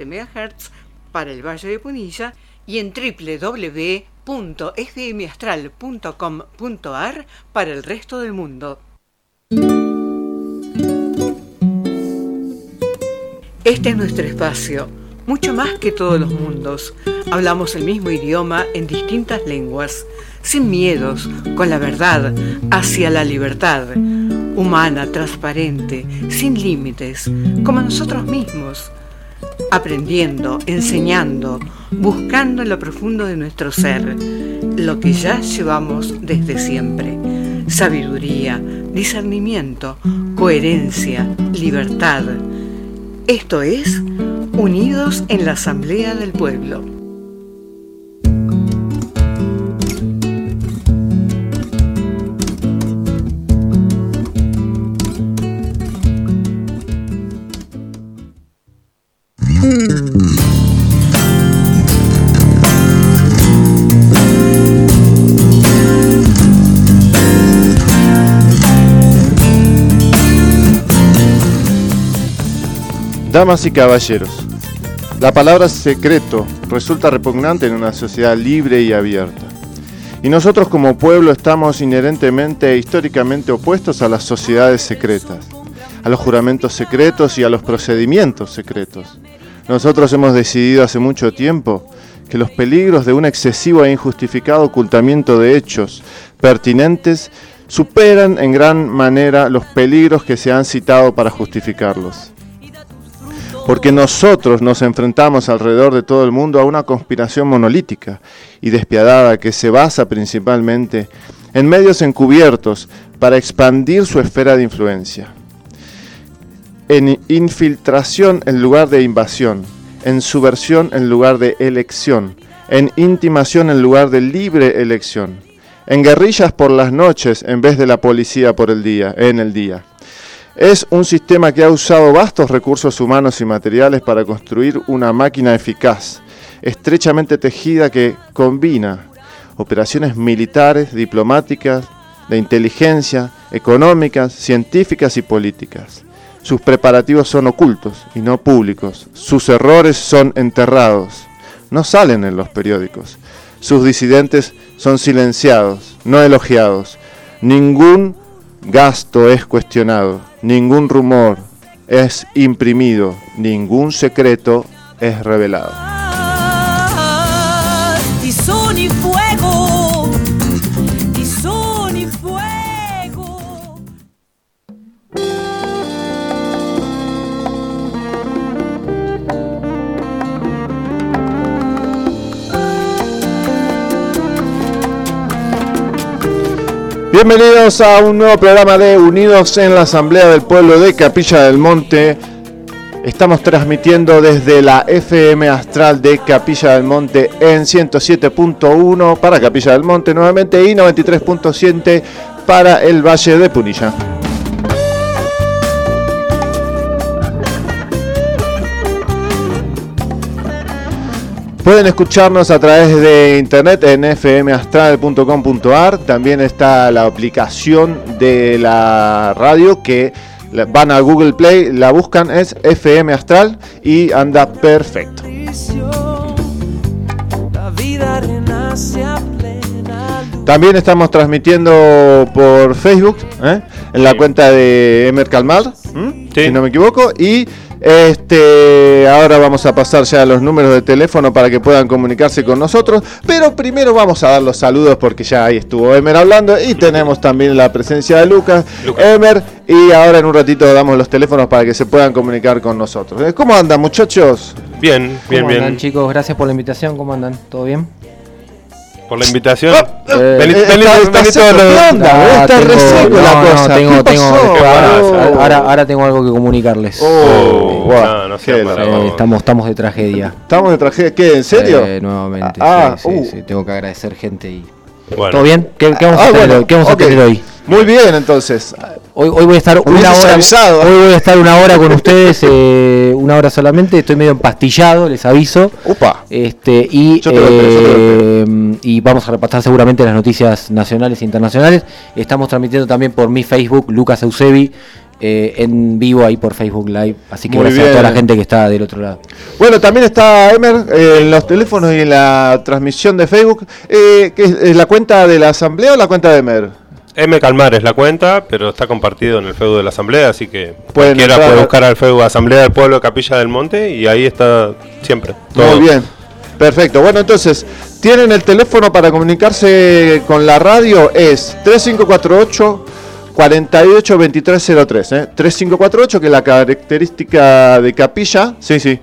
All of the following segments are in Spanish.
MHz para el Valle de Punilla y en www.fmastral.com.ar para el resto del mundo. Este es nuestro espacio, mucho más que todos los mundos. Hablamos el mismo idioma en distintas lenguas, sin miedos, con la verdad, hacia la libertad, humana, transparente, sin límites, como nosotros mismos aprendiendo, enseñando, buscando en lo profundo de nuestro ser lo que ya llevamos desde siempre. Sabiduría, discernimiento, coherencia, libertad. Esto es Unidos en la Asamblea del Pueblo. Damas y caballeros, la palabra secreto resulta repugnante en una sociedad libre y abierta. Y nosotros como pueblo estamos inherentemente e históricamente opuestos a las sociedades secretas, a los juramentos secretos y a los procedimientos secretos. Nosotros hemos decidido hace mucho tiempo que los peligros de un excesivo e injustificado ocultamiento de hechos pertinentes superan en gran manera los peligros que se han citado para justificarlos porque nosotros nos enfrentamos alrededor de todo el mundo a una conspiración monolítica y despiadada que se basa principalmente en medios encubiertos para expandir su esfera de influencia, en infiltración en lugar de invasión, en subversión en lugar de elección, en intimación en lugar de libre elección, en guerrillas por las noches en vez de la policía por el día, en el día es un sistema que ha usado vastos recursos humanos y materiales para construir una máquina eficaz, estrechamente tejida que combina operaciones militares, diplomáticas, de inteligencia, económicas, científicas y políticas. Sus preparativos son ocultos y no públicos. Sus errores son enterrados. No salen en los periódicos. Sus disidentes son silenciados, no elogiados. Ningún gasto es cuestionado, ningún rumor es imprimido, ningún secreto es revelado. Bienvenidos a un nuevo programa de Unidos en la Asamblea del Pueblo de Capilla del Monte. Estamos transmitiendo desde la FM Astral de Capilla del Monte en 107.1 para Capilla del Monte nuevamente y 93.7 para el Valle de Punilla. Pueden escucharnos a través de internet en fmastral.com.ar. También está la aplicación de la radio que van a Google Play, la buscan, es FM Astral y anda perfecto. También estamos transmitiendo por Facebook, ¿eh? en la cuenta de Emer Calmar, si no me equivoco, y este, ahora vamos a pasar ya a los números de teléfono para que puedan comunicarse con nosotros, pero primero vamos a dar los saludos porque ya ahí estuvo Emer hablando y tenemos también la presencia de Lucas, Emer, y ahora en un ratito damos los teléfonos para que se puedan comunicar con nosotros. ¿Cómo andan muchachos? Bien, bien, ¿Cómo bien. Andan, chicos, gracias por la invitación, ¿cómo andan? ¿Todo bien? Por la invitación. Eh, está, seco, ¿qué onda? está tengo- reseco la no, cosa. No, tengo, ¿Qué tengo, pasó? ahora, Oh. ahora, ahora tengo algo que comunicarles. Oh, guau, no, no sea. Eh, estamos, estamos de tragedia. ¿Estamos de tragedia? ¿Qué? ¿En serio? Eh, nuevamente. Ah, sí, sí, uh. sí, tengo que agradecer gente y. Bueno. ¿Todo bien? ¿Qué, qué vamos Ah, a tener bueno, hoy? ¿Qué vamos ok. a tener hoy? Muy bien, entonces. Hoy, hoy voy a estar una hora. avisado. Hoy voy a estar una hora con ustedes, eh, una hora solamente. Estoy medio empastillado, les aviso. Upa. Este, y, Yo te lo espero, yo te lo eh, y vamos a repasar seguramente las noticias nacionales e internacionales. Estamos transmitiendo también por mi Facebook, Lucas Eusebi, eh, en vivo ahí por Facebook Live. Así que Muy gracias a toda la gente que está del otro lado. Bueno, también está Emer eh, en los teléfonos y en la transmisión de Facebook. Eh, ¿qué es, ¿La cuenta de la asamblea o la cuenta de Emer? M Calmar es la cuenta, pero está compartido en el Facebook de la Asamblea, así que Pueden cualquiera entrar puede buscar al Facebook Asamblea del Pueblo de Capilla del Monte y ahí está siempre. todo. Muy bien. Perfecto. Bueno, entonces, tienen el teléfono para comunicarse con la radio, es 3548 482303, ¿eh? 3548, que es la característica de capilla, sí, sí,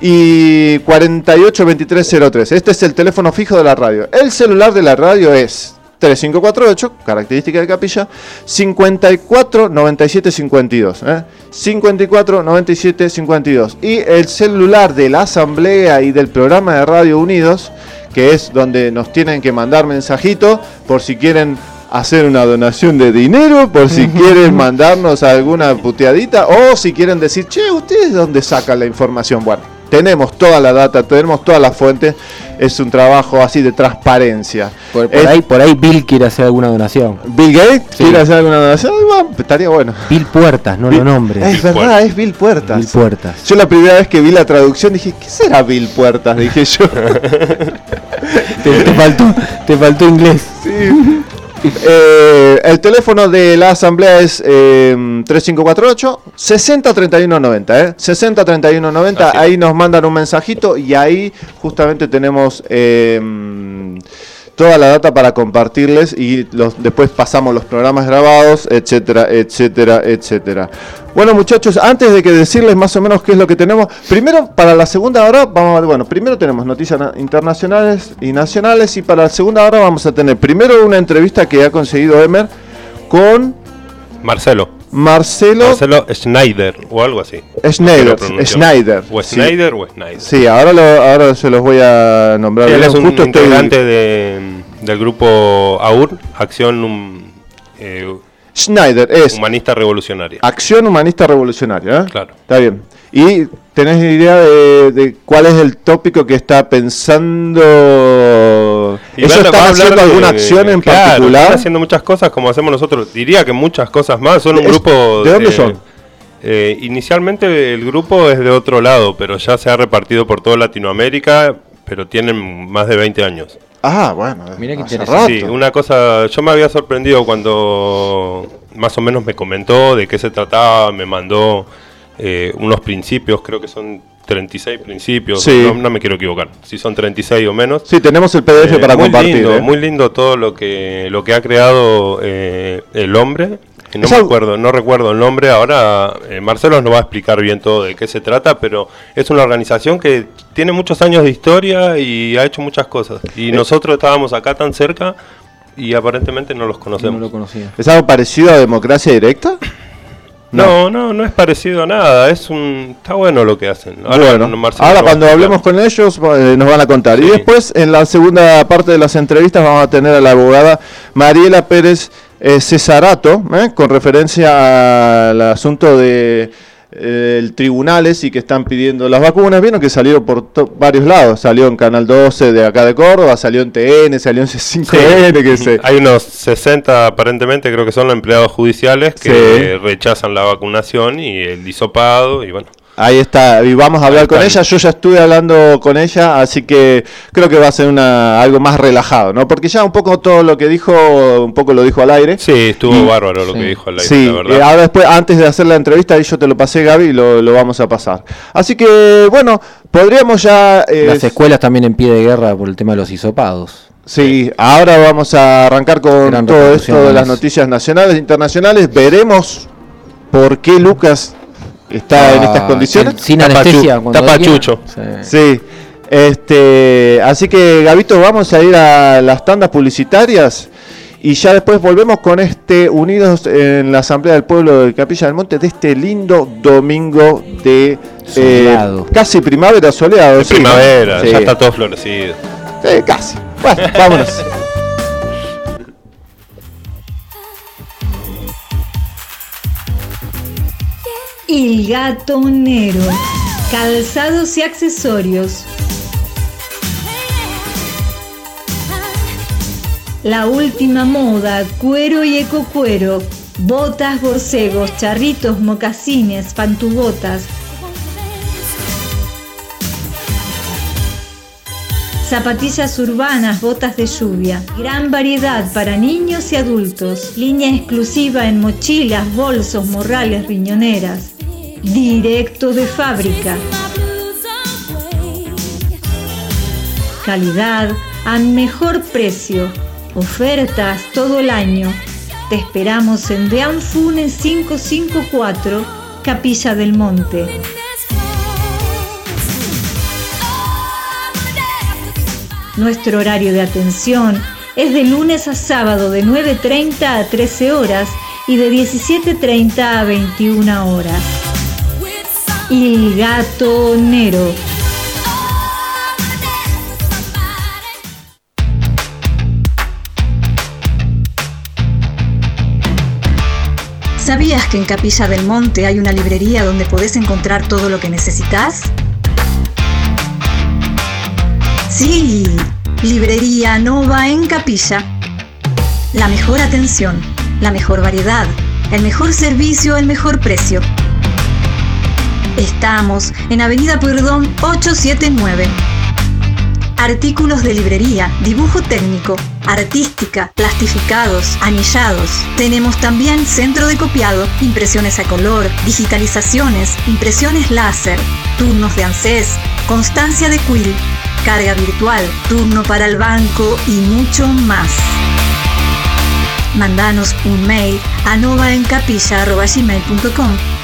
y 482303. Este es el teléfono fijo de la radio. El celular de la radio es 3548, característica de capilla, 54 97 52. ¿eh? 54 97 52. Y el celular de la asamblea y del programa de Radio Unidos, que es donde nos tienen que mandar mensajito por si quieren hacer una donación de dinero, por si quieren mandarnos alguna puteadita o si quieren decir, che, ¿ustedes de dónde sacan la información? Bueno, tenemos toda la data, tenemos todas las fuentes, es un trabajo así de transparencia. Por, por Es- ahí, por ahí Bill quiere hacer alguna donación. Bill Gates Sí. quiere hacer alguna donación, Bueno, estaría bueno. Bill Puertas, no Bill- lo nombres. Es Bill verdad, Puertas. es Bill Puertas. Bill Puertas. Yo la primera vez que vi la traducción dije, ¿qué será Bill Puertas? Dije yo. Te, te faltó, te faltó inglés. Sí. Eh, el teléfono de la asamblea es eh, 3548 603190, ¿eh? 603190, Así es. ahí nos mandan un mensajito y ahí justamente tenemos eh, toda la data para compartirles y los, después pasamos los programas grabados, etcétera, etcétera, etcétera. Bueno muchachos, antes de que decirles más o menos qué es lo que tenemos, primero para la segunda hora, vamos a ver, bueno, primero tenemos noticias na- internacionales y nacionales y para la segunda hora vamos a tener primero una entrevista que ha conseguido Emer con Marcelo. Marcelo, Marcelo Schneider o algo así. Schneider. Schneider, O sí. Schneider o Schneider. Sí, ahora, lo- ahora se los voy a nombrar. Él es un Justo estoy- integrante de- del grupo AUR, Acción um, eh, Schneider es Humanista Revolucionaria. Acción Humanista Revolucionaria. ¿eh? Claro. Está bien. ¿Y tenés idea de, de cuál es el tópico que está pensando? Y ¿Ellos van a- están van a hablar haciendo de- alguna acción en claro, particular? Están haciendo muchas cosas como hacemos nosotros. Diría que muchas cosas más. Son un Es- grupo. ¿de dónde son? eh, inicialmente el grupo es de otro lado, pero ya se ha repartido por toda Latinoamérica, pero tienen más de 20 años. Ah, bueno. Mirá qué hace interesante. rato. Sí, una cosa, yo me había sorprendido cuando más o menos me comentó de qué se trataba, me mandó eh, unos principios, creo que son 36 principios, Sí. no, no me quiero equivocar, si son 36 o menos. Sí, tenemos el PDF Eh, para muy compartir. Lindo, ¿eh? Muy lindo todo lo que lo que ha creado eh, el hombre. que No me acuerdo, no recuerdo el nombre. Ahora eh, Marcelo nos va a explicar bien todo de qué se trata, pero es una organización que tiene muchos años de historia y ha hecho muchas cosas. Y Eh. nosotros estábamos acá tan cerca y aparentemente no los No conocemos. lo conocía. ¿Es algo parecido a democracia directa? No, no, no es parecido a nada. Es un está bueno lo que hacen. bueno, Marcelo ahora cuando hablemos con ellos eh, nos van a contar. Y después, en la segunda parte de las entrevistas, vamos a tener a la abogada Mariela Pérez eh, Cesarato, ¿eh? con referencia al asunto de el tribunales y que están pidiendo las vacunas. Vieron que salieron por varios lados. Salió en Canal 12 de acá de Córdoba, salió en TN, salió en C5N, que se... Hay unos 60 aparentemente, creo que son los empleados judiciales que Sí. rechazan la vacunación y el disopado y bueno. Ahí está, y vamos a hablar con ella. Yo ya estuve hablando con ella, así que creo que va a ser una, algo más relajado, ¿no? Porque ya un poco todo lo que dijo, un poco lo dijo al aire. Sí, estuvo Y- bárbaro lo sí. que dijo el aire, Sí, la eh, verdad. ahora después, antes de hacer la entrevista, ahí yo te lo pasé, Gaby, y lo, lo vamos a pasar. Así que, bueno, podríamos ya... eh, Las escuelas también en pie de guerra por el tema de los hisopados. Sí, ahora vamos a arrancar con Gran todo esto de las noticias nacionales e internacionales. Veremos por qué Lucas está en estas Ah, condiciones. Sin anestesia. chu- cuando tapa quiera. chucho. Sí. Sí, este, así que Gabito, vamos a ir a las tandas publicitarias y ya después volvemos con este Unidos en la Asamblea del Pueblo de Capilla del Monte de este lindo domingo de eh, Soleado. casi primavera soleado. De sí, ¿no? primavera, Sí, ya está todo florecido. sí, casi. Bueno, vámonos. El gatonero. Calzados y accesorios. La última moda, cuero y ecocuero. Botas, borcegos, charritos, mocasines, pantubotas. Zapatillas urbanas, botas de lluvia. Gran variedad para niños y adultos. Línea exclusiva en mochilas, bolsos, morrales, riñoneras. Directo de fábrica. Calidad a mejor precio. Ofertas todo el año. Te esperamos en Funes 554, Capilla del Monte. Nuestro horario de atención es de lunes a sábado de 9.30 a 13 horas y de 17.30 a 21 horas. Il Gato Nero ¿Sabías que en Capilla del Monte hay una librería donde podés encontrar todo lo que necesitas? Sí, Librería Nova en Capilla. La mejor atención, la mejor variedad, el mejor servicio, el mejor precio. Estamos en Avenida Perdón 879. Artículos de librería, dibujo técnico, artística, plastificados, anillados. Tenemos también centro de copiado, impresiones a color, digitalizaciones, impresiones láser, turnos de ANSES, constancia de quill, carga virtual, turno para el banco y mucho más. Mandanos un mail a novaencapilla.gmail.com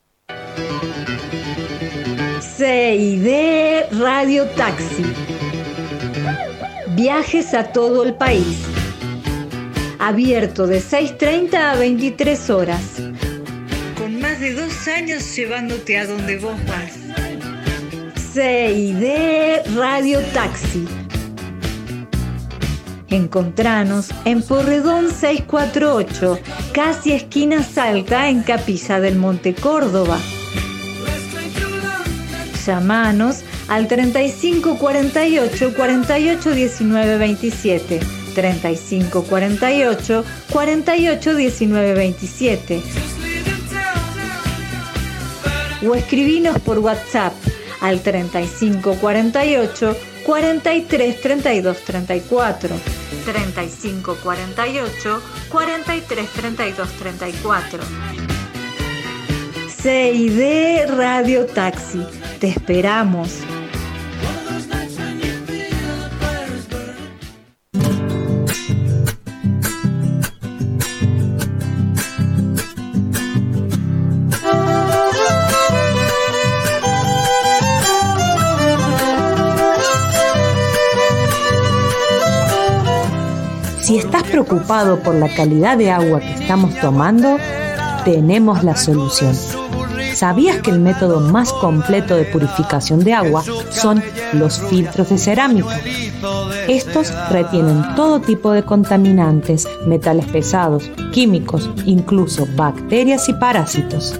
CID Radio Taxi. Viajes a todo el país. Abierto de 6.30 a 23 horas. Con más de dos años llevándote a donde vos vas. CID Radio Taxi. Encontranos en Porredón 648, casi esquina Salta, en Capilla del Monte Córdoba. Llamanos al 35 48 48 19 27. 35 48 48 19 27. o escribinos por WhatsApp al 3548 43 32 34. 35 48 43 32 34. CID Radio Taxi. Te esperamos. Si estás preocupado por la calidad de agua que estamos tomando, tenemos la solución. ¿Sabías que el método más completo de purificación de agua son los filtros de cerámica? Estos retienen todo tipo de contaminantes, metales pesados, químicos, incluso bacterias y parásitos.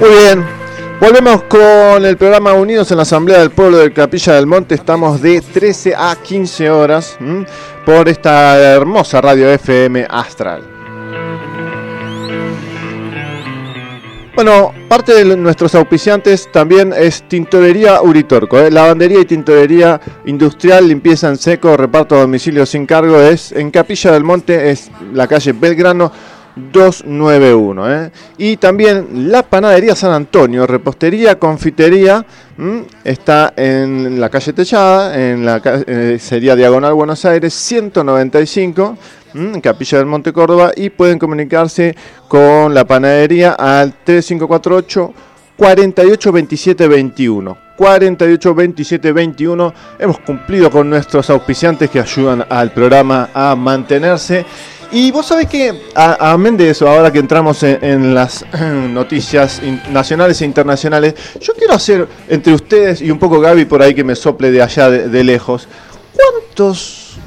Muy bien, volvemos con el programa Unidos en la Asamblea del Pueblo de Capilla del Monte. Estamos de 13 a 15 horas por esta hermosa radio FM Astral. Bueno, parte de nuestros auspiciantes también es Tintorería Uritorco, ¿eh? lavandería y tintorería industrial, limpieza en seco, reparto a domicilio sin cargo, es en Capilla del Monte, es la calle Belgrano 291. ¿eh? Y también la panadería San Antonio, repostería, confitería, está en la calle Techada, en la eh, sería Diagonal Buenos Aires 195, ¿m? en Capilla del Monte Córdoba, y pueden comunicarse con la panadería al 3548 48 27 21. 48 27 21. Hemos cumplido con nuestros auspiciantes que ayudan al programa a mantenerse. Y vos sabés que, amén de eso, ahora que entramos en, las noticias in- nacionales e internacionales, yo quiero hacer entre ustedes y un poco Gaby por ahí que me sople de allá de, de lejos, ¿cuántos,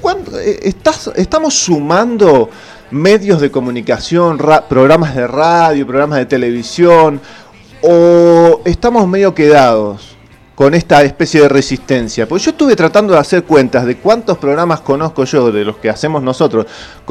cuánto- eh, estás, estamos sumando medios de comunicación, ra- programas de radio, programas de televisión, o estamos medio quedados con esta especie de resistencia? Pues yo estuve tratando de hacer cuentas de cuántos programas conozco yo de los que hacemos nosotros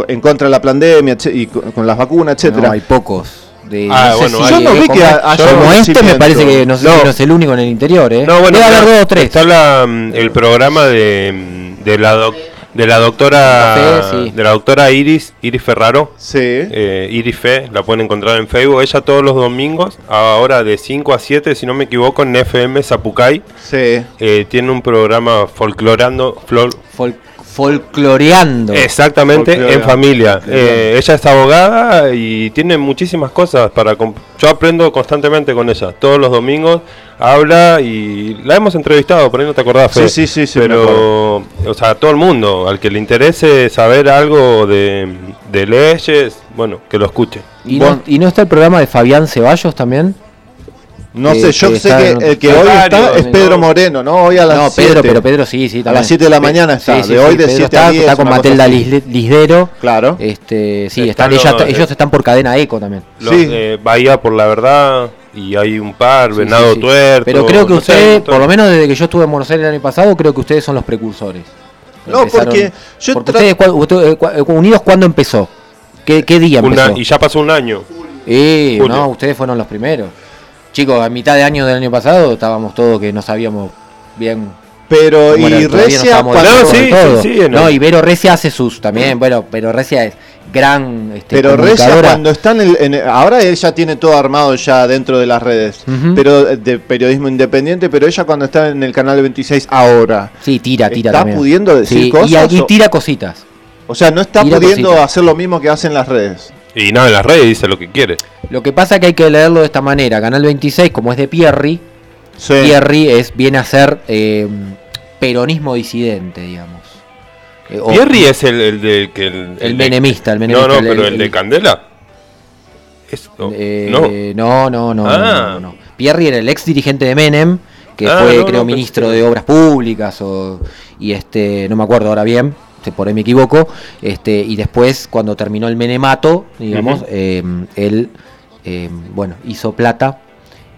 en contra de la pandemia y con, las vacunas, etcétera. No, hay pocos. De, Ah, no sé bueno, si- Yo no vi como, que haya como este me parece que no sé No. si no es el único en el interior, ¿eh? No, bueno, Debe haber claro, dos o tres. Está la, el programa de, de la doc- de la doctora Café, sí. de la doctora Iris Iris Ferraro. Sí. Eh, Iris Fe, la pueden encontrar en Facebook. Ella todos los domingos, ahora de 5 a 7, si no me equivoco, en FM Zapucay. Sí. eh, tiene un programa folclorando. flor- Fol- folcloreando. Exactamente, en familia. Eh, ella es abogada y tiene muchísimas cosas para... Yo aprendo constantemente con ella. Todos los domingos habla y la hemos entrevistado, por ahí no te acordás, Sí, Fede. sí, sí, sí, Pero, o sea, todo el mundo, al que le interese saber algo de, de leyes, bueno, que lo escuche. ¿Y, no, ¿Y no está el programa de Fabián Ceballos también? No Que- sé, yo que sé que en- el que hoy está es Pedro ¿no? Moreno, ¿no? Hoy a las No, Pedro, 7. pero Pedro sí, sí. A las 7 de la mañana está, sí, sí, de hoy sí, de Pedro 7 a está, 10, Está con Matilda Lisdero. Claro. Este, sí, Están ellos están por cadena eco también. Los Sí. de Bahía por la verdad y hay un par, Venado. Tuerto. Pero creo que no ustedes, por lo menos desde que yo estuve en Buenos Aires el año pasado, creo que ustedes son los precursores. No, porque yo porque ustedes, eh, cua- eh, Unidos, ¿cuándo empezó? ¿Qué, qué día Una- empezó? y ya pasó un año. Eh, no, ustedes fueron los primeros. Chicos, a mitad de año del año pasado estábamos todos que no sabíamos bien Pero Bueno, y Recia No, acuerdo sí, todo. sí, sí, No, y Vero Recia hace sus también, bueno, pero Recia es gran este, Pero Recia cuando está en el, en el- ahora él ya tiene todo armado ya dentro de las redes, pero eh, de periodismo independiente, pero ella cuando está en el canal 26 ahora, Sí, tira, tira ¿Está también. pudiendo decir Sí, y- cosas Y, o- tira cositas. o sea, no está Tira pudiendo cositas. hacer lo mismo que hace en las redes. Y nada, en las redes dice lo que quiere. Lo que pasa es que hay que leerlo de esta manera. Canal 26, como es de Pierri, Sí. Pierri es, viene a ser eh, peronismo disidente, digamos. Eh, o- Pierri es el, el de que el, El menemista, el menemista, No, no, el- pero el- el, de el- Candela. Es- no, Eh, no. no, no, no, Ah. no, no. Pierri era el ex dirigente de Menem, que Ah, fue, no, creo, no, ministro de Obras Públicas, o, y este, no me acuerdo ahora bien, si por ahí me equivoco, este, y después, cuando terminó el Menemato, digamos, eh, él, eh, bueno, hizo plata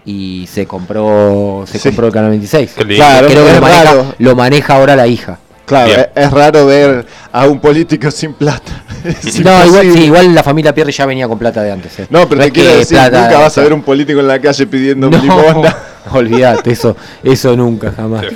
y se compró, se Sí. compró el Canal 26. Qué lindo. Claro, creo que lo maneja, lo maneja ahora la hija. Claro, es, es raro ver a un político sin plata. Es No, igual, sí, igual la familia Pierri ya venía con plata de antes. eh. No, pero te quiero decir, plata- nunca vas a ver un político en la calle pidiendo No, limosna. olvídate, eso, eso nunca, jamás.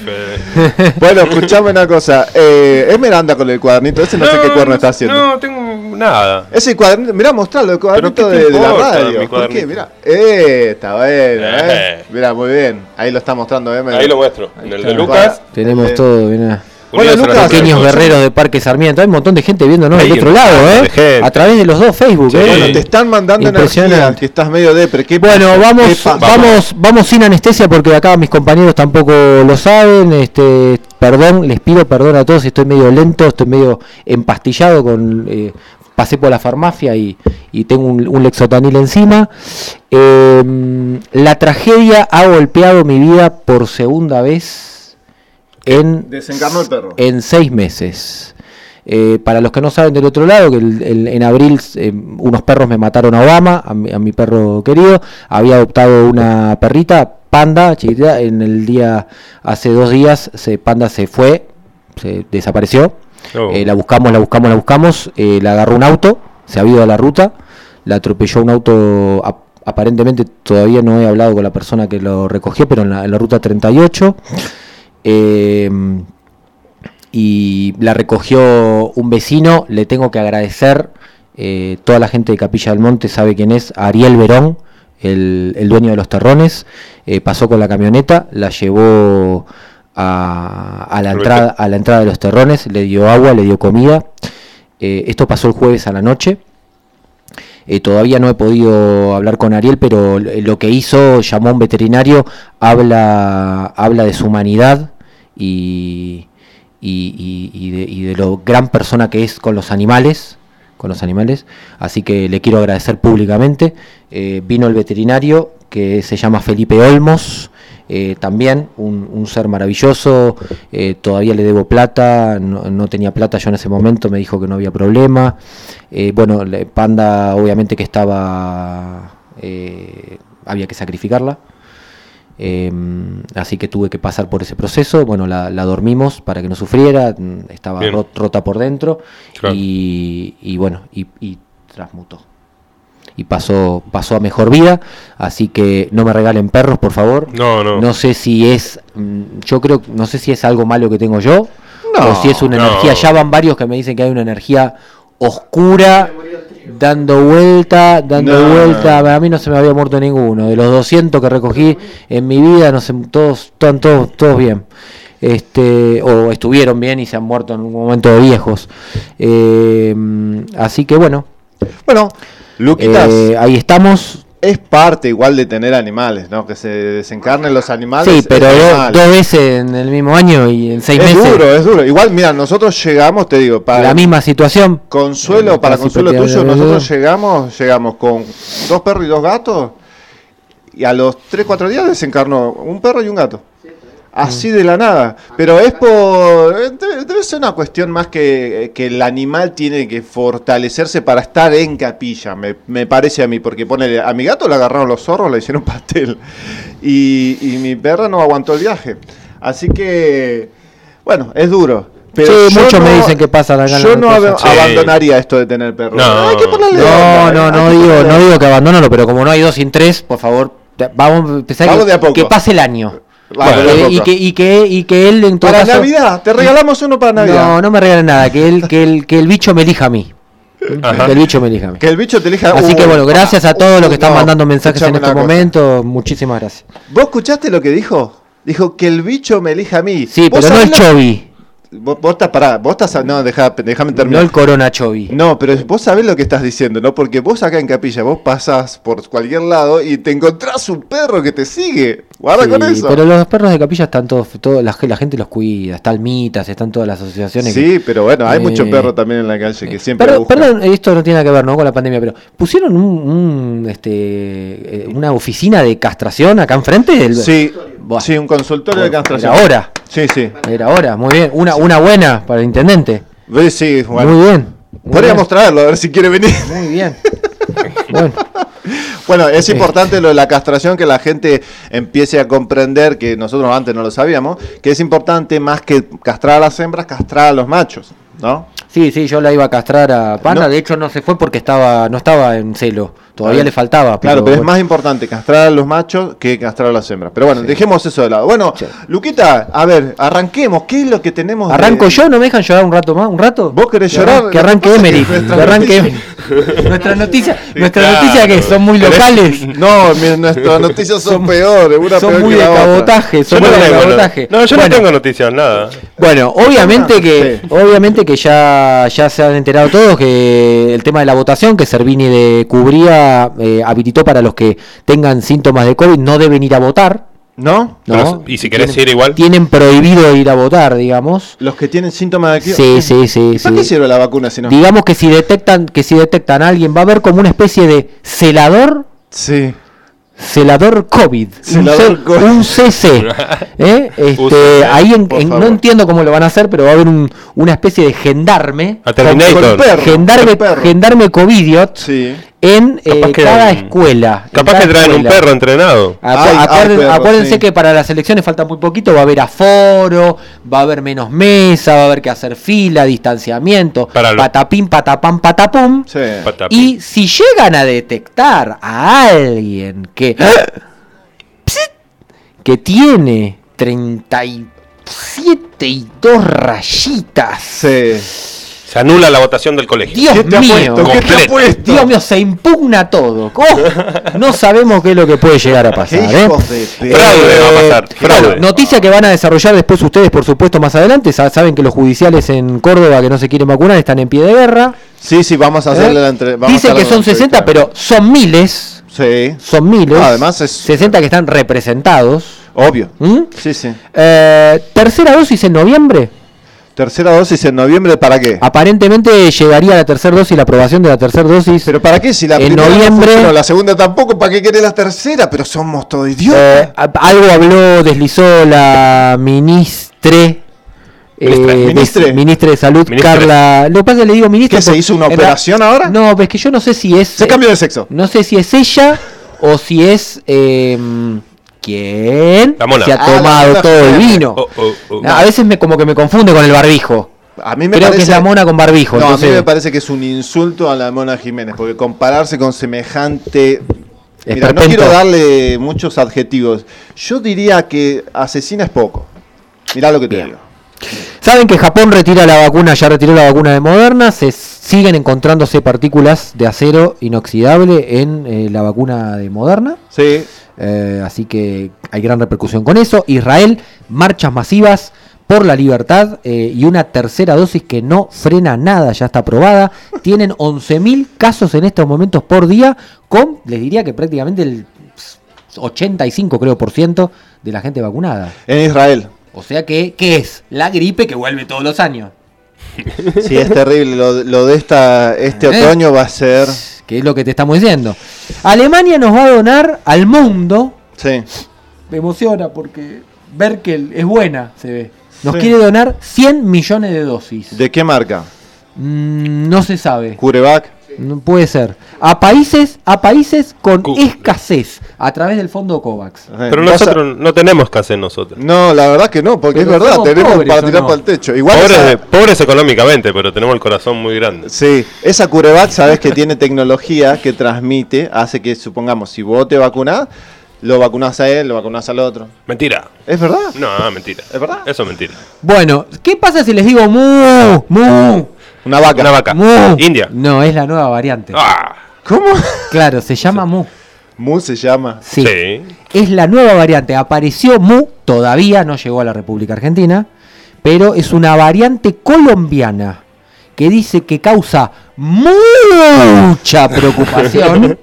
Bueno, escuchame una cosa. Eh, Esmeralda con el cuadernito, ese no, sé qué cuerno está haciendo. No, tengo nada. Ese cuadernito, mirá, mostralo, el cuadernito ¿qué de, la radio. ¿Por qué? Mirá. Eh, está bueno, eh. Eh. Mirá, muy bien. Ahí lo está mostrando Emer. Ahí lo muestro. En el de. Lucas. Tenemos Eh, todo, mirá. Bueno, Lucas. Pequeños guerreros de Parque Sarmiento. Hay un montón de gente viéndonos del otro lado, ¿eh? gente. A través de los dos Facebook, Sí. ¿eh? Bueno, te están mandando energía, que estás medio depre. ¿Qué Bueno, pasa? vamos, ¿Qué pasa? vamos, vamos sin anestesia porque acá mis compañeros tampoco lo saben. Este, perdón, les pido perdón a todos. Estoy medio lento, estoy medio empastillado con. eh, pasé por la farmacia y, y tengo un, un lexotanil encima. Eh, la tragedia ha golpeado mi vida por segunda vez en Desencarnó el perro. en seis meses. Eh, para los que no saben del otro lado, que el- el- en abril eh, unos perros me mataron a Obama, a mi, a mi perro querido. Había adoptado una perrita, Panda, chiquitita. En el día, hace dos días, se, Panda se fue, se desapareció. Oh. Eh, la buscamos, la buscamos, la buscamos. eh, la agarró un auto, se ha ido a la ruta. La atropelló un auto. ap- aparentemente todavía no he hablado con la persona que lo recogió, pero en la, en la ruta 38. Eh, y la recogió un vecino. Le tengo que agradecer. eh, toda la gente de Capilla del Monte sabe quién es. Ariel Verón, el, el dueño de los terrones. eh, pasó con la camioneta, la llevó a, a la entrada, a la entrada de los terrones, le dio agua, le dio comida. Eh, esto pasó el jueves a la noche. Eh, todavía no he podido hablar con Ariel, pero lo que hizo, llamó a un veterinario, habla, habla de su humanidad y, y- de, y de lo gran persona que es con los animales, con los animales. Así que le quiero agradecer públicamente. Eh, vino el veterinario que se llama Felipe Olmos. eh, también un, un ser maravilloso, eh, todavía le debo plata, no, no tenía plata yo en ese momento, me dijo que no había problema. Bueno, Panda obviamente que estaba, había que sacrificarla, eh, así que tuve que pasar por ese proceso. Bueno, la, la dormimos para que no sufriera, mm, estaba Bien. ro- rota por dentro Claro. y, y bueno, y, y transmutó. Y pasó, pasó a mejor vida, así que no me regalen perros, por favor. No, no. No sé si es, mm, yo creo, no sé si es algo malo que tengo yo, No, o si es una no. energía, ya van varios que me dicen que hay una energía oscura, dando vuelta, dando No. vuelta, a mí no se me había muerto ninguno, de los 200 que recogí en mi vida, no sé, todos, están todos, todos bien. Este, o estuvieron bien y se han muerto en un momento de viejos. Eh, así que bueno, Bueno, Luquitas, eh, ahí estamos. Es parte igual de tener animales, ¿no? Que se desencarnen los animales. Sí, pero es dos veces en el mismo año y en seis es meses. duro, es duro. Igual, mira, nosotros llegamos, te digo, para la misma situación. consuelo, para consuelo tuyo, nosotros llegamos, llegamos con dos perros y dos gatos. Y a los 3, 4 días desencarnó un perro y un gato. Así de la nada. Pero es por. eh, Debe, ser una cuestión más que, que el animal tiene que fortalecerse para estar en capilla, me, me parece a mí. Porque pone a mi gato le agarraron los zorros, le hicieron pastel. Y, y mi perra no aguantó el viaje. Así que. Bueno, es duro. Pero Sí, muchos me dicen que pasan acá en Yo la no cosa. ab- Sí. abandonaría esto de tener perros. No. Hay que ponerle No, onda, no, no digo, ponerle no digo que abandónalo, pero como no hay dos sin tres, por favor, vamos a empezar Vamos que, de a poco. que pase el año. Eh, y, que, y, que, y que él en todo Para caso- Navidad, te regalamos uno para Navidad. No, no me regalen nada, que, él, que, el, que el bicho me elija a mí. Ajá. Que el bicho me elija a mí. Que el bicho te elija. Así Uh, que bueno, gracias a todos los que están no, mandando mensajes en este momento. Muchísimas gracias. ¿Vos escuchaste lo que dijo? Dijo que el bicho me elija a mí. Sí, ¿Vos pero no lo- Chovi, Vos, vos estás pará, vos estás. No, deja, déjame no terminar. el Corona Chovi. No, pero vos sabés lo que estás diciendo, ¿no? Porque vos acá en Capilla, vos pasás por cualquier lado y te encontrás un perro que te sigue. Guarda Sí, con eso. pero los perros de capilla están todos, todo, la, la gente los cuida, está Almitas, están todas las asociaciones. que- Sí, pero bueno, hay Eh, mucho perro también en la calle que siempre Perdón, buscan. perdón, esto no tiene nada que ver ¿no? con la pandemia, pero pusieron un, un, este, eh, una oficina de castración acá enfrente. del- Sí, Sí, un consultorio de Era castración. hora. Sí, sí. Era hora, muy bien. Una, una buena para el intendente. Sí, bueno. Muy bien. muy Podríamos bien, traerlo, a ver si quiere venir. Muy bien. bueno, Bueno, es importante lo de la castración, que la gente empiece a comprender, que nosotros antes no lo sabíamos, que es importante más que castrar a las hembras, castrar a los machos, ¿no? sí, sí, yo la iba a castrar a Panda. No. De hecho, no se fue porque estaba, no estaba en celo. Todavía le faltaba. Claro, pero es más importante castrar a los machos que castrar a las hembras. Pero bueno, dejemos eso de lado. Bueno, Sí. Luquita, a ver, arranquemos. ¿Qué es lo que tenemos? de- ¿Arranco yo? ¿No me dejan llorar un rato más? ¿Un rato? ¿Vos querés Que llorar? Que arranque Emery. nuestra Que arranque noticia- Emery. Nuestras noticias, nuestras claro. noticias que son muy locales. No, mi- nuestras noticias son, peores. Una son peor muy que de cabotaje. Son no muy de cabotaje. no, yo Bueno, no tengo noticias, nada. Bueno, obviamente que, Sí. obviamente que ya, ya se han enterado todos que el tema de la votación, que Servini de Cubría eh, habilitó para los que tengan síntomas de COVID, no deben ir a votar. ¿No? ¿no? Pero, ¿y si querés Tienen- ir igual? Tienen prohibido ir a votar, digamos. Los que tienen síntomas de aquí. Sí, sí, sí. ¿Para sí. qué sirve la vacuna si no? Digamos que si detectan, que si detectan a alguien, va a haber como una especie de celador Sí. Celador COVID, Celador un, C- COVID. un CC. ¿eh? Este, ahí en- no entiendo cómo lo van a hacer, pero va a haber un- una especie de gendarme, A Terminator. Con el perro. gendarme, perro. gendarme COVIDiot Sí. En eh, que- cada escuela. Capaz cada que traen un perro entrenado. Acu- Ay, ay, acuerden- perro, acuérdense sí. que para las elecciones falta muy poquito, va a haber aforo, va a haber menos mesa, va a haber que hacer fila, distanciamiento, Para patapín, patapam, patapum. Sí. Patapín. Y si llegan a detectar a alguien que Psit, que tiene 37 y dos rayitas. Sí. Se anula la votación del colegio. Dios ¿Qué te mío. ¿Qué te? Dios mío, se impugna todo. Oh, no sabemos qué es lo que puede llegar a Qué pasar. ¿eh? de. Fraude va a pasar. Eh, Fraude. bueno, noticia que van a desarrollar después ustedes, por supuesto, más adelante. Sa- Saben que los judiciales en Córdoba que no se quieren vacunar están en pie de guerra. Sí, sí, vamos a hacerle ¿eh? la entre... vamos a Dicen que son una 60, entrevista. pero son miles. Sí, Son miles. Ah, además es- 60 que están representados. obvio. ¿Mm? Sí, sí. Eh, tercera dosis en noviembre. Tercera dosis en noviembre, ¿para qué? Aparentemente llegaría la tercera dosis, la aprobación de la tercera dosis. ¿Pero para qué? Si la en primera no noviembre- funcionó, la segunda tampoco, ¿para qué querés la tercera? Pero somos todos Eh, idiotas. a- algo habló, deslizó la ministre. eh, Ministre. ministra de Salud. Carla. Lo que pasa es que le digo ministra. ¿Qué, se hizo una operación ra- ahora? No, pues que yo no sé si es. Se cambió de sexo. No sé si es ella o si es. eh, ¿Quién? La mona. Se ha Ah, tomado todo el vino. Oh, oh, oh. A veces me como que me confunde con el barbijo. A mí me Creo parece... que es la mona con barbijo. No, entonces- a mí me parece que es un insulto a la Mona Jiménez, porque compararse con semejante... Mira, no quiero darle muchos adjetivos. Yo diría que asesina es poco. Mirá lo que te Bien. digo. Saben que Japón retira la vacuna, ya retiró la vacuna de Moderna, se siguen encontrándose partículas de acero inoxidable en eh, la vacuna de Moderna, Sí, eh, así que hay gran repercusión con eso. Israel, marchas masivas por la libertad eh, y una tercera dosis que no frena nada, ya está aprobada. Tienen 11.000 casos en estos momentos por día, con, les diría que prácticamente el 85 creo por ciento de la gente vacunada. en Israel. O sea que, ¿qué es? La gripe que vuelve todos los años. Sí, es terrible. Lo, lo de esta, este ¿Eh? otoño va a ser... Que es lo que te estamos diciendo. Alemania nos va a donar al mundo. Sí. Me emociona porque Merkel es buena, se ve. Nos Sí. quiere donar 100 millones de dosis. ¿De qué marca? Mm, no se sabe. Curevac. No puede ser. A países, a países con Cu- escasez a través del fondo COVAX. Pero nosotros no tenemos que hacer nosotros. No, la verdad que no, porque Pero es verdad, tenemos pobres, para ¿o tirar no? para el techo. Igual Pobres, esa- pobres económicamente, pero tenemos el corazón muy grande. Sí, esa Curevac, sabes que tiene tecnología que transmite, hace que, supongamos, si vos te vacunás, lo vacunás a él, lo vacunás al otro. Mentira. ¿Es verdad? No, mentira. ¿Es verdad? Eso es mentira. Bueno, ¿qué pasa si les digo mu? Mu. Una vaca. Una vaca. Mu. India. No, es la nueva variante. Ah, ¿Cómo? Claro, se llama mu. Mu se llama. Sí. sí. Es la nueva variante. Apareció mu, todavía no llegó a la República Argentina, pero es una variante colombiana que dice que causa mucha preocupación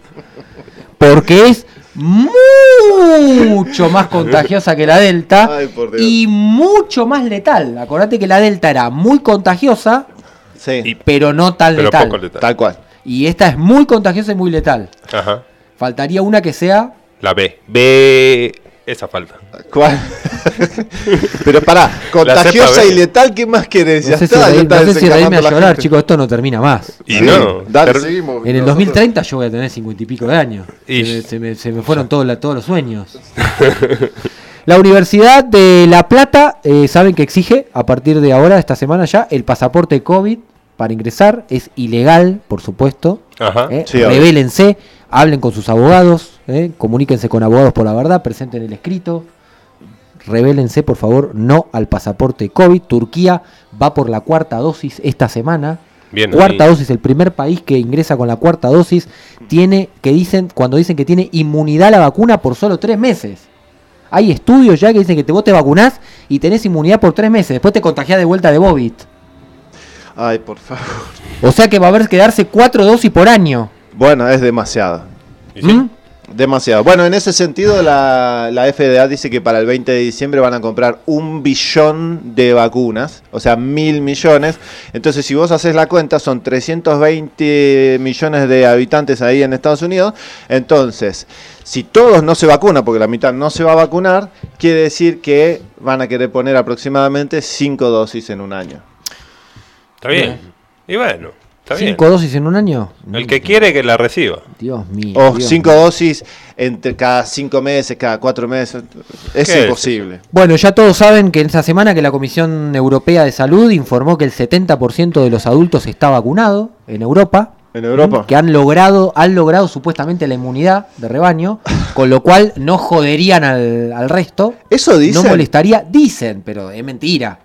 porque es mucho más contagiosa que la Delta Ay, por Dios. y mucho más letal. Acordate que la Delta era muy contagiosa, Sí. Y- pero no tan Pero letal. poco letal. Tal cual. Y esta es muy contagiosa y muy letal. Ajá. Faltaría una que sea La B. B. Esa falta. ¿Cuál? Pero pará, contagiosa y letal, ¿qué más querés? No Ya sé si, ya no está sé si reírme a llorar, gente. chicos, esto no termina más. Y Sí, no. Dale, seguimos. En el Nosotros- 2030 yo voy a tener cincuenta y pico de años. Y- Se me, se me- se me fueron todos, la- todos los sueños. la Universidad de La Plata, eh, saben que exige a partir de ahora, esta semana ya, el pasaporte COVID para ingresar. Es ilegal, por supuesto. Ajá. ¿eh? Sí, obvio. Revélense, hablen con sus abogados, ¿eh? comuníquense con abogados por la verdad, presenten el escrito. Revélense, por favor, no al pasaporte COVID. Turquía va por la cuarta dosis esta semana. Bien, cuarta ahí. dosis, el primer país que ingresa con la cuarta dosis tiene, que dicen, cuando dicen que tiene inmunidad a la vacuna por solo tres meses. Hay estudios ya que dicen que te, vos te vacunás y tenés inmunidad por tres meses. Después te contagiás de vuelta de COVID. Ay, por favor. O sea que va a haber que darse cuatro dosis por año. Bueno, es demasiado. Sí. ¿Mm? Demasiado. Bueno, en ese sentido, la, la FDA dice que para el 20 de diciembre van a comprar un billón de vacunas, o sea, mil millones. Entonces, si vos haces la cuenta, son 320 millones de habitantes ahí en Estados Unidos. Entonces, si todos no se vacunan, porque la mitad no se va a vacunar, quiere decir que van a querer poner aproximadamente 5 dosis en un año. Está bien. Y bueno, está bien. ¿Cinco dosis en un año? El que quiere que la reciba. Dios mío. O Dios 5 mío. dosis entre cada 5 meses, cada 4 meses. Es imposible. Bueno, ya todos saben que en esta semana que la Comisión Europea de Salud informó que el 70% de los adultos está vacunado en Europa. ¿En Europa? Que han logrado, han logrado supuestamente la inmunidad de rebaño, con lo cual no joderían al, al resto. Eso dicen. No molestaría, dicen, pero es mentira.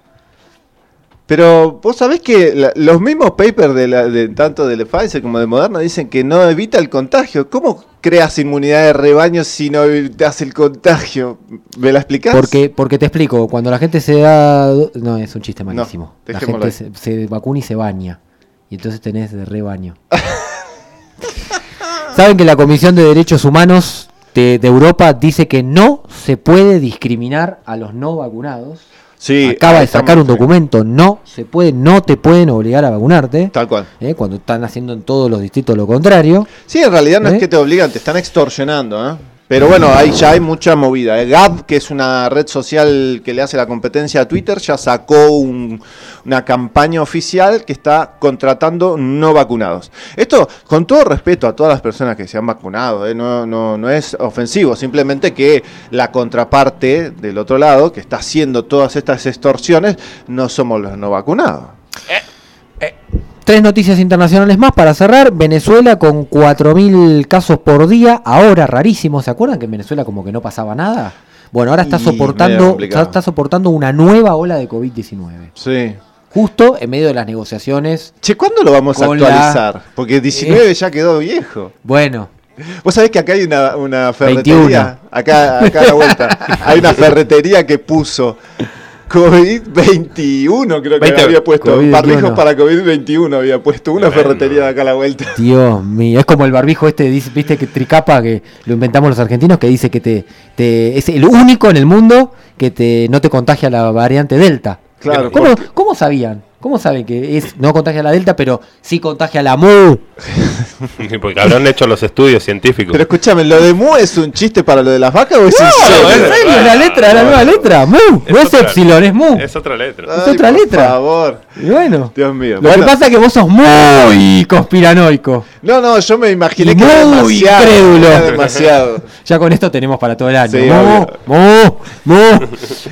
Pero vos sabés que la- los mismos papers de, la- de tanto de Pfizer como de Moderna dicen que no evita el contagio. ¿Cómo creas inmunidad de rebaño si no evitas el contagio? ¿Me la explicás? Porque, porque te explico, cuando la gente se da... No, es un chiste malísimo. la gente se, se vacuna y se baña. Y entonces tenés de rebaño. Saben que la Comisión de Derechos Humanos de, de Europa dice que no se puede discriminar a los no vacunados. Sí, Acaba de sacar un documento, no se puede, no te pueden obligar a vacunarte. Tal cual. ¿eh? Cuando están haciendo en todos los distritos lo contrario. Sí, en realidad no ¿Eh? es que te obligan, te están extorsionando, ¿eh? Pero bueno, ahí ya hay mucha movida. ¿eh? Gab, que es una red social que le hace la competencia a Twitter, ya sacó un- una campaña oficial que está contratando no vacunados. Esto, con todo respeto a todas las personas que se han vacunado, ¿eh? no, no, no es ofensivo, simplemente que la contraparte del otro lado, que está haciendo todas estas extorsiones, no somos los no vacunados. Tres noticias internacionales más para cerrar. Venezuela con 4.000 casos por día. Ahora rarísimo. ¿Se acuerdan que en Venezuela como que no pasaba nada? Bueno, ahora está Y soportando, complicado. está, está soportando una nueva ola de COVID-19. Sí. Justo en medio de las negociaciones. Che, ¿cuándo lo vamos a Con la- actualizar? Porque 19 ya quedó viejo. Bueno, Vos sabés que acá hay una, una 21. ferretería, acá, acá a la vuelta, hay una ferretería que puso COVID-21, creo que 20. había puesto, COVID-21. barbijos para COVID-21 había puesto, una ferretería de acá a la vuelta. Dios mío. Es como el barbijo este, dice- viste que tricapa, que lo inventamos los argentinos, que dice que te, te es el único en el mundo que te no te contagia la variante Delta. Claro, ¿Cómo, cómo sabían? ¿Cómo saben que es no contagia la Delta, pero sí contagia la Mu? Porque habrán hecho los estudios científicos. Pero escúchame, ¿lo de Mu es un chiste para lo de las vacas o es No, serio? en es serio, verdad. la letra, la nueva letra, Mu. No es otra- Epsilon, es Mu. Es otra letra. Ay, es otra por letra. favor, Y bueno, Dios mío. lo Bueno, que pasa es que vos sos muy conspiranoico. no, no, yo me imaginé Y que era demasiado, incrédulo. era demasiado. Ya con esto tenemos para todo el año. Sí, Mu, obvio. mu, mu.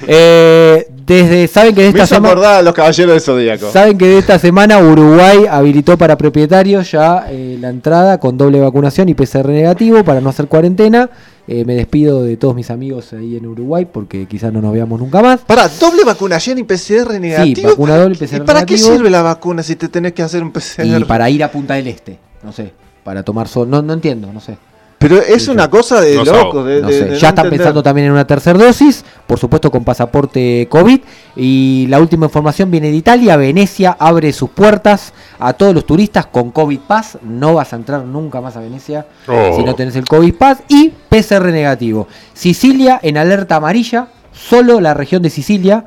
Eh, desde, saben que de esta semana. los caballeros del Zodíaco. Saben que de esta semana Uruguay habilitó para propietarios ya eh, la entrada con doble vacunación y PCR negativo para no hacer cuarentena. Eh, me despido de todos mis amigos ahí en Uruguay porque quizás no nos veamos nunca más. Para, doble vacunación y PCR negativo. Sí, vacuna doble y PCR ¿Y para qué negativo. sirve la vacuna si te tenés que hacer un PCR? Y para ir a Punta del Este, no sé, para tomar sol, no, no entiendo, no sé. Pero es una cosa de No loco. sabo. De, No de- sé, de ya no están entender. pensando también en una tercera dosis, por supuesto con pasaporte COVID. Y la última información viene de Italia. Venecia abre sus puertas a todos los turistas con COVID Pass. No vas a entrar nunca más a Venecia Oh. si no tenés el COVID Pass. Y PCR negativo. Sicilia en alerta amarilla, solo la región de Sicilia,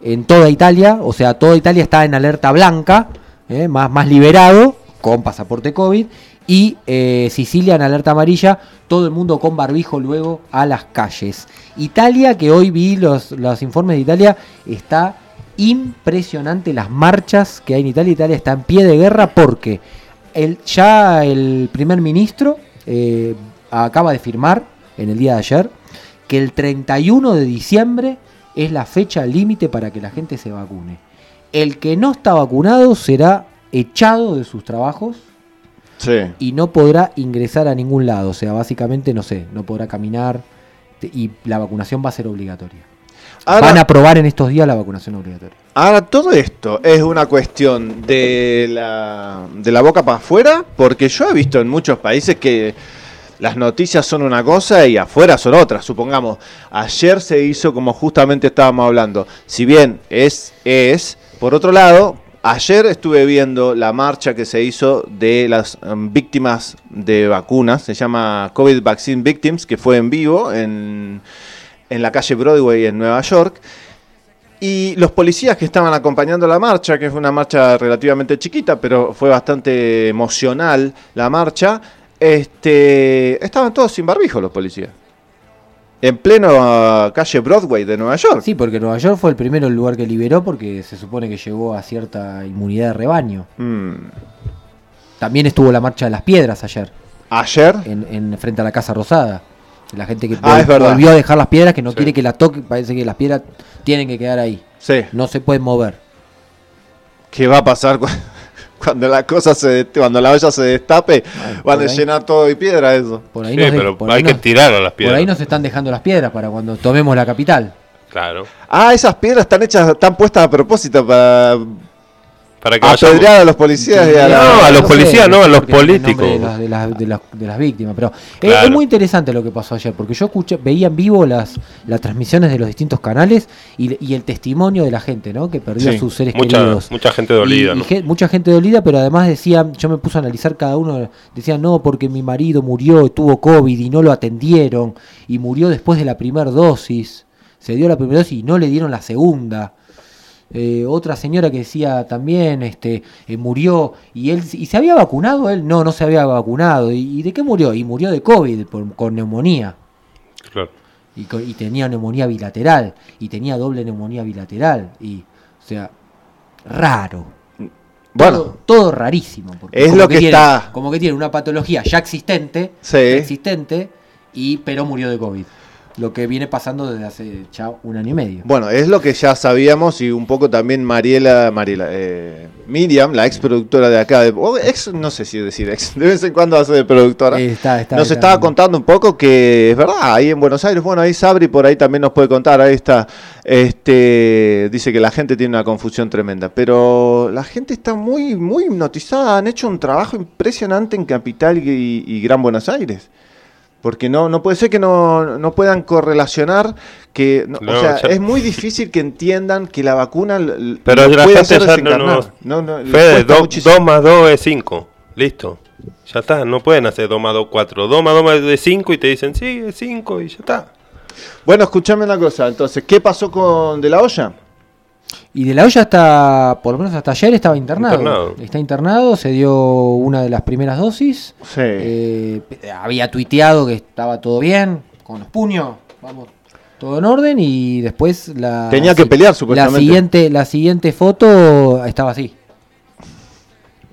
en toda Italia, o sea, toda Italia está en alerta blanca, eh, más, más liberado, con pasaporte COVID. Y eh, Sicilia en alerta amarilla, todo el mundo con barbijo luego a las calles. Italia, que hoy vi los, los informes de Italia, está impresionante las marchas que hay en Italia. Italia está en pie de guerra porque el, ya el primer ministro eh, acaba de firmar en el día de ayer que el 31 de diciembre es la fecha límite para que la gente se vacune. El que no está vacunado será echado de sus trabajos Sí. y no podrá ingresar a ningún lado. O sea, básicamente, no sé, no podrá caminar y la vacunación va a ser obligatoria. Ahora, Van a aprobar en estos días la vacunación obligatoria. ahora, todo esto es una cuestión de la, de la boca para afuera, porque yo he visto en muchos países que las noticias son una cosa y afuera son otras. Supongamos, ayer se hizo como justamente estábamos hablando. Si bien es, es, por otro lado, ayer estuve viendo la marcha que se hizo de las em, víctimas de vacunas, se llama COVID Vaccine Victims, que fue en vivo en, en la calle Broadway en Nueva York. Y los policías que estaban acompañando la marcha, que fue una marcha relativamente chiquita, pero fue bastante emocional la marcha, este, estaban todos sin barbijo los policías. En pleno ah, calle Broadway de Nueva York. Sí, porque Nueva York fue el primero lugar que liberó porque se supone que llegó a cierta inmunidad de rebaño. Mm. También estuvo la marcha de las piedras ayer, Ayer, en, en- frente a la Casa Rosada. La gente que Ah, vol- volvió a dejar las piedras, que no Sí. quiere que las toque, parece que las piedras tienen que quedar ahí. sí. No se pueden mover. ¿Qué va a pasar cuando la cosa se, cuando la olla se destape? Ay, Van por a ahí. llenar todo de piedra eso. Por ahí, Sí, nos pero por hay ahí que nos- tirar a las por piedras. ahí nos están dejando las piedras para cuando tomemos la capital. Claro. Ah, esas piedras están hechas, están puestas a propósito para Para que vayamos- apedrear a los policías y a la... No, a los policías, no, a los políticos. De las, de las- de las- de las víctimas. Pero es- Claro. es muy interesante lo que pasó ayer, porque yo escuché, veía en vivo las, las transmisiones de los distintos canales y, y el testimonio de la gente, ¿no? Que perdió Sí, a sus seres Mucha, queridos. mucha gente dolida, Y- y ¿no? ge- mucha gente dolida, pero además decían, yo me puse a analizar cada uno, decían, no, porque mi marido murió, tuvo COVID y no lo atendieron, y murió después de la primera dosis, se dio la primera dosis y no le dieron la segunda. Eh, otra señora que decía también, este, eh, murió y él y se había vacunado él, no, no se había vacunado. ¿Y, y de qué murió? Y murió de COVID, por- con neumonía. Claro. Y, con- y tenía neumonía bilateral, y tenía doble neumonía bilateral, y, o sea, raro. Bueno, todo, todo rarísimo. porque Es como lo que tiene- está- Como que tiene una patología ya existente, Sí. existente, y pero murió de COVID. Lo que viene pasando desde hace ya un año y medio. Bueno, es lo que ya sabíamos y un poco también Mariela, Mariela, eh, Miriam, la ex productora de acá, de, ex, no sé si decir ex, de vez en cuando hace de productora, Eh, está- está- nos está- estaba contando un poco que es verdad, ahí en Buenos Aires, bueno, ahí Sabri por ahí también nos puede contar, ahí está, este, dice que la gente tiene una confusión tremenda, pero la gente está muy, muy hipnotizada, han hecho un trabajo impresionante en Capital y, y Gran Buenos Aires. Porque no, no puede ser que no, no puedan correlacionar que... no, No, o sea, ya- es muy difícil que entiendan que la vacuna Pero la puede gente hacer ya no, no, Fede, cuesta 2 muchísimo. más 2 es 5. Listo. Ya está. No pueden hacer 2 más 2, 4. 2 más 2 es 5 y te dicen, sí, es 5 y ya está. Bueno, escúchame una cosa. Entonces, ¿qué pasó con De La Hoya? Y de la olla hasta, por lo menos hasta ayer estaba internado. Internado. Está internado, se dio una de las primeras dosis. Sí. Eh, había tuiteado que estaba todo bien, con los puños, vamos, todo en orden. Y después la. Tenía que pelear, La supuestamente. siguiente, la siguiente foto estaba así.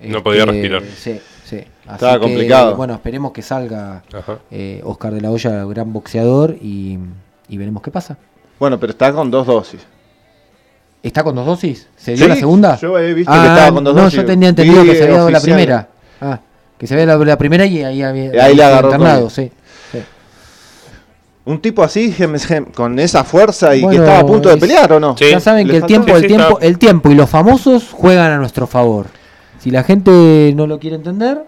No podía respirar. Sí, sí. Así Estaba que, complicado. Bueno, esperemos que salga eh, Oscar de la Hoya, gran boxeador, y, y veremos qué pasa. Bueno, pero está con dos dosis. ¿Está con dos dosis? ¿Se dio Sí, la segunda? yo he visto Ah, que estaba con dos no, dosis. yo tenía entendido que se había dado la primera. Ah, que se había dado la primera y ahí había Y ahí le agarró internado, sí. sí. Un tipo así, gem- gem- con esa fuerza y Bueno, que estaba a punto de es- pelear, ¿o no? Sí. Ya saben que el faltó- tiempo, Sí, el tiempo, el tiempo y los famosos juegan a nuestro favor. Si la gente no lo quiere entender,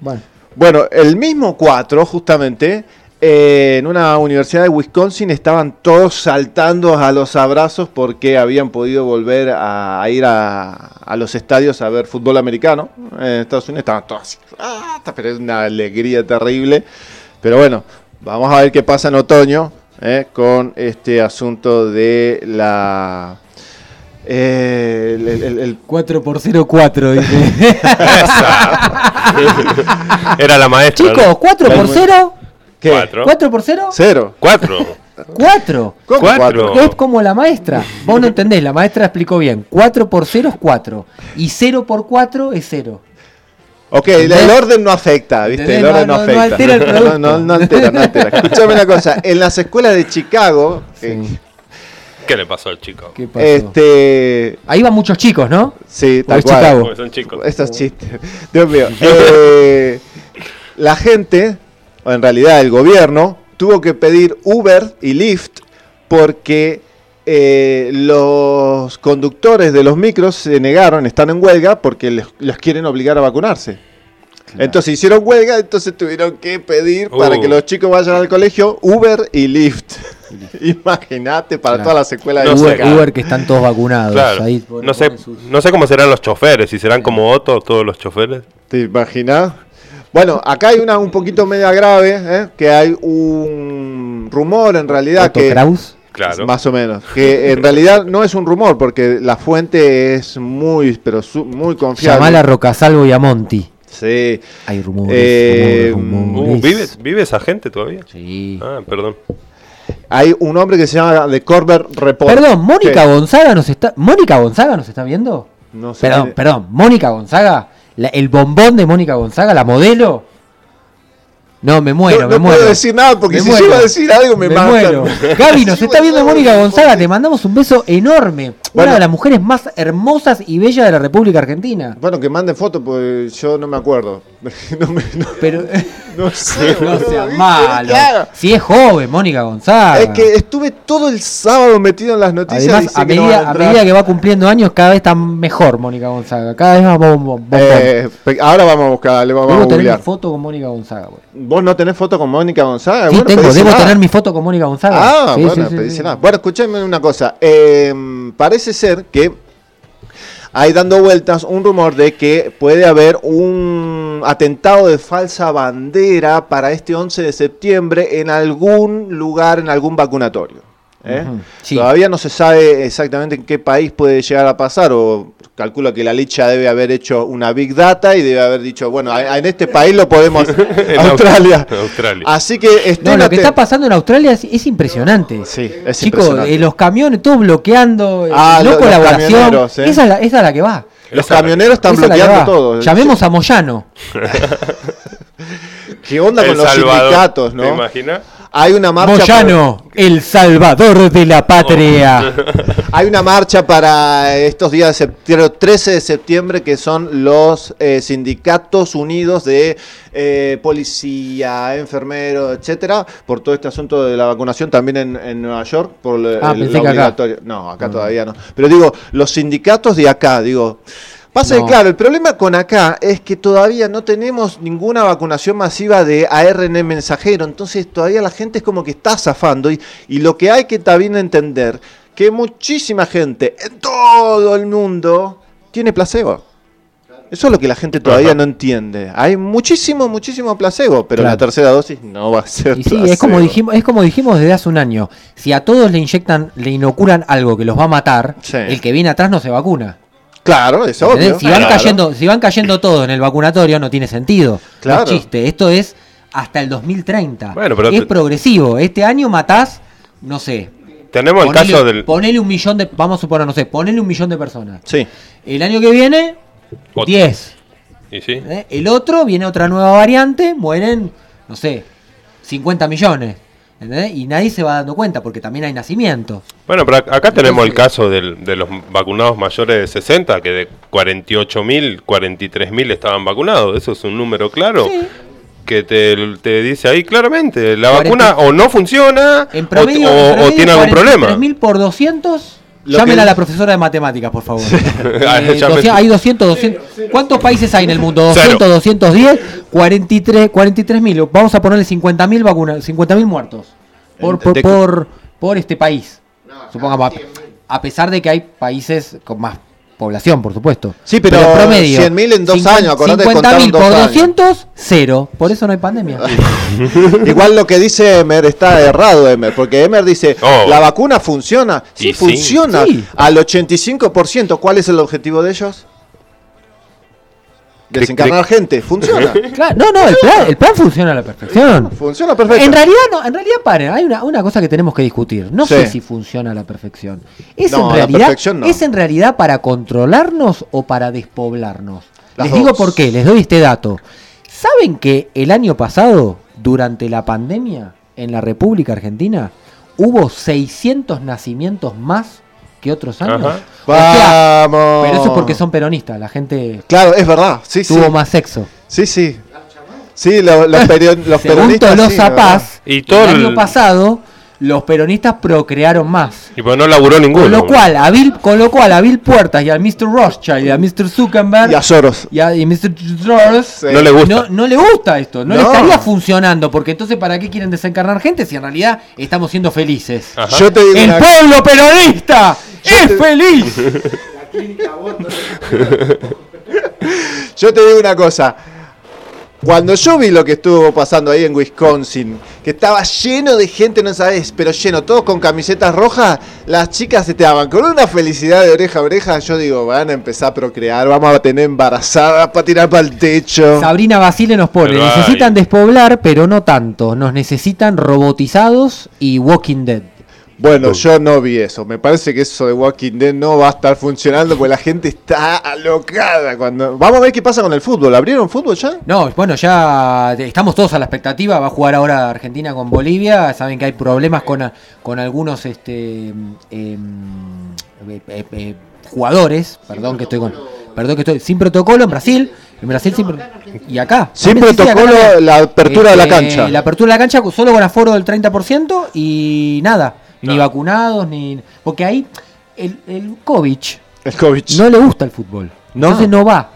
bueno. Bueno, el mismo 4, justamente, eh, en una universidad de Wisconsin estaban todos saltando a los abrazos porque habían podido volver a, ir a, los estadios a ver fútbol americano. En Estados Unidos estaban todos así, pero es una alegría terrible. Pero bueno, vamos a ver qué pasa en otoño eh, con este asunto de la... Eh, el, el, el, 4x04, dice. Era la maestra. Chicos, 4 por 0 ¿Qué? Cuatro. 4 por 0, Cero. Cuatro. 4. ¿Cómo Cuatro. cuatro? Es como la maestra. Vos no entendés, la maestra explicó bien. 4 por 0 es 4. Y 0 por 4 es 0. Ok, el, el orden no afecta, ¿viste? ¿Entendés? El orden No, no, no, no afecta. altera el producto. No, no, no altera, no altera. Escúchame una cosa, en las escuelas de Chicago, eh, ¿Qué le pasó al chico? ¿Qué pasó? este, Ahí van muchos chicos, ¿no? sí, tal cual. Chicago. Porque son chicos. Estos chistes. Dios mío. Eh, la gente, o en realidad el gobierno, tuvo que pedir Uber y Lyft porque eh, los conductores de los micros se negaron, están en huelga porque les- los quieren obligar a vacunarse. Entonces hicieron huelga, entonces tuvieron que pedir para Uh. que los chicos vayan al colegio Uber y Lyft. Imagínate para Claro. todas las escuelas No de. Uber. Uber que están todos vacunados. Claro. Ahí ponen- No sé, sus- no sé cómo serán los choferes, si serán como Otto todos los choferes. ¿Te imaginas? Bueno, acá hay una un poquito media grave, ¿eh? que hay un rumor en realidad Otto que Kraus. Claro. más o menos, que en realidad no es un rumor porque la fuente es muy pero su- muy confiable. Llamala a Rocasalvo y a Monti. Sí. Hay rumores. Eh, rumores, Uh, rumores. ¿vive, ¿Vive esa gente todavía? Sí. Ah, perdón. Hay un hombre que se llama The Corber Report. Perdón, Mónica ¿Qué? Gonzaga nos está. ¿Mónica Gonzaga nos está viendo? No sé Perdón, perdón. ¿Mónica Gonzaga? La- ¿El bombón de Mónica Gonzaga? ¿La modelo? No, me muero, no, me no muero. puedo decir nada porque Me si muero. llego a decir algo me, matan. muero. Gaby, nos está a viendo Mónica Gonzaga. Te mandamos un beso enorme. Bueno. Una de las mujeres más hermosas y bellas de la República Argentina. Bueno, que manden fotos porque yo no me acuerdo. no, me, no, Pero. no sé. no malo. Si es joven, Mónica Gonzaga. Es que estuve todo el sábado metido en las noticias. Además, a que no medida, a entrar. medida que va cumpliendo años, cada vez está mejor Mónica Gonzaga. Cada vez más bom- bom- bombón. Eh, ahora vamos a buscar, le vamos a googlear. foto con Mónica Gonzaga. güey. ¿Vos no tenés foto con Mónica Gonzaga? Sí, Bueno, tengo, debo tener mi foto con Mónica Gonzaga. Ah, Sí, bueno, sí, sí, pedísela. sí. Bueno, escúchame una cosa. Eh, parece ser que hay dando vueltas un rumor de que puede haber un atentado de falsa bandera para este 11 de septiembre en algún lugar, en algún vacunatorio. ¿Eh? Sí. Todavía no se sabe exactamente en qué país puede llegar a pasar o calculo que la licha debe haber hecho una big data y debe haber dicho, bueno, en este país lo podemos En Australia. Australia. Así que No, lo que está pasando en Australia es, es impresionante. Sí, es Chicos, impresionante. eh, los camiones todos bloqueando, eh, Ah, no lo- colaboración. eh. esa, es la, esa es la que va. Los Esa- camioneros están Esa bloqueando todo. Llamemos a Moyano. ¿Qué onda El con los Salvador, sindicatos, ¿Te no? imaginas? Hay una marcha Moyano, el salvador de la patria. hay una marcha para estos días de septiembre, 13 de septiembre, que son los eh, sindicatos unidos de eh, policía, enfermeros, etcétera, por todo este asunto de la vacunación también en, en Nueva York, por Ah, el- pensé la que acá. No, acá todavía no. Pero digo, los sindicatos de acá, digo. Pasa No. que, claro, el problema con acá es que todavía no tenemos ninguna vacunación masiva de ARN mensajero, entonces todavía la gente es como que está zafando y, y lo que hay que también entender que muchísima gente en todo el mundo tiene placebo. Eso es lo que la gente todavía Ajá. no entiende. Hay muchísimo, muchísimo placebo, pero Claro. la tercera dosis no va a ser Y sí, es como dijimos, es como dijimos desde hace un año. Si a todos le inyectan, le inoculan algo que los va a matar, Sí. el que viene atrás no se vacuna. Claro, es obvio. Si van Claro. cayendo, si van cayendo todos en el vacunatorio, no tiene sentido. Claro. No es chiste. Esto es hasta el 2030. Bueno, pero es progresivo. Este año matás, no sé. Tenemos el ponele- caso del. Ponele un millón de. Vamos a suponer, no sé, ponele un millón de personas. Sí. El año que viene, Otro. 10. Y sí. ¿eh? El otro viene otra nueva variante, mueren, no sé, 50 millones. ¿Entendés? Y nadie se va dando cuenta porque también hay nacimientos. Bueno, pero ac- acá tenemos el caso del- de los vacunados mayores de 60, que de 48.000, 43.000 estaban vacunados. Eso es un número claro. Sí. que te, te dice ahí claramente, la 40. vacuna o no funciona En o- promedio, o, en o promedio tiene algún problema. 43.000 por 200. Lo Llámenla que- a la profesora de matemáticas, por favor. Ah, Eh, ya me- 200, hay 200, 200. ¿Cuántos países hay en el mundo? Cero. 200, 210, 43 43.000. Vamos a ponerle 50.000 vacunas, 50.000 muertos por, por, por, por este país. Supongamos, a pesar de que hay países con más población, por supuesto. Sí, pero en promedio. 100.000 en dos 50 años, acordate, 50.000 contaron dos por años. 200, cero. Por eso no hay pandemia. Igual lo que dice Emer está errado, Emer, porque Emer dice, Oh. la vacuna funciona. Sí, Y funciona. Sí. Al 85%, ¿cuál es el objetivo de ellos? Desencarnar gente. Funciona. Claro, no, no, el plan, el plan funciona a la perfección. funciona perfecto. En realidad no, en realidad paren, hay una, una cosa que tenemos que discutir. No sé si funciona a la perfección. ¿Es No, en a la realidad perfección no. es en realidad para controlarnos o para despoblarnos? Las Les digo por qué, les doy este dato. ¿Saben que el año pasado, durante la pandemia en la República Argentina, hubo 600 nacimientos más que otros años? Ajá. O sea, Vamos. pero eso es porque son peronistas, la gente Claro, es verdad. Sí, sí. tuvo más sexo. Sí, sí. Sí, lo- los, perio- los Según peronistas. Tolosa sí, Paz, Y todo el el- año pasado los peronistas procrearon más. Y pues no laburó ninguno. Con lo cual, a Bill, con lo cual a Bill Puertas y al Mr. Rothschild y a Mr. Zuckerberg Y a Soros. y a y Mr. Soros Sí. No le gusta. no, no le gusta esto, no, le estaría funcionando, porque entonces ¿para qué quieren desencarnar gente si en realidad estamos siendo felices? Yo te digo ¡El una- pueblo peronista es feliz! Yo te digo una cosa. Cuando yo vi lo que estuvo pasando ahí en Wisconsin, que estaba lleno de gente, no sabes, pero lleno, todos con camisetas rojas, las chicas estaban con una felicidad de oreja a oreja. Yo digo, van a empezar a procrear, vamos a tener embarazadas para tirar para el techo. Sabrina Basile nos pone, necesitan despoblar, pero no tanto, nos necesitan robotizados y Walking Dead. Bueno, yo no vi eso. Me parece que eso de Walking Dead no va a estar funcionando porque la gente está alocada. Cuando... Vamos a ver qué pasa con el fútbol. ¿Abrieron fútbol ya? No, bueno, ya estamos todos a la expectativa. Va a jugar ahora Argentina con Bolivia. Saben que hay problemas con, con algunos este, em, eh, eh, eh, jugadores. Perdón que estoy con. Perdón que estoy. Sin protocolo en Brasil. En Brasil sin pro- Y acá. Sin sí, acá protocolo, la apertura de la Este, cancha. La apertura de la cancha solo con aforo del 30% y nada. Ni vacunados, ni. Porque ahí el, el COVID El COVID. no le gusta el fútbol. No. Entonces no va.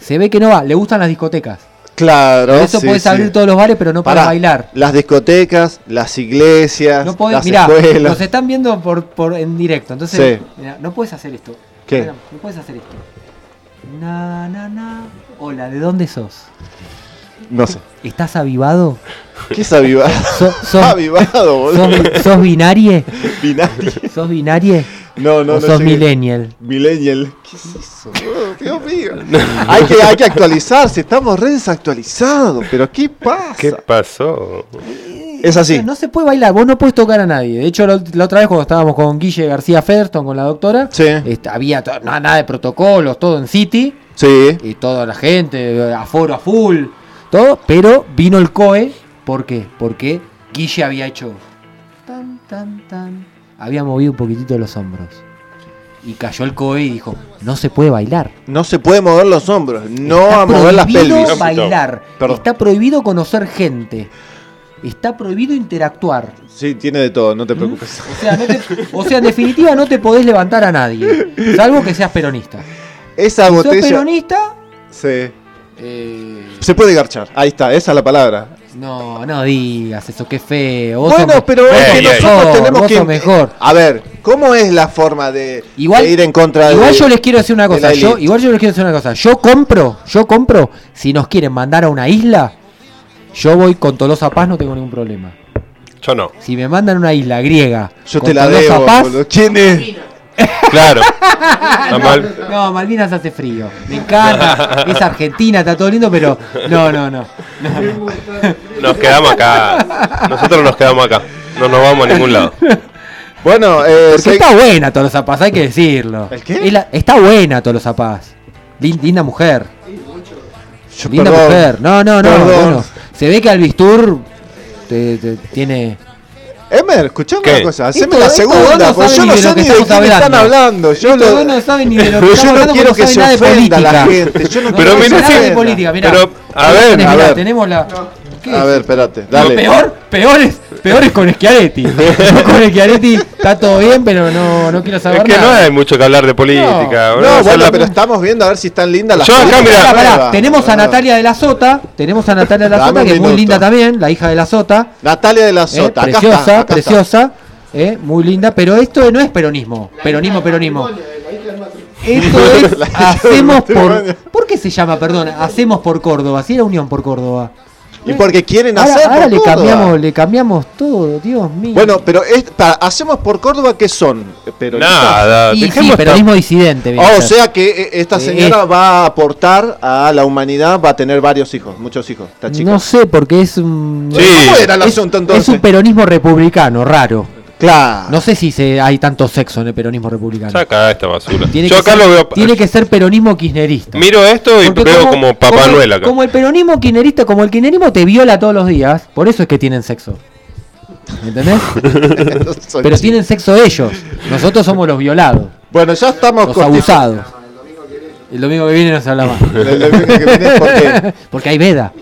Se ve que no va. Le gustan las discotecas. Claro. Por eso sí, puedes sí. abrir todos los bares, pero no puedes Pará, bailar. Las discotecas, las iglesias, No podés, las mirá, escuelas. nos están viendo por, por en directo. Entonces, Sí. mirá, no puedes hacer esto. ¿Qué? Mirá, no puedes hacer esto. Na, na, na. Hola, ¿de dónde sos? No sé. ¿Estás avivado? ¿Qué es avivado? So- sos- avivado, boludo. ¿Sos, sos binarie? Binario. ¿Sos binarie? No, no, ¿O no. sos llegué. millennial? Millennial. ¿Qué es eso? boludo? Dios mío. hay, que, hay que actualizarse. Estamos re desactualizados. ¿Pero qué pasa? ¿Qué pasó? Es así. O sea, no se puede bailar, vos no puedes tocar a nadie. De hecho, la, la otra vez cuando estábamos con Guille García Ferston, con la doctora, Sí. este, había nada, nada de protocolos, todo en City. Sí. y toda la gente, aforo a full, todo, pero vino el COE, ¿por qué? Porque Guille había hecho tan, tan, tan, había movido un poquitito los hombros. Y cayó el COE y dijo, no se puede bailar. No se puede mover los hombros. No Está a mover las pelvis. bailar, Perdón. está prohibido conocer gente, está prohibido interactuar. Sí, tiene de todo, no te preocupes. O sea, no te- o sea, en definitiva no te podés levantar a nadie, salvo que seas peronista. Esa Si sos peronista, Sí. Eh, Se puede garchar. Ahí está, esa es la palabra. No, no digas eso, qué feo. Vos Bueno, sos pero vos es que nosotros mejor, tenemos vos que. mejor. A ver, ¿cómo es la forma de, Igual, de ir en contra de. igual yo les quiero decir una de cosa, yo, igual yo les quiero decir una cosa. Yo compro, yo compro, si nos quieren mandar a una isla, yo voy con Tolosa Paz, no tengo ningún problema. Yo no. Si me mandan a una isla griega, Yo con te la Tolosa debo. Paz. ¿Quién es? Claro. Mal. no, Malvinas hace frío. Me encanta, es Argentina, está todo lindo, pero no, no, no. Nos quedamos acá. Nosotros nos quedamos acá. No nos vamos a ningún lado. Bueno, eh, se- está buena Tolosa Paz, hay que decirlo. ¿El qué? Es la- está buena Tolosa Paz. Lin- Linda mujer. Yo- Linda perdón. mujer. No, no, no. Bueno, se ve que Albistur te, te- tiene. Emer, escuchame ¿Qué? una cosa, haceme la segunda, no porque yo no ni de sé lo que ni de quién están hablando. Yo lo- dos no saben ni de lo que Pero yo no hablando quiero que se ofenda la política. gente. Yo no No quiero Pero que mira, se sí, nada de ofenda. política, mirá. Pero, a ver, Mirá, a ver. tenemos la... ¿Qué A es? ver, espérate, Lo dale. peor, peor es, peor es con Schiaretti. Con Schiaretti está todo bien, pero no, no quiero saber es que no nada. hay mucho que hablar de política. No, bueno, la- pero estamos viendo a ver si están lindas las Yo acá, películas. mirá, Pará, pará, nuevas. tenemos a. Natalia de la Sota, tenemos a Natalia de la Sota, que es muy linda también, la hija de la Sota. Natalia de la eh, Sota, acá preciosa, está, acá está. preciosa, eh, muy linda, pero esto no es peronismo, peronismo, peronismo. Esto es hacemos por. ¿Por qué se llama, perdón, hacemos por Córdoba? Si era Unión por Córdoba. Y porque quieren Ahora, hacer ahora por le Córdoba. cambiamos, le cambiamos todo, Dios mío. Bueno, pero es, para- hacemos por Córdoba qué son? Peronistas. Nada, sí, esta- peronismo disidente. viene Ah, a o sea que eh, esta Eh, señora va a aportar a la humanidad, va a tener varios hijos, muchos hijos, esta chica. No sé, porque es un. Sí. ¿Cómo era el es, asunto es entonces? un peronismo republicano, raro. Claro. No sé si se, hay tanto sexo en el peronismo republicano. Saca esta basura. Tiene Yo que acá ser, lo veo. Tiene que ser peronismo kirchnerista. Miro esto y Porque veo como, Papá como- Noel acá. Como el peronismo kirchnerista, como el kirchnerismo te viola todos los días, por eso es que tienen sexo. ¿Entendés? Soy Pero chico. tienen sexo ellos. Nosotros somos los violados, Bueno, ya estamos los abusados. El domingo que viene no se habla más. El domingo que viene, ¿por qué? Porque hay veda.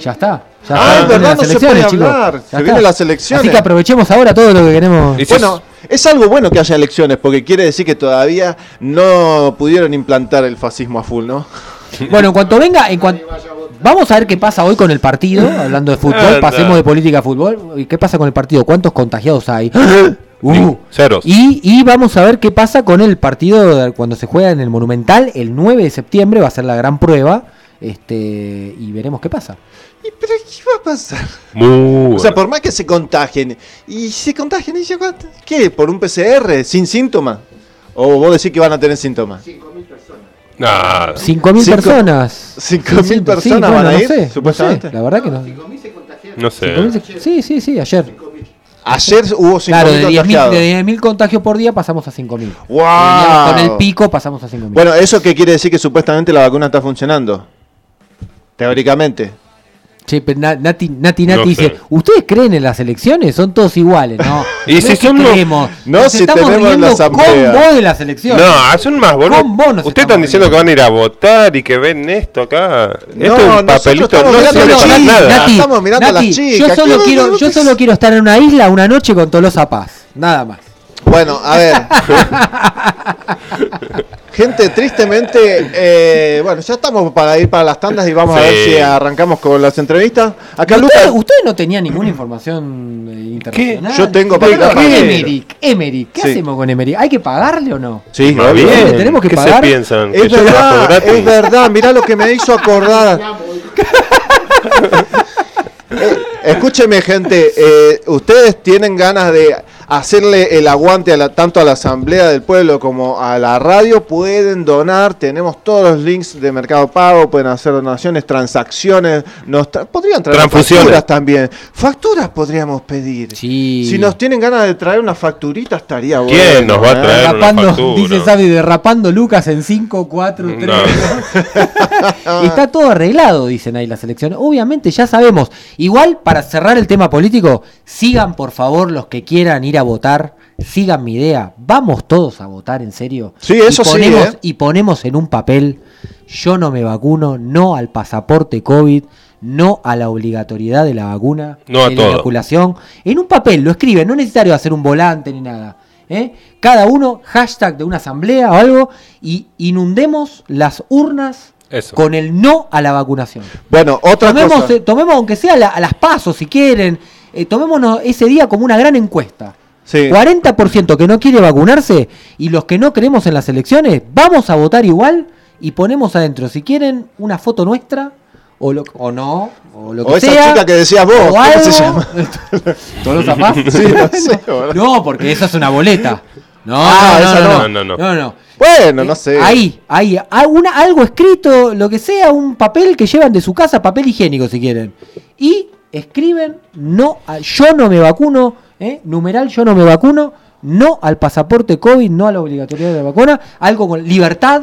Ya está. Ya Ah, es verdad, Vienen las no se elecciones, puede hablar. Se vienen las elecciones. Así que aprovechemos ahora todo lo que queremos. Y Bueno, es algo bueno que haya elecciones, porque quiere decir que todavía no pudieron implantar el fascismo a full, ¿no? Bueno, en cuanto venga, en cuanto vamos a ver qué pasa hoy con el partido, hablando de fútbol, Anda. pasemos de política a fútbol. ¿Y qué pasa con el partido? ¿Cuántos contagiados hay? Uh. Ceros. Y, y vamos a ver qué pasa con el partido cuando se juega en el Monumental el 9 de septiembre, va a ser la gran prueba. Este, y veremos qué pasa. ¿Y pero qué va a pasar? Muy O sea, por más que se contagien, y se contagien, ¿y ya cuánto? ¿Qué? ¿Por un PCR sin síntomas? ¿O vos decís que van a tener síntomas? Nada. 5.000 Cinco- personas. 5.000 Sí, sí, personas bueno, van a no ir, sé, no supuestamente. sé, la verdad que no. No sé. 5.000 se- Sí, sí, sí, ayer. Ayer hubo 5.000 Claro, de 10.000 contagiados. de 10.000 contagios por día pasamos a 5.000. ¡Wow! Con el pico pasamos a 5.000. Bueno, ¿eso qué quiere decir? Que supuestamente la vacuna está funcionando. Teóricamente. Che, pero Na- Nati, Nati, No dice, sé. ¿ustedes creen en las elecciones? Son todos iguales, ¿no? Y No si que son creemos, No, nos si estamos tenemos riendo la asamblea. con vos de las elecciones. No, son más boludo. Con vos nos Ustedes están diciendo riendo. que van a ir a votar y que ven esto acá. No, esto es un papelito, no sirve a para las nada. Estamos mirando a las chicas. Yo solo, ¿Qué- quiero, yo solo quiero estar en una isla una noche con Tolosa Paz. Nada más. Bueno, a ver. Gente, tristemente, eh, bueno, ya estamos para ir para las tandas y vamos a ver si arrancamos con las entrevistas. Acá ¿Ustedes, Lucas, ustedes no tenían ninguna información eh, internacional? Yo tengo ¿Qué, para- ¿Qué, Emerick? Emerick, ¿qué Sí. hacemos con Emerick? ¿Hay que pagarle o no? sí, Más bien. ¿Le tenemos que ¿Qué pagar? se piensan? Es ¿Que yo trabajo verdad, gratis? es verdad, mirá lo que me hizo acordar. Eh, escúcheme gente, eh, ustedes tienen ganas de hacerle el aguante a la- tanto a la Asamblea del Pueblo como a la radio, pueden donar, tenemos todos los links de Mercado Pago, pueden hacer donaciones, transacciones, nos tra- podrían traer facturas también. Facturas podríamos pedir. Sí. Si nos tienen ganas de traer una facturita estaría bueno. ¿Quién nos va a ¿eh? traer? una Derrapando, factura. dice Sabi, derrapando Lucas en 5, 4, 3. Está todo arreglado, dicen ahí las elecciones. Obviamente, ya sabemos. Igual, para cerrar el tema político, sigan por favor los que quieran ir a votar. Sigan mi idea. Vamos todos a votar, en serio. Sí, eso y sí, ponemos, ¿eh? Y ponemos en un papel: yo no me vacuno, no al pasaporte COVID, no a la obligatoriedad de la vacuna, No a de la todo. inoculación. En un papel, lo escriben, no es necesario hacer un volante ni nada. ¿eh? Cada uno, hashtag de una asamblea o algo, y inundemos las urnas Eso. con el no a la vacunación. Bueno, otra Tomemos, cosa. eh, tomemos aunque sea la- a las pasos si quieren, eh, tomémonos ese día como una gran encuesta. Sí. 40% que no quiere vacunarse y los que no creemos en las elecciones, vamos a votar igual y ponemos adentro, si quieren, una foto nuestra o, lo, o no, o lo que O esa chica que decías vos, ¿cómo se llama? ¿Tolosa Paz? Sí, no sé. No, porque esa es una boleta. No, Ah, no, esa no, no. no, No, no, no, no. Bueno, no Eh, sé. Ahí, ahí, alguna- algo escrito, lo que sea, un papel que llevan de su casa, papel higiénico si quieren. Y escriben, no, a- yo no me vacuno, ¿eh? numeral, yo no me vacuno, no al pasaporte COVID, no a la obligatoriedad de la vacuna, algo con libertad,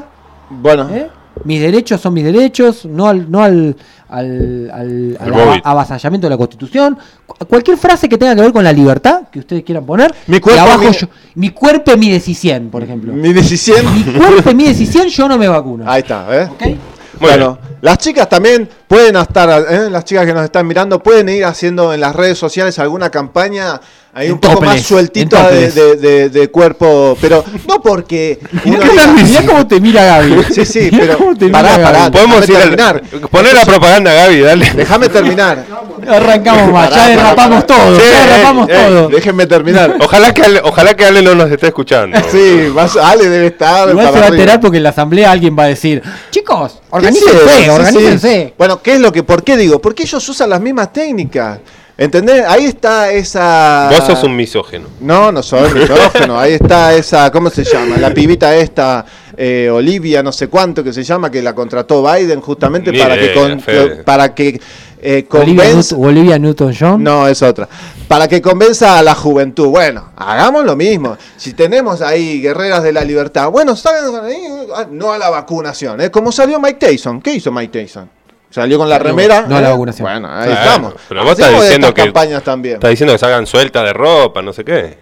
Bueno, ¿eh? mis derechos son mis derechos, no al, no al, al, al- avasallamiento de la Constitución. Cu- Cualquier frase que tenga que ver con la libertad que ustedes quieran poner. Mi cuerpo, y abajo mi- yo- mi cuerpo mide 100, por ejemplo. Mi decisión. Mi cuerpo mide 100, yo no me vacuno. Ahí está, ¿eh? Bueno, las chicas también pueden estar, ¿eh? las chicas que nos están mirando, pueden ir haciendo en las redes sociales alguna campaña En un poco más sueltito de, topless. de- de- de cuerpo, pero no porque Mirá, diga- cómo te mira Gaby. Sí, sí, Mirá pero cómo te pará, mira pará. Gaby. Podemos ir terminar. al, poner la propaganda, Gaby, dale. Déjame terminar. Arrancamos más, ya derrapamos pará. todo, Sí, ya eh, derrapamos eh, todo. Déjenme terminar. Ojalá que Ale, ojalá que Ale no nos esté escuchando. Sí, más, Ale debe estar. Igual para se va a enterar porque en la asamblea alguien va a decir, chicos, organícense, sí, sí. organícense. Bueno, ¿qué es lo que, por qué digo? Porque ellos usan las mismas técnicas. ¿Entendés? Ahí está esa. Vos sos un misógeno. No, no soy misógeno. Ahí está esa, ¿cómo se llama? La pibita esta, eh, Olivia, no sé cuánto que se llama, que la contrató Biden justamente Ni para que, con- para que eh, Olivia, convenza. Olivia Newton-John. No, es otra. Para que convenza a la juventud. Bueno, hagamos lo mismo. Si tenemos ahí guerreras de la libertad, bueno, salgan ahí, ah, no a la vacunación. ¿eh? Como salió Mike Tyson. ¿Qué hizo Mike Tyson? Salió con la remera. no a la ¿eh? vacunación. Bueno, ahí Claro, estamos. pero vos estás diciendo que- campañas también. Está diciendo que salgan sueltas de ropa, no sé qué.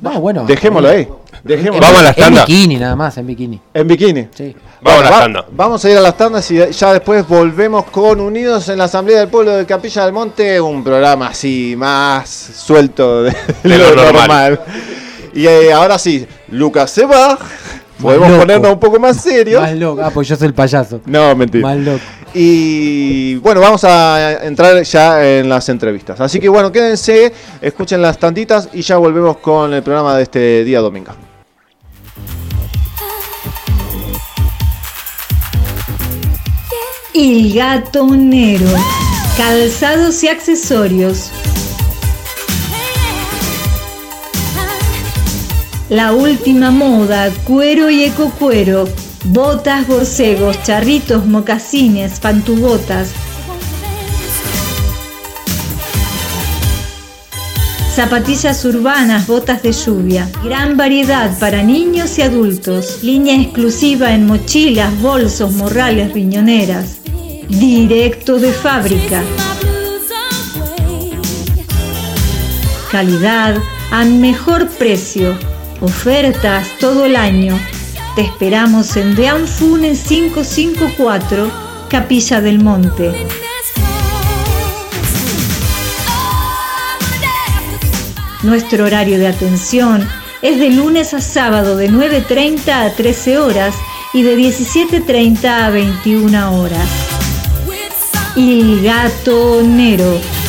No, bueno. Dejémoslo ahí. En, Dejémoslo Vamos a las en tandas. bikini nada más, en bikini. En bikini. Sí. Vamos a las va- tandas. Vamos a ir a las tandas y ya después volvemos con Unidos en la Asamblea del Pueblo de Capilla del Monte, un programa así más suelto de, De lo, lo normal. normal. Y eh, ahora sí, Lucas se va. Podemos loco. ponernos un poco más serios. Más loco. Ah, pues yo soy el payaso. No, mentira. Más loco. Y bueno, vamos a entrar ya en las entrevistas. Así que bueno, quédense, escuchen las tantitas y ya volvemos con el programa de este día domingo. El gatonero. Calzados y accesorios. La última moda, cuero y ecocuero. Botas, borcegos, charritos, mocasines, pantubotas. Zapatillas urbanas, botas de lluvia. Gran variedad para niños y adultos. Línea exclusiva en mochilas, bolsos, morrales, riñoneras. Directo de fábrica. Calidad a mejor precio. Ofertas todo el año. Te esperamos en Deanfune 554, Capilla del Monte. Nuestro horario de atención es de lunes a sábado de 9.30 a 13 horas y de 17.30 a 21 horas. Il Gatonero.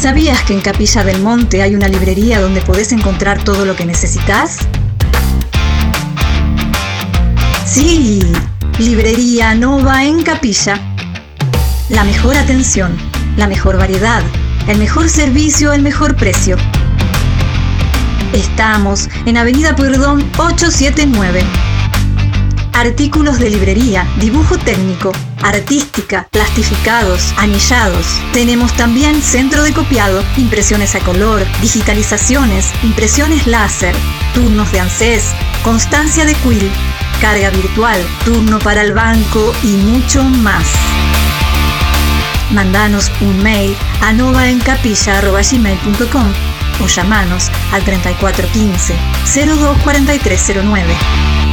¿Sabías que en Capilla del Monte hay una librería donde podés encontrar todo lo que necesitas? Sí, Librería Nova en Capilla. La mejor atención, la mejor variedad, el mejor servicio, el mejor precio. Estamos en Avenida Pueyrredón 879. Artículos de librería, dibujo técnico, artística, plastificados, anillados. Tenemos también centro de copiado, impresiones a color, digitalizaciones, impresiones láser, turnos de ANSES, constancia de quill, carga virtual, turno para el banco y mucho más. Mandanos un mail a novaencapilla.gmail.com o llamanos al 3415 024309.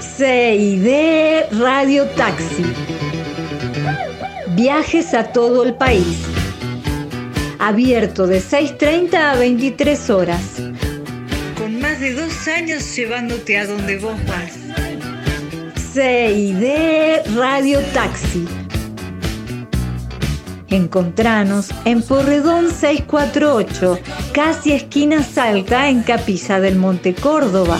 CID Radio Taxi. Viajes a todo el país. Abierto de 6.30 a 23 horas. Con más de dos años llevándote a donde vos vas. CID Radio Taxi. Encontranos en Porredón 648, casi esquina Salta, en Capilla del Monte Córdoba.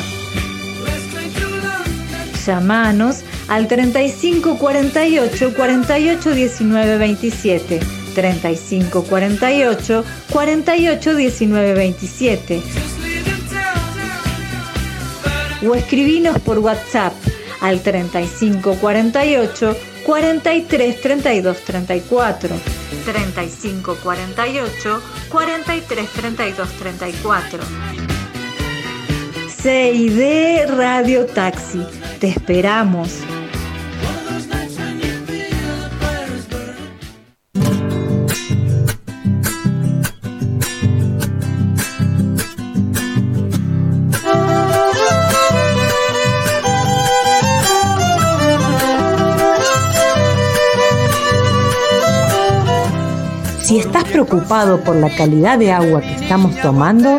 Llamanos al 35 48 48 19 27. 35 48 48 19 27. O escribinos por WhatsApp al 35 48 43 32 34. 35 48 43 32 34. CID Radio Taxi. Te esperamos. Si estás preocupado por la calidad de agua que estamos tomando,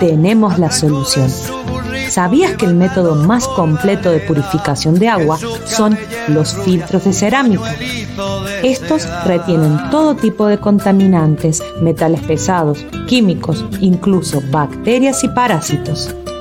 tenemos la solución. ¿Sabías que el método más completo de purificación de agua son los filtros de cerámica? Estos retienen todo tipo de contaminantes, metales pesados, químicos, incluso bacterias y parásitos.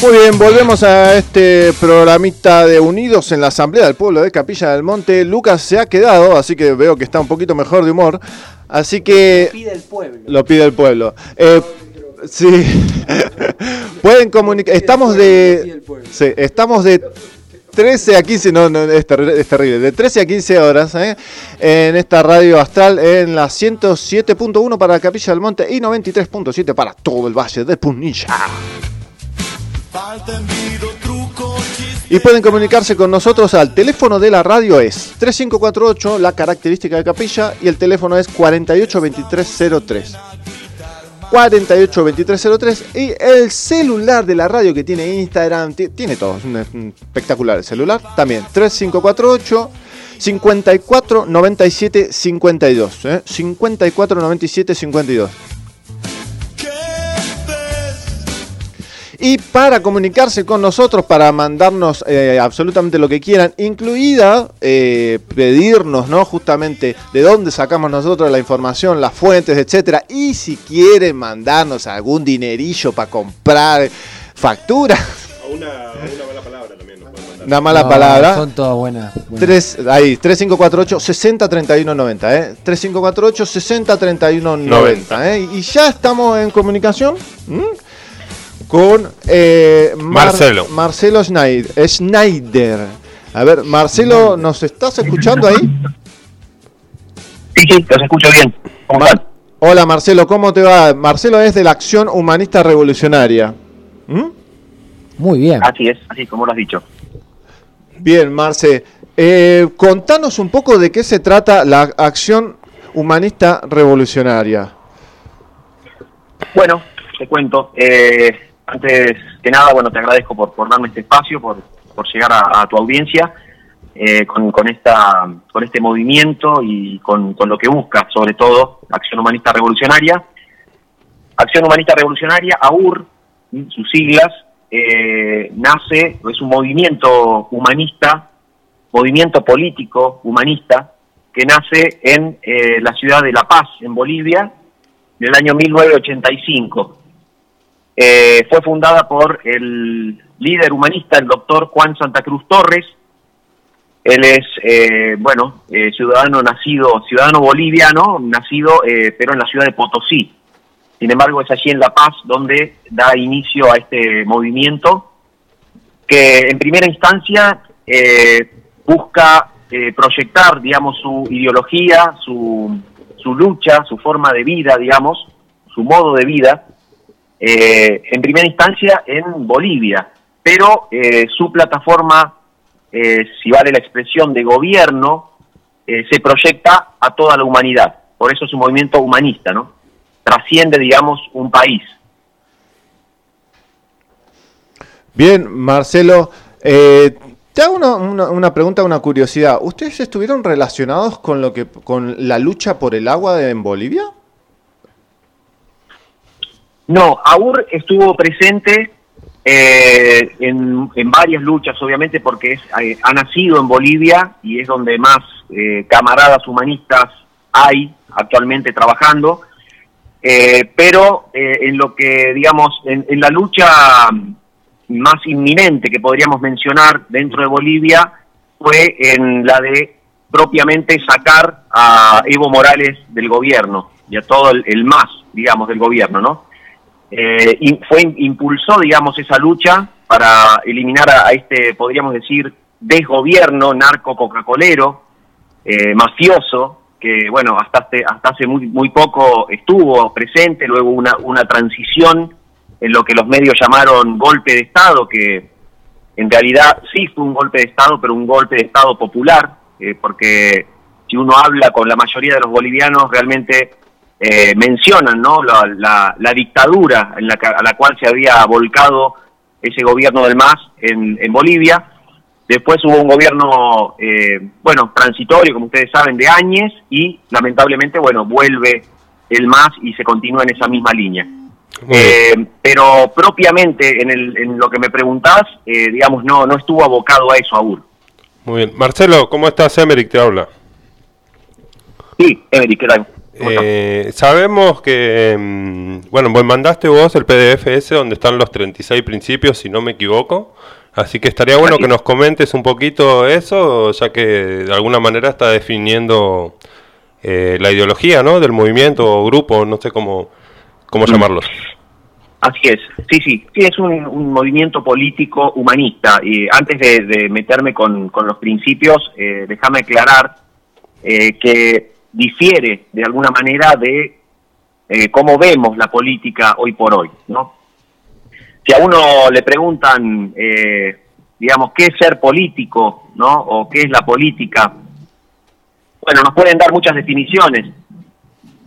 Muy bien, volvemos a este programita de Unidos en la Asamblea del Pueblo de Capilla del Monte. Lucas se ha quedado, así que veo que está un poquito mejor de humor. Así que... Lo pide el pueblo. Lo pide el pueblo. Eh, sí. Pueden comunicar... Estamos de... Sí, estamos de 13 a 15, no, no es, ter es, terrible, de 13 a 15 horas ¿eh? en esta radio astral en la 107.1 para Capilla del Monte y 93.7 para todo el Valle de Punilla. Y pueden comunicarse con nosotros al teléfono de la radio es 3548, la característica de capilla, y el teléfono es 482303. 482303 y el celular de la radio que tiene Instagram, tiene todo, es espectacular el celular, también 3548 54 97 52, ¿eh? 54 97 52. Y para comunicarse con nosotros, para mandarnos eh, absolutamente lo que quieran, incluida eh, pedirnos, ¿no? Justamente de dónde sacamos nosotros la información, las fuentes, etcétera. Y si quieren mandarnos algún dinerillo para comprar facturas. Una, una mala palabra también nos pueden mandar. Una mala No, palabra. Son todas buenas. buenas. Tres, ahí, 3548 603190, ¿eh? 3548 603190, ¿eh? Y ya estamos en comunicación ¿m? Con eh, Mar- Marcelo. Marcelo Schneider, Schneider. A ver, Marcelo, ¿nos estás escuchando ahí? Sí, sí, los escucho bien. ¿Cómo están? Hola Marcelo, ¿cómo te va? Marcelo es de la Acción Humanista Revolucionaria. ¿Mm? Muy bien. Así es, así como lo has dicho. Bien, Marce, eh, contanos un poco de qué se trata la Acción Humanista Revolucionaria. Bueno, te cuento. eh, antes que nada, bueno, te agradezco por, por darme este espacio, por, por llegar a, tu audiencia eh, con, con, esta, con este movimiento y con, con lo que busca, sobre todo, Acción Humanista Revolucionaria. Acción Humanista Revolucionaria, AUR, sus siglas, eh, nace, es un movimiento humanista, movimiento político humanista, que nace en eh, la ciudad de La Paz, en Bolivia, en el año 1985. Eh, fue fundada por el líder humanista, el doctor Juan Santa Cruz Torres. Él es, eh, bueno, eh, ciudadano nacido, ciudadano boliviano, nacido, eh, pero en la ciudad de Potosí. Sin embargo, es allí en La Paz donde da inicio a este movimiento que en primera instancia eh, busca proyectar, digamos, su ideología, su, su lucha, su forma de vida, digamos, su modo de vida, eh, en primera instancia en Bolivia, pero eh, su plataforma, eh, si vale la expresión de gobierno, eh, se proyecta a toda la humanidad. Por eso es un movimiento humanista, ¿no? Trasciende, digamos, un país. Bien, Marcelo, eh, te hago una, una- una pregunta, una curiosidad. ¿Ustedes estuvieron relacionados con lo que con la lucha por el agua en Bolivia? No, AUR estuvo presente eh, en, varias luchas, obviamente, porque es, eh, ha nacido en Bolivia y es donde más eh, camaradas humanistas hay actualmente trabajando. Eh, pero en lo que, digamos, en, en la lucha más inminente que podríamos mencionar dentro de Bolivia fue en la de propiamente sacar a Evo Morales del gobierno y a todo el, el más, digamos, del gobierno, ¿no? Eh, fue impulsó, digamos, esa lucha para eliminar a, este, podríamos decir, desgobierno narco coca-colero, eh, mafioso, que, bueno, hasta hace, hasta hace muy, muy poco estuvo presente, luego una, una transición en lo que los medios llamaron golpe de Estado, que en realidad sí fue un golpe de Estado, pero un golpe de Estado popular, eh, porque si uno habla con la mayoría de los bolivianos, realmente eh, mencionan ¿no? la, la- la dictadura en la, a la cual se había volcado ese gobierno del MAS en, en Bolivia. Después hubo un gobierno, eh, bueno, transitorio, como ustedes saben, de Áñez y lamentablemente, bueno, vuelve el MAS y se continúa en esa misma línea. Eh, pero propiamente en, el, en lo que me preguntás, eh, digamos, no, no estuvo abocado a eso aún. Muy bien. Marcelo, ¿cómo estás? Emerick te habla. Sí, Emerick, ¿qué tal? Eh, sabemos que, mm, bueno, pues mandaste vos el PDF ese donde están los 36 principios, si no me equivoco. Así que estaría bueno que nos comentes un poquito eso, ya que de alguna manera está definiendo eh, la ideología, ¿no? Del movimiento o grupo, no sé cómo, cómo Mm. llamarlos. Así es, sí, sí, sí, es un, un movimiento político humanista. Y antes de, de meterme con, con los principios, eh, déjame aclarar eh, que difiere de alguna manera de eh, cómo vemos la política hoy por hoy, ¿no? Si a uno le preguntan, eh, digamos, qué es ser político, ¿no? O qué es la política, bueno, nos pueden dar muchas definiciones.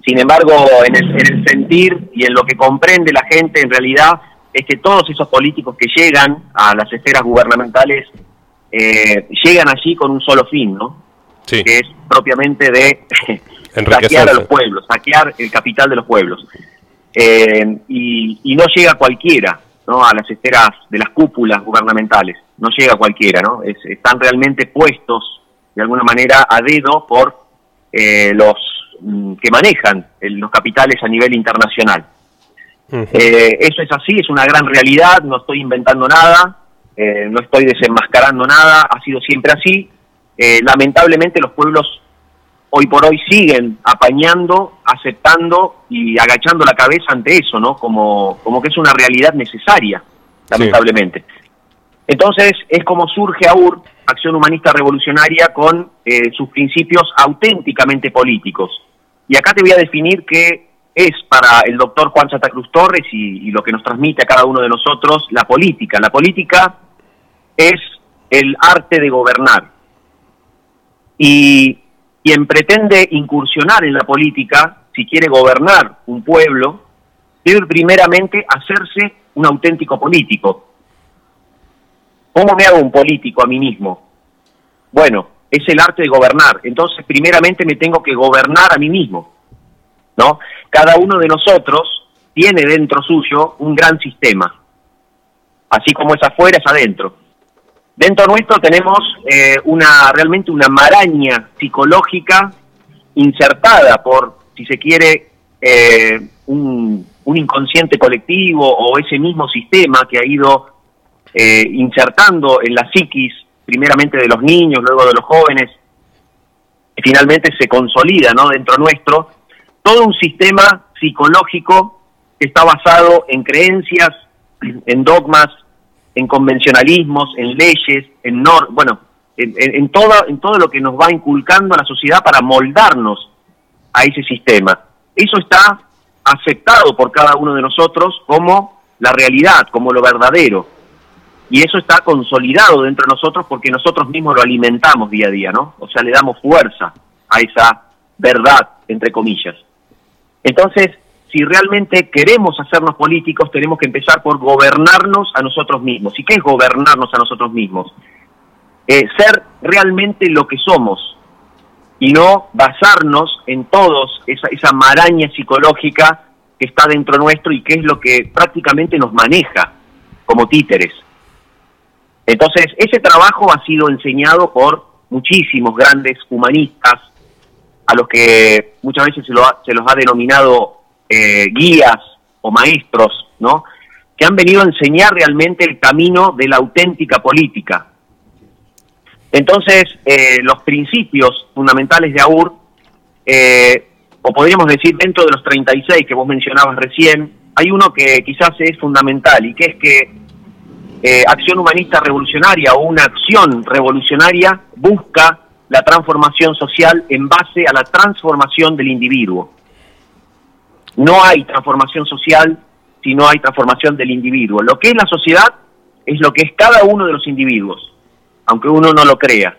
Sin embargo, en el, en el sentir y en lo que comprende la gente en realidad es que todos esos políticos que llegan a las esferas gubernamentales eh, llegan allí con un solo fin, ¿no? Sí, Que es propiamente de saquear a los pueblos, saquear el capital de los pueblos. Eh, y, y no llega cualquiera, ¿no? a las esferas de las cúpulas gubernamentales. No llega cualquiera, ¿no? están realmente puestos de alguna manera a dedo por eh, los mm, que manejan los capitales a nivel internacional. Eh, eso es así, es una gran realidad, no estoy inventando nada, eh, no estoy desenmascarando nada, ha sido siempre así. Lamentablemente los pueblos hoy por hoy siguen apañando, aceptando y agachando la cabeza ante eso, ¿no? Como, como que es una realidad necesaria, lamentablemente. Entonces es como surge AUR, Acción Humanista Revolucionaria, con eh, sus principios auténticamente políticos. Y acá te voy a definir qué es para el doctor Juan Santa Cruz Torres y, y lo que nos transmite a cada uno de nosotros la política. La política es el arte de gobernar. Y quien pretende incursionar en la política, si quiere gobernar un pueblo, debe primeramente hacerse un auténtico político. ¿Cómo me hago un político a mí mismo? Bueno, es el arte de gobernar. Entonces, primeramente me tengo que gobernar a mí mismo. ¿No? Cada uno de nosotros tiene dentro suyo un gran sistema. Así como es afuera, es adentro. Dentro nuestro tenemos eh, una realmente una maraña psicológica insertada por, si se quiere, eh, un, inconsciente colectivo o ese mismo sistema que ha ido eh, insertando en la psiquis, primeramente de los niños, luego de los jóvenes, y finalmente se consolida ¿no? dentro nuestro, todo un sistema psicológico que está basado en creencias, en dogmas, en convencionalismos, en leyes, en nor bueno, en, en, todo, en todo lo que nos va inculcando la sociedad para moldarnos a ese sistema. Eso está aceptado por cada uno de nosotros como la realidad, como lo verdadero. Y eso está consolidado dentro de nosotros porque nosotros mismos lo alimentamos día a día, ¿no? O sea, le damos fuerza a esa verdad, entre comillas. Entonces, si realmente queremos hacernos políticos, tenemos que empezar por gobernarnos a nosotros mismos. ¿Y qué es gobernarnos a nosotros mismos? Eh, ser realmente lo que somos y no basarnos en todos esa, esa maraña psicológica que está dentro nuestro y que es lo que prácticamente nos maneja como títeres. Entonces, ese trabajo ha sido enseñado por muchísimos grandes humanistas, a los que muchas veces se, lo se los ha denominado eh, guías o maestros, ¿no? Que han venido a enseñar realmente el camino de la auténtica política. Entonces, eh, los principios fundamentales de AUR, eh, o podríamos decir dentro de los 36 que vos mencionabas recién, hay uno que quizás es fundamental y que es que acción humanista revolucionaria o una acción revolucionaria busca la transformación social en base a la transformación del individuo. No hay transformación social si no hay transformación del individuo. Lo que es la sociedad es lo que es cada uno de los individuos, aunque uno no lo crea.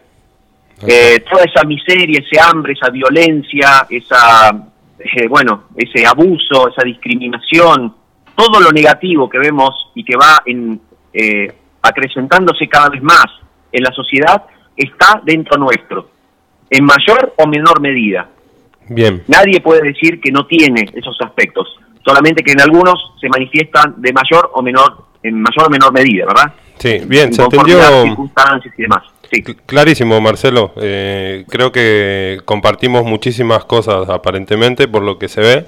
Eh, toda esa miseria, ese hambre, esa violencia, esa, eh, bueno, ese abuso, esa discriminación, todo lo negativo que vemos y que va en, eh, acrecentándose cada vez más en la sociedad está dentro nuestro, en mayor o menor medida. Bien. Nadie puede decir que no tiene esos aspectos, solamente que en algunos se manifiestan de mayor o menor, en mayor o menor medida, ¿verdad? Sí, bien, se entendió. circunstancias y demás. Sí. Clarísimo, Marcelo. Eh, creo que compartimos muchísimas cosas aparentemente por lo que se ve.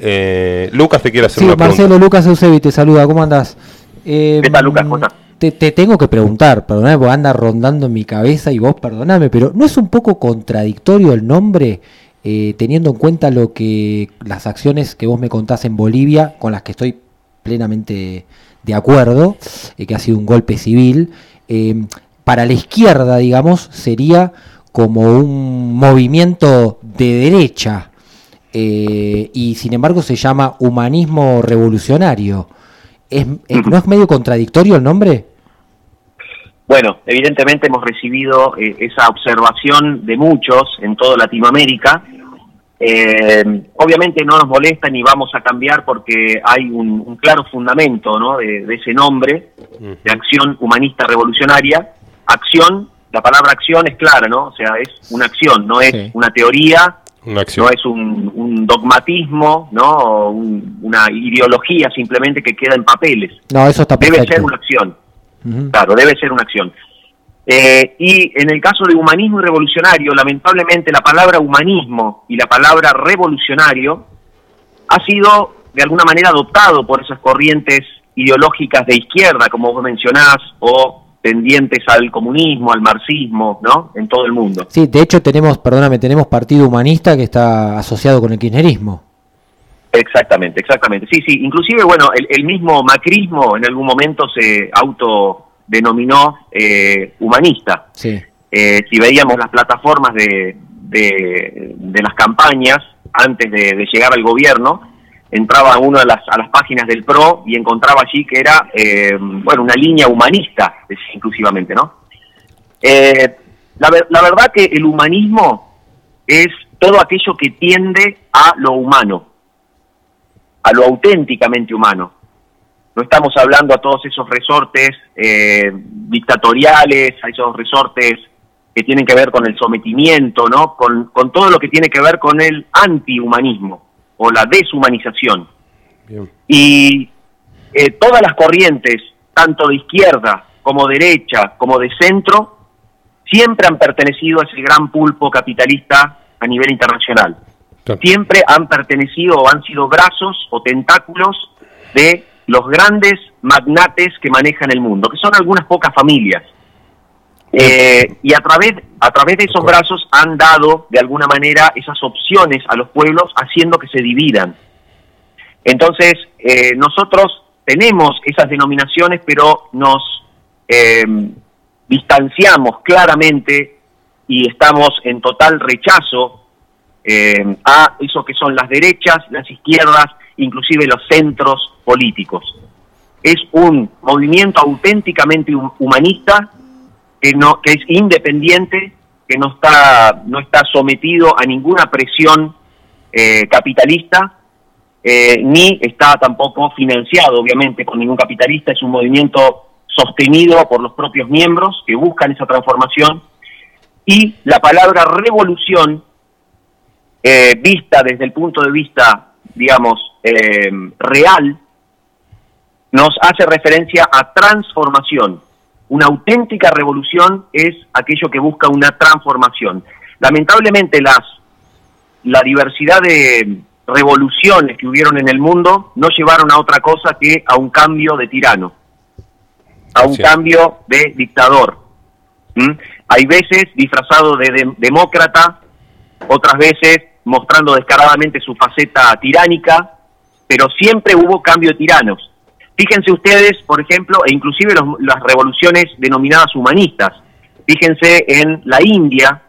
Eh, Lucas te quiere hacer una Marcelo, pregunta. Lucas Eusebi, te saluda. ¿Cómo andás? Eh, ¿Qué tal, Lucas? ¿Cómo estás? Te, te, tengo que preguntar, perdóname, porque anda rondando en mi cabeza y vos perdoname, pero ¿no es un poco contradictorio el nombre eh, teniendo en cuenta lo que las acciones que vos me contás en Bolivia, con las que estoy plenamente de acuerdo, eh, que ha sido un golpe civil, eh, para la izquierda, digamos, sería como un movimiento de derecha, y sin embargo se llama humanismo revolucionario. ¿Es, ¿No es medio contradictorio el nombre? Bueno, evidentemente hemos recibido eh, esa observación de muchos en toda Latinoamérica. Eh, obviamente no nos molesta ni vamos a cambiar porque hay un, claro fundamento ¿no? de, ese nombre, de acción humanista revolucionaria. Acción, la palabra acción es clara, ¿no? O sea, es una acción, no es una teoría no es un, dogmatismo, ¿no? una ideología simplemente que queda en papeles. No, eso está Debe ser una acción. Claro, debe ser una acción. Eh, y en el caso de humanismo y revolucionario, lamentablemente la palabra humanismo y la palabra revolucionario ha sido de alguna manera adoptado por esas corrientes ideológicas de izquierda, como vos mencionás, o tendientes al comunismo, al marxismo, ¿no? En todo el mundo. Sí, de hecho tenemos, perdóname, tenemos partido humanista que está asociado con el kirchnerismo. Exactamente, exactamente. Sí, sí, inclusive, bueno, el, mismo macrismo en algún momento se autodenominó eh, humanista. Sí. Eh, si veíamos las plataformas de, de, las campañas antes de llegar al gobierno, entraba uno a las, a las páginas del PRO y encontraba allí que era, eh, bueno, una línea humanista, inclusivamente, ¿no? Eh, la, la verdad que el humanismo es todo aquello que tiende a lo humano, a lo auténticamente humano. No estamos hablando a todos esos resortes eh, dictatoriales, a esos resortes que tienen que ver con el sometimiento, ¿no? Con, con todo lo que tiene que ver con el antihumanismo o la deshumanización. Y eh, todas las corrientes, tanto de izquierda como derecha, como de centro, siempre han pertenecido a ese gran pulpo capitalista a nivel internacional. Siempre han pertenecido o han sido brazos o tentáculos de los grandes magnates que manejan el mundo, que son algunas pocas familias. Eh, y a través, a través de esos brazos han dado de alguna manera esas opciones a los pueblos haciendo que se dividan. Entonces, eh, nosotros tenemos esas denominaciones, pero nos eh, distanciamos claramente y estamos en total rechazo a eso que son las derechas, las izquierdas, inclusive los centros políticos. Es un movimiento auténticamente humanista que, no, que es independiente, que no está, no está sometido a ninguna presión eh, capitalista, eh, ni está tampoco financiado, obviamente, por ningún capitalista. Es un movimiento sostenido por los propios miembros que buscan esa transformación. Y la palabra revolución, eh, vista desde el punto de vista, digamos, real, nos hace referencia a transformación una auténtica revolución es aquello que busca una transformación. Lamentablemente las, la diversidad de revoluciones que hubieron en el mundo no llevaron a otra cosa que a un cambio de tirano, a un cambio de dictador. ¿Mm? Hay veces disfrazado de demócrata, otras veces mostrando descaradamente su faceta tiránica, pero siempre hubo cambio de tiranos. Fíjense ustedes, por ejemplo, e inclusive las revoluciones denominadas humanistas. Fíjense en la India,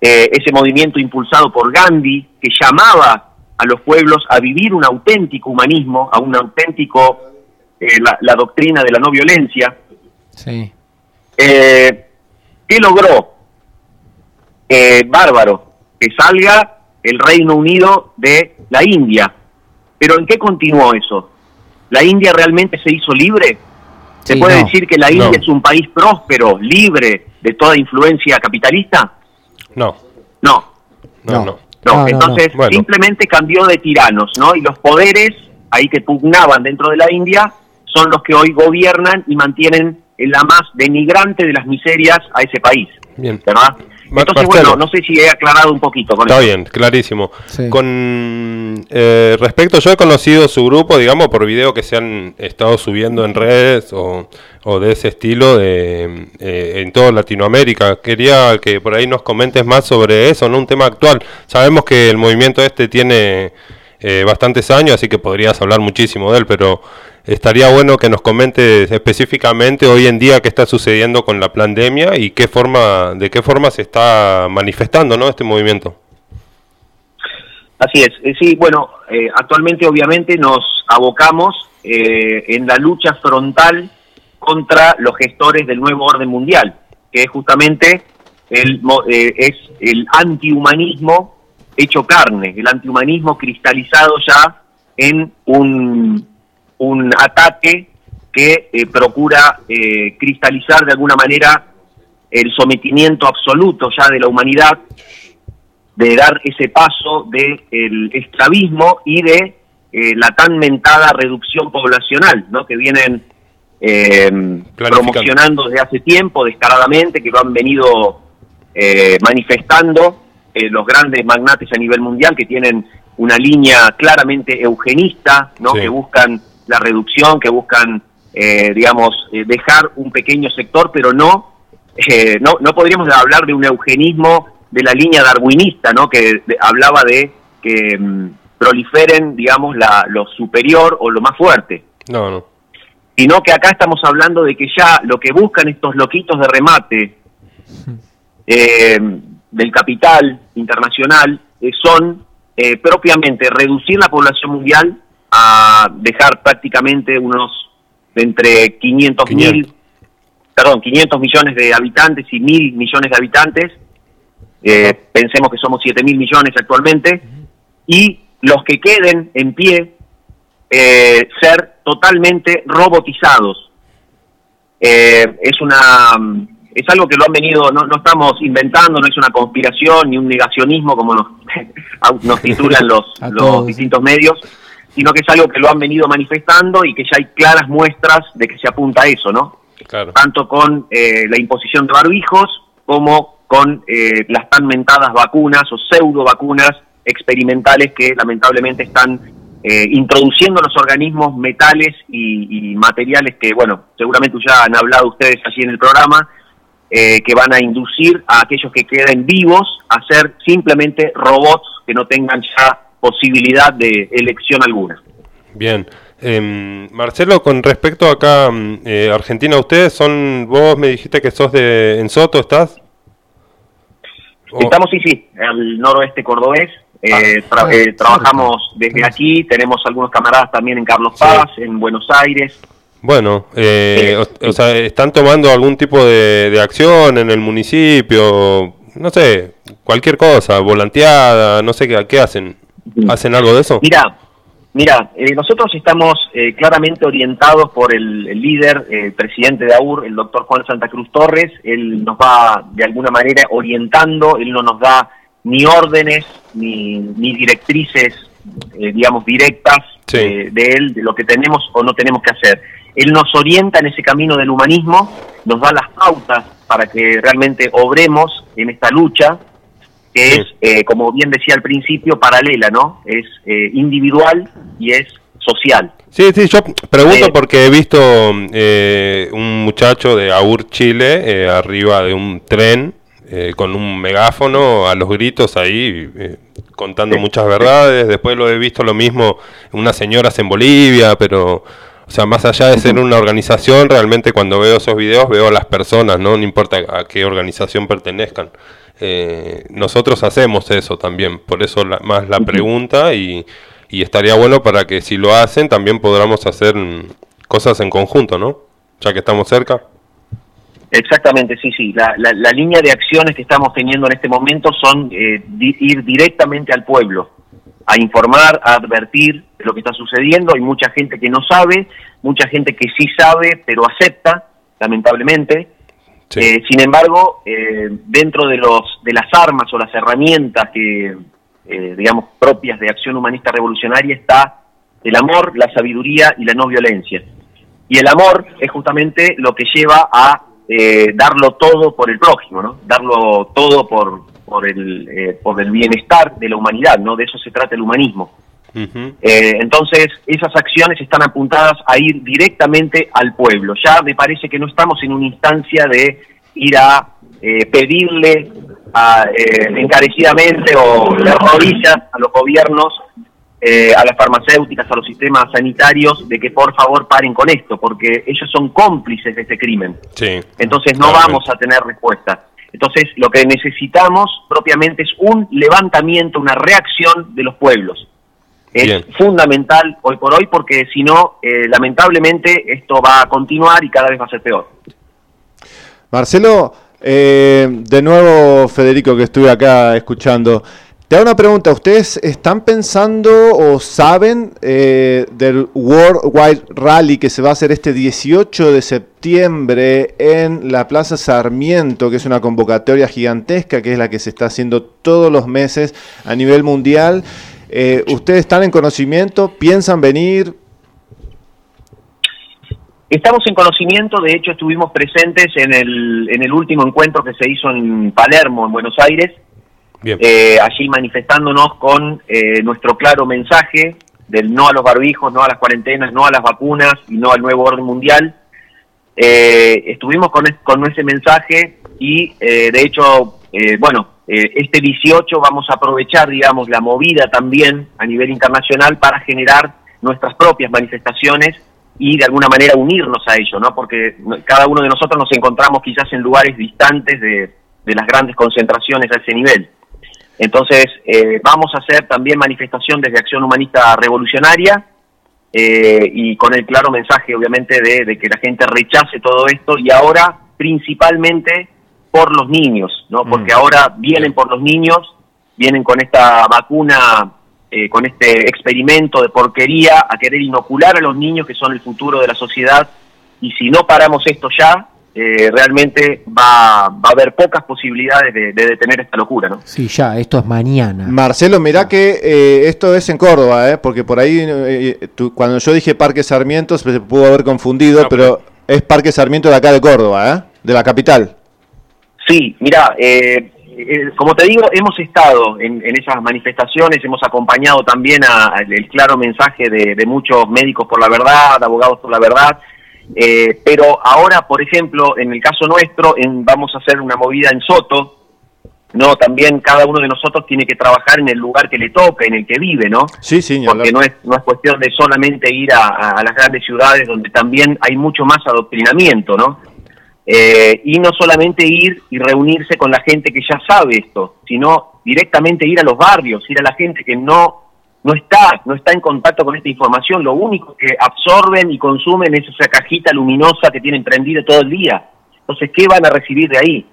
eh, ese movimiento impulsado por Gandhi, que llamaba a los pueblos a vivir un auténtico humanismo, a un auténtico, eh, la, doctrina de la no violencia. Sí. Eh, ¿Qué logró? bárbaro, que salga el Reino Unido de la India. Pero ¿en qué continuó eso? ¿La India realmente se hizo libre? ¿Se puede decir que la India es un país próspero, libre de toda influencia capitalista? No. No. No, no. no. Entonces, simplemente cambió de tiranos, ¿no? Y los poderes ahí que pugnaban dentro de la India son los que hoy gobiernan y mantienen la más denigrante de las miserias a ese país. Bien. ¿Verdad? Entonces, bueno, no sé si he aclarado un poquito con Está bien, clarísimo. Con eh, respecto, yo he conocido su grupo, digamos, por video que se han estado subiendo en redes o, de ese estilo de, eh, en toda Latinoamérica. Quería que por ahí nos comentes más sobre eso, ¿no? Un tema actual. Sabemos que el movimiento este tiene eh, bastantes años, así que podrías hablar muchísimo de él, pero estaría bueno que nos comentes específicamente hoy en día qué está sucediendo con la pandemia y qué forma, de qué forma se está manifestando ¿no? este movimiento. Así es, eh, sí, bueno, eh, actualmente obviamente nos abocamos en la lucha frontal contra los gestores del nuevo orden mundial, que es justamente el, es el antihumanismo hecho carne, el antihumanismo cristalizado ya en un, un ataque que eh, procura eh, cristalizar de alguna manera el sometimiento absoluto ya de la humanidad de dar ese paso del el esclavismo y de eh, la tan mentada reducción poblacional, ¿no? que vienen eh, promocionando desde hace tiempo descaradamente, que lo han venido manifestando los grandes magnates a nivel mundial que tienen una línea claramente eugenista, ¿no? que buscan la reducción, que buscan, digamos, dejar un pequeño sector, pero no, no, no podríamos hablar de un eugenismo de la línea darwinista, ¿no? que hablaba de que mm, proliferen, digamos, la, lo superior o lo más fuerte. No, no. Sino que acá estamos hablando de que ya lo que buscan estos loquitos de remate eh, del capital internacional eh, son eh, propiamente reducir la población mundial a dejar prácticamente unos entre 500 mil, perdón, 500 millones de habitantes y mil millones de habitantes. pensemos que somos 7 mil millones actualmente. Y los que queden en pie eh, ser totalmente robotizados. Eh, es una es algo que lo han venido, no, no estamos inventando, no es una conspiración ni un negacionismo como nos, nos titulan los, los distintos medios, sino que es algo que lo han venido manifestando y que ya hay claras muestras de que se apunta a eso, ¿no? Tanto con eh, la imposición de barbijos como con las tan mentadas vacunas o pseudo vacunas experimentales que lamentablemente están eh, introduciendo los organismos metales y, materiales que, bueno, seguramente ya han hablado ustedes allí en el programa, eh, que van a inducir a aquellos que queden vivos a ser simplemente robots que no tengan ya posibilidad de elección alguna. Bien. Em, Marcelo, con respecto acá, mm, eh, Argentina, ustedes son, vos me dijiste que sos de, en Soto, ¿estás? Estamos, sí, sí, al noroeste cordobés, eh, ah, eh, trabajamos desde aquí, tenemos algunos camaradas también en Carlos Paz, en Buenos Aires. Bueno, eh, o, sea, ¿están tomando algún tipo de, acción en el municipio? No sé, cualquier cosa, volanteada, no sé qué, qué hacen. ¿Hacen algo de eso? Mira, mira nosotros estamos claramente orientados por el, el líder, el presidente de AUR, el doctor Juan Santa Cruz Torres. Él nos va de alguna manera orientando, él no nos da ni órdenes ni, ni directrices, eh, digamos, directas de, él, de lo que tenemos o no tenemos que hacer. Él nos orienta en ese camino del humanismo, nos da las pautas para que realmente obremos en esta lucha, que es, eh, como bien decía al principio, paralela, ¿no? Es eh, individual y es social. Sí, sí, yo pregunto porque he visto un muchacho de Aur, Chile, arriba de un tren eh, con un megáfono a los gritos ahí, eh, contando muchas verdades. Después lo he visto lo mismo unas señoras en Bolivia, pero, o sea, más allá de ser una organización, realmente cuando veo esos videos veo a las personas, ¿no? No importa a qué organización pertenezcan. Eh, nosotros hacemos eso también, por eso más la pregunta y, y estaría bueno para que si lo hacen también podamos hacer cosas en conjunto, ¿no? Ya que estamos cerca. Exactamente, sí, sí. La, la, línea de acciones que estamos teniendo en este momento son eh, ir directamente al pueblo, a informar, a advertir de lo que está sucediendo. Hay mucha gente que no sabe, mucha gente que sí sabe, pero acepta, lamentablemente. Eh, sin embargo, eh, dentro de, los, de las armas o las herramientas que, digamos, propias de acción humanista revolucionaria está el amor, la sabiduría y la no violencia. Y el amor es justamente lo que lleva a eh, darlo todo por el prójimo, ¿no? Darlo todo por, por, el, eh, por el bienestar de la humanidad, ¿no? De eso se trata el humanismo. Eh, entonces, esas acciones están apuntadas a ir directamente al pueblo. Ya me parece que no estamos en una instancia de ir a pedirle a, encarecidamente o de rodillas a los gobiernos eh, a las farmacéuticas, a los sistemas sanitarios, de que por favor paren con esto, porque ellos son cómplices de este crimen. Entonces no vamos a tener respuesta. Entonces lo que necesitamos propiamente es un levantamiento, una reacción de los pueblos. Es fundamental hoy por hoy porque si no, eh, lamentablemente esto va a continuar y cada vez va a ser peor. Marcelo, eh, de nuevo Federico que estuve acá escuchando. Te hago una pregunta, ¿ustedes están pensando o saben eh, del World Wide Rally que se va a hacer este 18 de septiembre en la Plaza Sarmiento, que es una convocatoria gigantesca, que es la que se está haciendo todos los meses a nivel mundial? Eh, ¿Ustedes están en conocimiento? ¿Piensan venir? Estamos en conocimiento, de hecho estuvimos presentes en el, en el último encuentro que se hizo en Palermo, en Buenos Aires, eh, allí manifestándonos con eh, nuestro claro mensaje del no a los barbijos, no a las cuarentenas, no a las vacunas y no al nuevo orden mundial. Eh, estuvimos con, con ese mensaje y de hecho, bueno, este 18 vamos a aprovechar, digamos, la movida también a nivel internacional para generar nuestras propias manifestaciones y de alguna manera unirnos a ello, ¿no? Porque cada uno de nosotros nos encontramos quizás en lugares distantes de, de las grandes concentraciones a ese nivel. Entonces, eh, vamos a hacer también manifestación desde Acción Humanista Revolucionaria eh, y con el claro mensaje, obviamente, de, que la gente rechace todo esto y ahora principalmente por los niños, ¿no? Mm. Porque ahora vienen por los niños, vienen con esta vacuna, eh, con este experimento de porquería a querer inocular a los niños que son el futuro de la sociedad y si no paramos esto ya, eh, realmente va, va, a haber pocas posibilidades de, detener esta locura, ¿no? Sí, ya, esto es mañana. Marcelo, mirá que eh, esto es en Córdoba, ¿eh? porque por ahí, eh, cuando yo dije Parque Sarmiento, se pudo haber confundido, pero es Parque Sarmiento de acá de Córdoba, ¿eh? de la capital. Sí, mirá, como te digo, hemos estado en, esas manifestaciones, hemos acompañado también al el claro mensaje de, de muchos médicos por la verdad, abogados por la verdad, eh, pero ahora, por ejemplo, en el caso nuestro, en, vamos a hacer una movida en Soto, ¿no? También cada uno de nosotros tiene que trabajar en el lugar que le toca, en el que vive, ¿no? Sí, sí, Porque no es, no es cuestión de solamente ir a, las grandes ciudades donde también hay mucho más adoctrinamiento, ¿no? Eh, y no solamente ir y reunirse con la gente que ya sabe esto, sino directamente ir a los barrios, ir a la gente que no no está, no está en contacto con esta información, lo único que absorben y consumen es esa cajita luminosa que tienen prendida todo el día. Entonces, ¿qué van a recibir de ahí?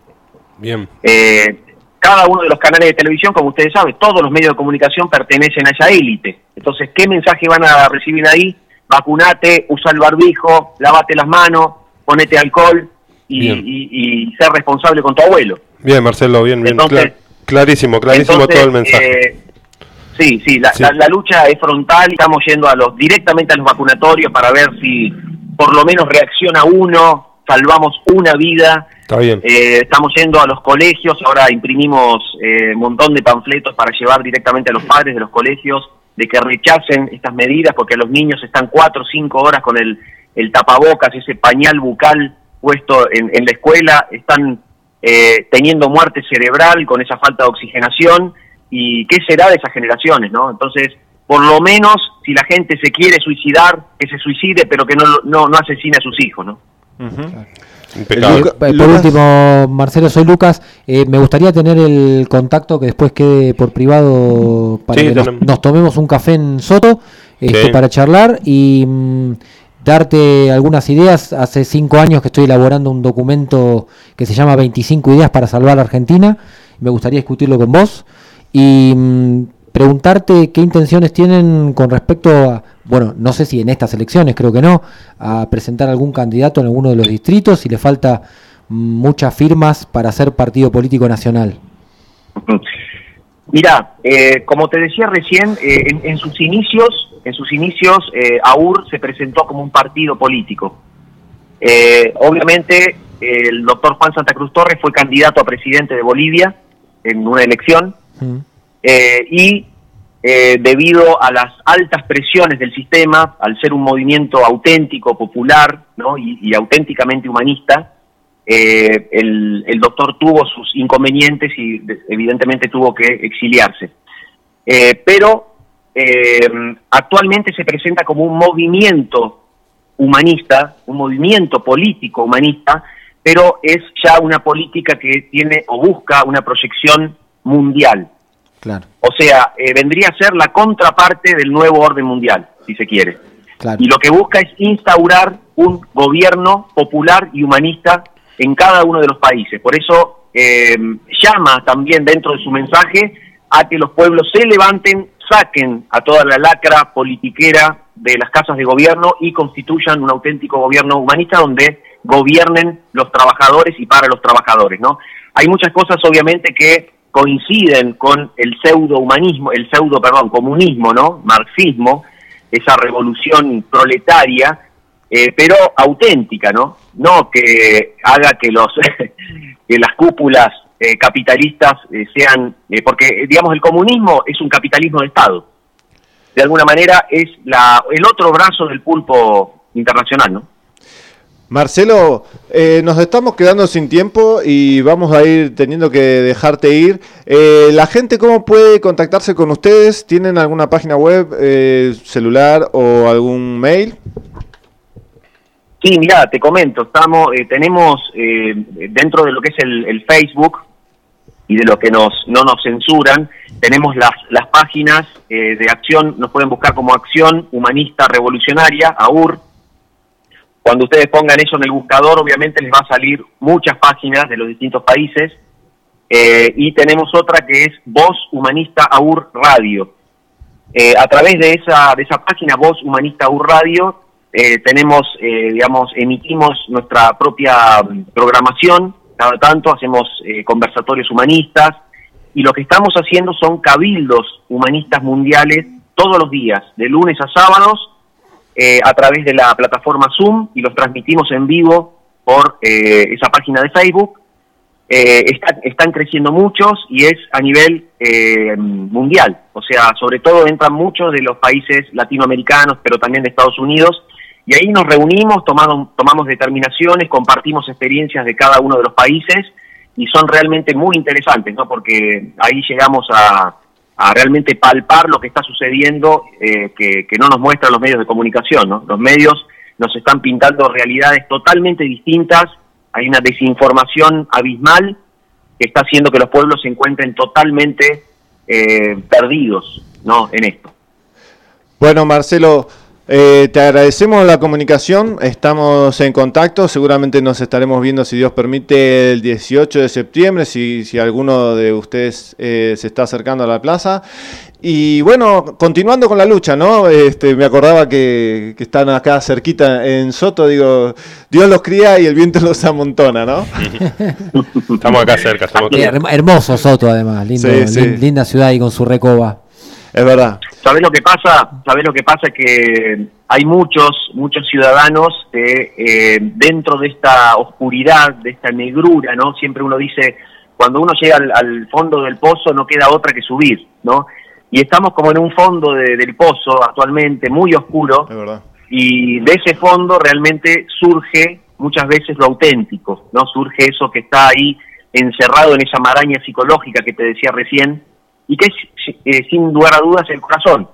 Bien. Eh, cada uno de los canales de televisión, como ustedes saben, todos los medios de comunicación pertenecen a esa élite. Entonces, ¿qué mensaje van a recibir ahí? Vacunate, usa el barbijo, lávate las manos, ponete alcohol y, ser responsable con tu abuelo. Bien, Marcelo, bien, bien. clarísimo, clarísimo todo el mensaje. Eh, Sí, sí, la, La, lucha es frontal, estamos yendo a los directamente a los vacunatorios para ver si por lo menos reacciona uno, salvamos una vida. Está bien. Eh, estamos yendo a los colegios, ahora imprimimos eh, un montón de panfletos para llevar directamente a los padres de los colegios de que rechacen estas medidas porque los niños están cuatro o cinco horas con el, el tapabocas, ese pañal bucal puesto en, en la escuela, están eh, teniendo muerte cerebral con esa falta de oxigenación y qué será de esas generaciones, ¿no? Entonces, por lo menos, si la gente se quiere suicidar, que se suicide, pero que no, no, no asesine a sus hijos, ¿no? por último, Marcelo, soy Lucas. Eh, me gustaría tener el contacto que después quede por privado para que nos, tomemos un café en Soto este, para charlar y mm, darte algunas ideas. Hace cinco años que estoy elaborando un documento que se llama 25 ideas para salvar a Argentina. Me gustaría discutirlo con vos y mm, preguntarte qué intenciones tienen con respecto a, bueno, no sé si en estas elecciones, creo que no, a presentar algún candidato en alguno de los distritos, si le falta muchas firmas para ser partido político nacional. Mira, eh, como te decía recién, eh, en, sus inicios, en sus inicios, eh, AUR se presentó como un partido político. obviamente, el doctor Juan Santa Cruz Torres fue candidato a presidente de Bolivia en una elección eh, y eh, debido a las altas presiones del sistema, al ser un movimiento auténtico, popular ¿no? y, auténticamente humanista, eh, el, el, doctor tuvo sus inconvenientes y evidentemente tuvo que exiliarse. pero actualmente se presenta como un movimiento humanista, un movimiento político humanista, pero es ya una política que tiene o busca una proyección mundial. Claro. O sea, eh, vendría a ser la contraparte del nuevo orden mundial, si se quiere. Y lo que busca es instaurar un gobierno popular y humanista en cada uno de los países. Por eso eh, llama también dentro de su mensaje a que los pueblos se levanten, saquen a toda la lacra politiquera de las casas de gobierno y constituyan un auténtico gobierno humanista donde gobiernen los trabajadores y para los trabajadores, ¿no? Hay muchas cosas obviamente que coinciden con el pseudo humanismo, el pseudo, perdón, comunismo, ¿no? Marxismo, esa revolución proletaria, eh, pero auténtica, ¿no? No que haga que los que las cúpulas eh, capitalistas eh, sean, porque digamos el comunismo es un capitalismo de Estado, de alguna manera es la, el otro brazo del pulpo internacional, ¿no? Marcelo, eh, nos estamos quedando sin tiempo y vamos a ir teniendo que dejarte ir. Eh, ¿La gente cómo puede contactarse con ustedes? ¿Tienen alguna página web, eh, celular o algún mail? Sí, mira, te comento, estamos, tenemos dentro de lo que es el, Facebook y de lo que nos no nos censuran, tenemos las, las páginas de acción, nos pueden buscar como Acción Humanista Revolucionaria, AUR, cuando ustedes pongan eso en el buscador, obviamente les va a salir muchas páginas de los distintos países. Eh, y tenemos otra que es Voz Humanista AUR Radio. Eh, a través de esa, de esa página Voz Humanista AUR Radio, eh, tenemos, digamos, emitimos nuestra propia mm, programación. Cada tanto hacemos conversatorios humanistas. Y lo que estamos haciendo son cabildos humanistas mundiales todos los días, de lunes a sábados, eh, a través de la plataforma Zoom y los transmitimos en vivo por eh, esa página de Facebook. Eh, están creciendo muchos y es a nivel mundial, o sea, sobre todo entran muchos de los países latinoamericanos, pero también de Estados Unidos, y ahí nos reunimos, tomamos, tomamos determinaciones, compartimos experiencias de cada uno de los países y son realmente muy interesantes, ¿no? Porque ahí llegamos a, realmente palpar lo que está sucediendo eh, que, no nos muestran los medios de comunicación. ¿no? Los medios nos están pintando realidades totalmente distintas, hay una desinformación abismal que está haciendo que los pueblos se encuentren totalmente eh, perdidos ¿no? en esto. Bueno, Marcelo, eh, te agradecemos la comunicación, estamos en contacto, seguramente nos estaremos viendo, si Dios permite, el 18 de septiembre, si, si alguno de ustedes eh, se está acercando a la plaza. Y bueno, continuando con la lucha, ¿no? Este, me acordaba que, están acá cerquita en Soto, digo, Dios los cría y el viento los amontona, ¿no? estamos acá cerca, estamos acá. Hermoso Soto además, linda ciudad y con su recoba. Es verdad. ¿Sabés lo que pasa? ¿Sabés lo que pasa? Que hay muchos, muchos ciudadanos que eh, dentro de esta oscuridad, de esta negrura, ¿no? Siempre uno dice, cuando uno llega al, fondo del pozo no queda otra que subir, ¿no? Y estamos como en un fondo del pozo actualmente muy oscuro. Es verdad. Y de ese fondo realmente surge muchas veces lo auténtico, ¿no? Surge eso que está ahí encerrado en esa maraña psicológica que te decía recién, y que es eh, sin lugar a dudas el corazón,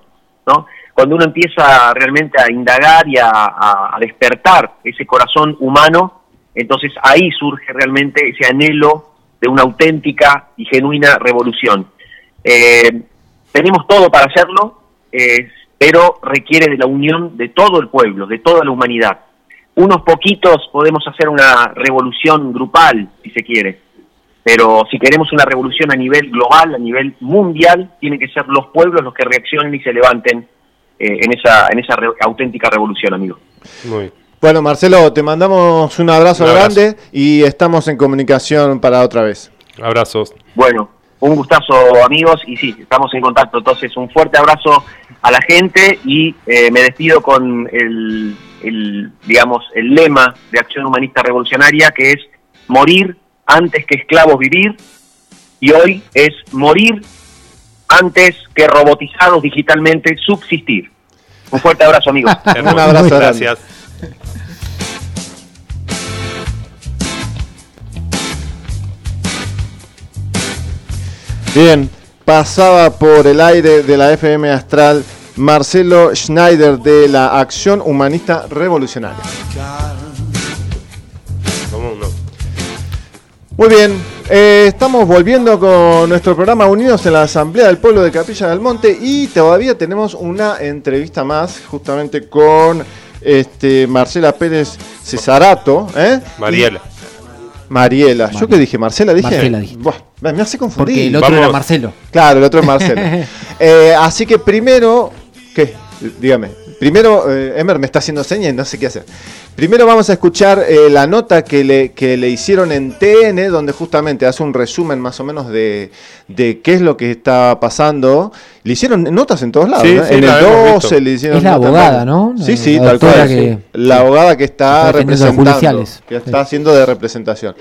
¿no? Cuando uno empieza realmente a indagar y a, despertar ese corazón humano, entonces ahí surge realmente ese anhelo de una auténtica y genuina revolución. Eh, tenemos todo para hacerlo, pero requiere de la unión de todo el pueblo, de toda la humanidad. Unos poquitos podemos hacer una revolución grupal, si se quiere, pero si queremos una revolución a nivel global, a nivel mundial, tienen que ser los pueblos los que reaccionen y se levanten eh, en esa, en esa auténtica revolución, amigo. Muy Bueno, Marcelo, te mandamos un abrazo, grande y estamos en comunicación para otra vez. Abrazos. Bueno, un gustazo, amigos, y sí, estamos en contacto. Entonces, un fuerte abrazo a la gente y eh, me despido con el, el, digamos, el lema de Acción Humanista Revolucionaria, que es morir antes que esclavos vivir y hoy es morir antes que robotizados digitalmente subsistir. Un fuerte abrazo, amigos. Un abrazo, gracias. Bien, pasaba por el aire de la FM Astral Marcelo Schneider de la Acción Humanista Revolucionaria. Muy bien, eh, estamos volviendo con nuestro programa Unidos en la Asamblea del Pueblo de Capilla del Monte y todavía tenemos una entrevista más justamente con este, Marcela Pérez Cesarato. ¿eh? Mariela. Mariela. ¿Yo qué dije? ¿Marcela dije? Marcela dije. me hace confundir. Porque el otro era Marcelo. Claro, el otro es Marcelo. eh, así que primero. ¿Qué? Dígame. Primero, eh, Emer me está haciendo señas y no sé qué hacer. Primero vamos a escuchar eh, la nota que le, que le hicieron en TN, donde justamente hace un resumen más o menos de, de qué es lo que está pasando. Le hicieron notas en todos lados. Sí, ¿no? sí, en la el hemos 12 le hicieron Es la abogada, ¿no? Sí, sí, La tal cual. que- la abogada que está Está representando, judiciales. que está haciendo de representación.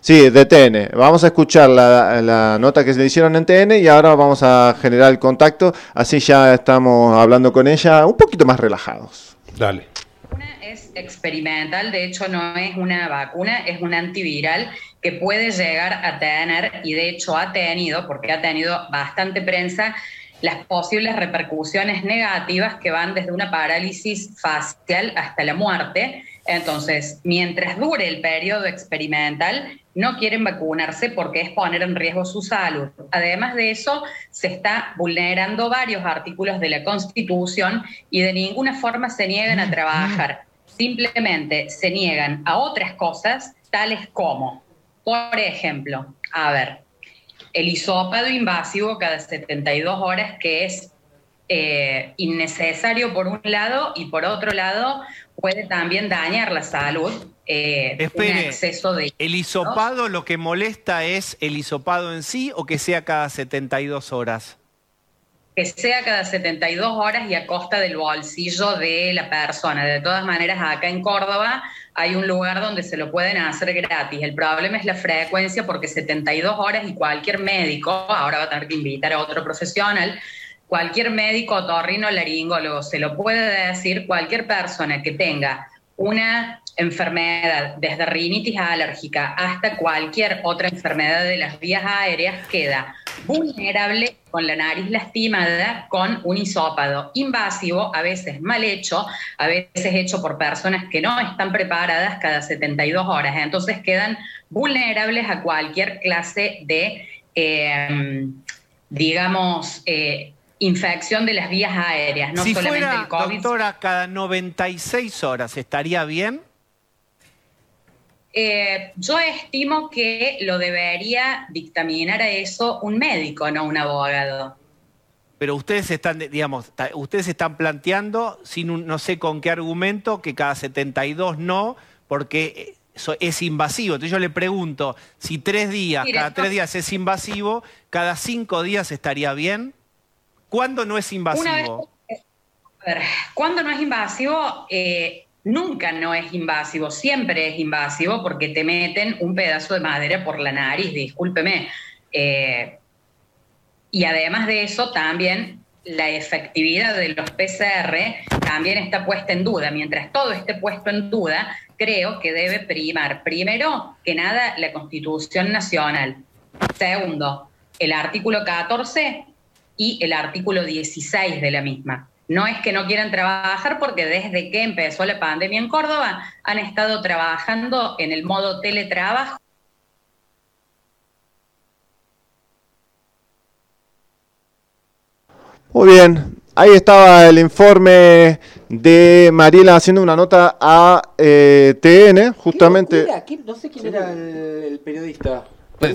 Sí, de TN. Vamos a escuchar la, la nota que se le hicieron en TN y ahora vamos a generar el contacto. Así ya estamos hablando con ella un poquito más relajados. Dale. es experimental, de hecho no es una vacuna, es un antiviral que puede llegar a tener, y de hecho ha tenido, porque ha tenido bastante prensa, las posibles repercusiones negativas que van desde una parálisis facial hasta la muerte. Entonces, mientras dure el periodo experimental, no quieren vacunarse porque es poner en riesgo su salud. Además de eso, se está vulnerando varios artículos de la Constitución y de ninguna forma se niegan a trabajar. Simplemente se niegan a otras cosas, tales como, por ejemplo, a ver, el hisopado invasivo cada 72 horas, que es eh, innecesario por un lado y por otro lado puede también dañar la salud. eh, un exceso de ¿el hisopado lo que molesta es el hisopado en sí o que sea cada 72 horas? que sea cada 72 horas y a costa del bolsillo de la persona. De todas maneras, acá en Córdoba hay un lugar donde se lo pueden hacer gratis. El problema es la frecuencia porque 72 horas y cualquier médico, ahora va a tener que invitar a otro profesional, cualquier médico, otorrino, laringólogo, se lo puede decir, cualquier persona que tenga una enfermedad, desde rinitis alérgica hasta cualquier otra enfermedad de las vías aéreas, queda vulnerable con la nariz lastimada con un hisópado invasivo, a veces mal hecho, a veces hecho por personas que no están preparadas cada 72 horas. Entonces quedan vulnerables a cualquier clase de, eh, digamos, eh, infección de las vías aéreas, no si solamente fuera, el COVID. doctora, cada 96 horas, ¿estaría bien? Eh, yo estimo que lo debería dictaminar a eso un médico, no un abogado. Pero ustedes están, digamos, ustedes están planteando, sin un- no sé con qué argumento, que cada 72 no, porque eso es invasivo. Entonces yo le pregunto, si tres días, cada tres días es invasivo, cada cinco días estaría bien. ¿Cuándo no es invasivo? A ver, cuando no es invasivo, Eh, nunca no es invasivo, siempre es invasivo porque te meten un pedazo de madera por la nariz, discúlpeme. Eh, y además de eso, también la efectividad de los PCR también está puesta en duda. Mientras todo esté puesto en duda, creo que debe primar, primero que nada, la Constitución Nacional. Segundo, el artículo 14 y el artículo 16 de la misma. No es que no quieran trabajar porque desde que empezó la pandemia en Córdoba han estado trabajando en el modo teletrabajo. Muy bien, ahí estaba el informe de Mariela haciendo una nota a eh, TN, justamente. No sé quién era el, periodista.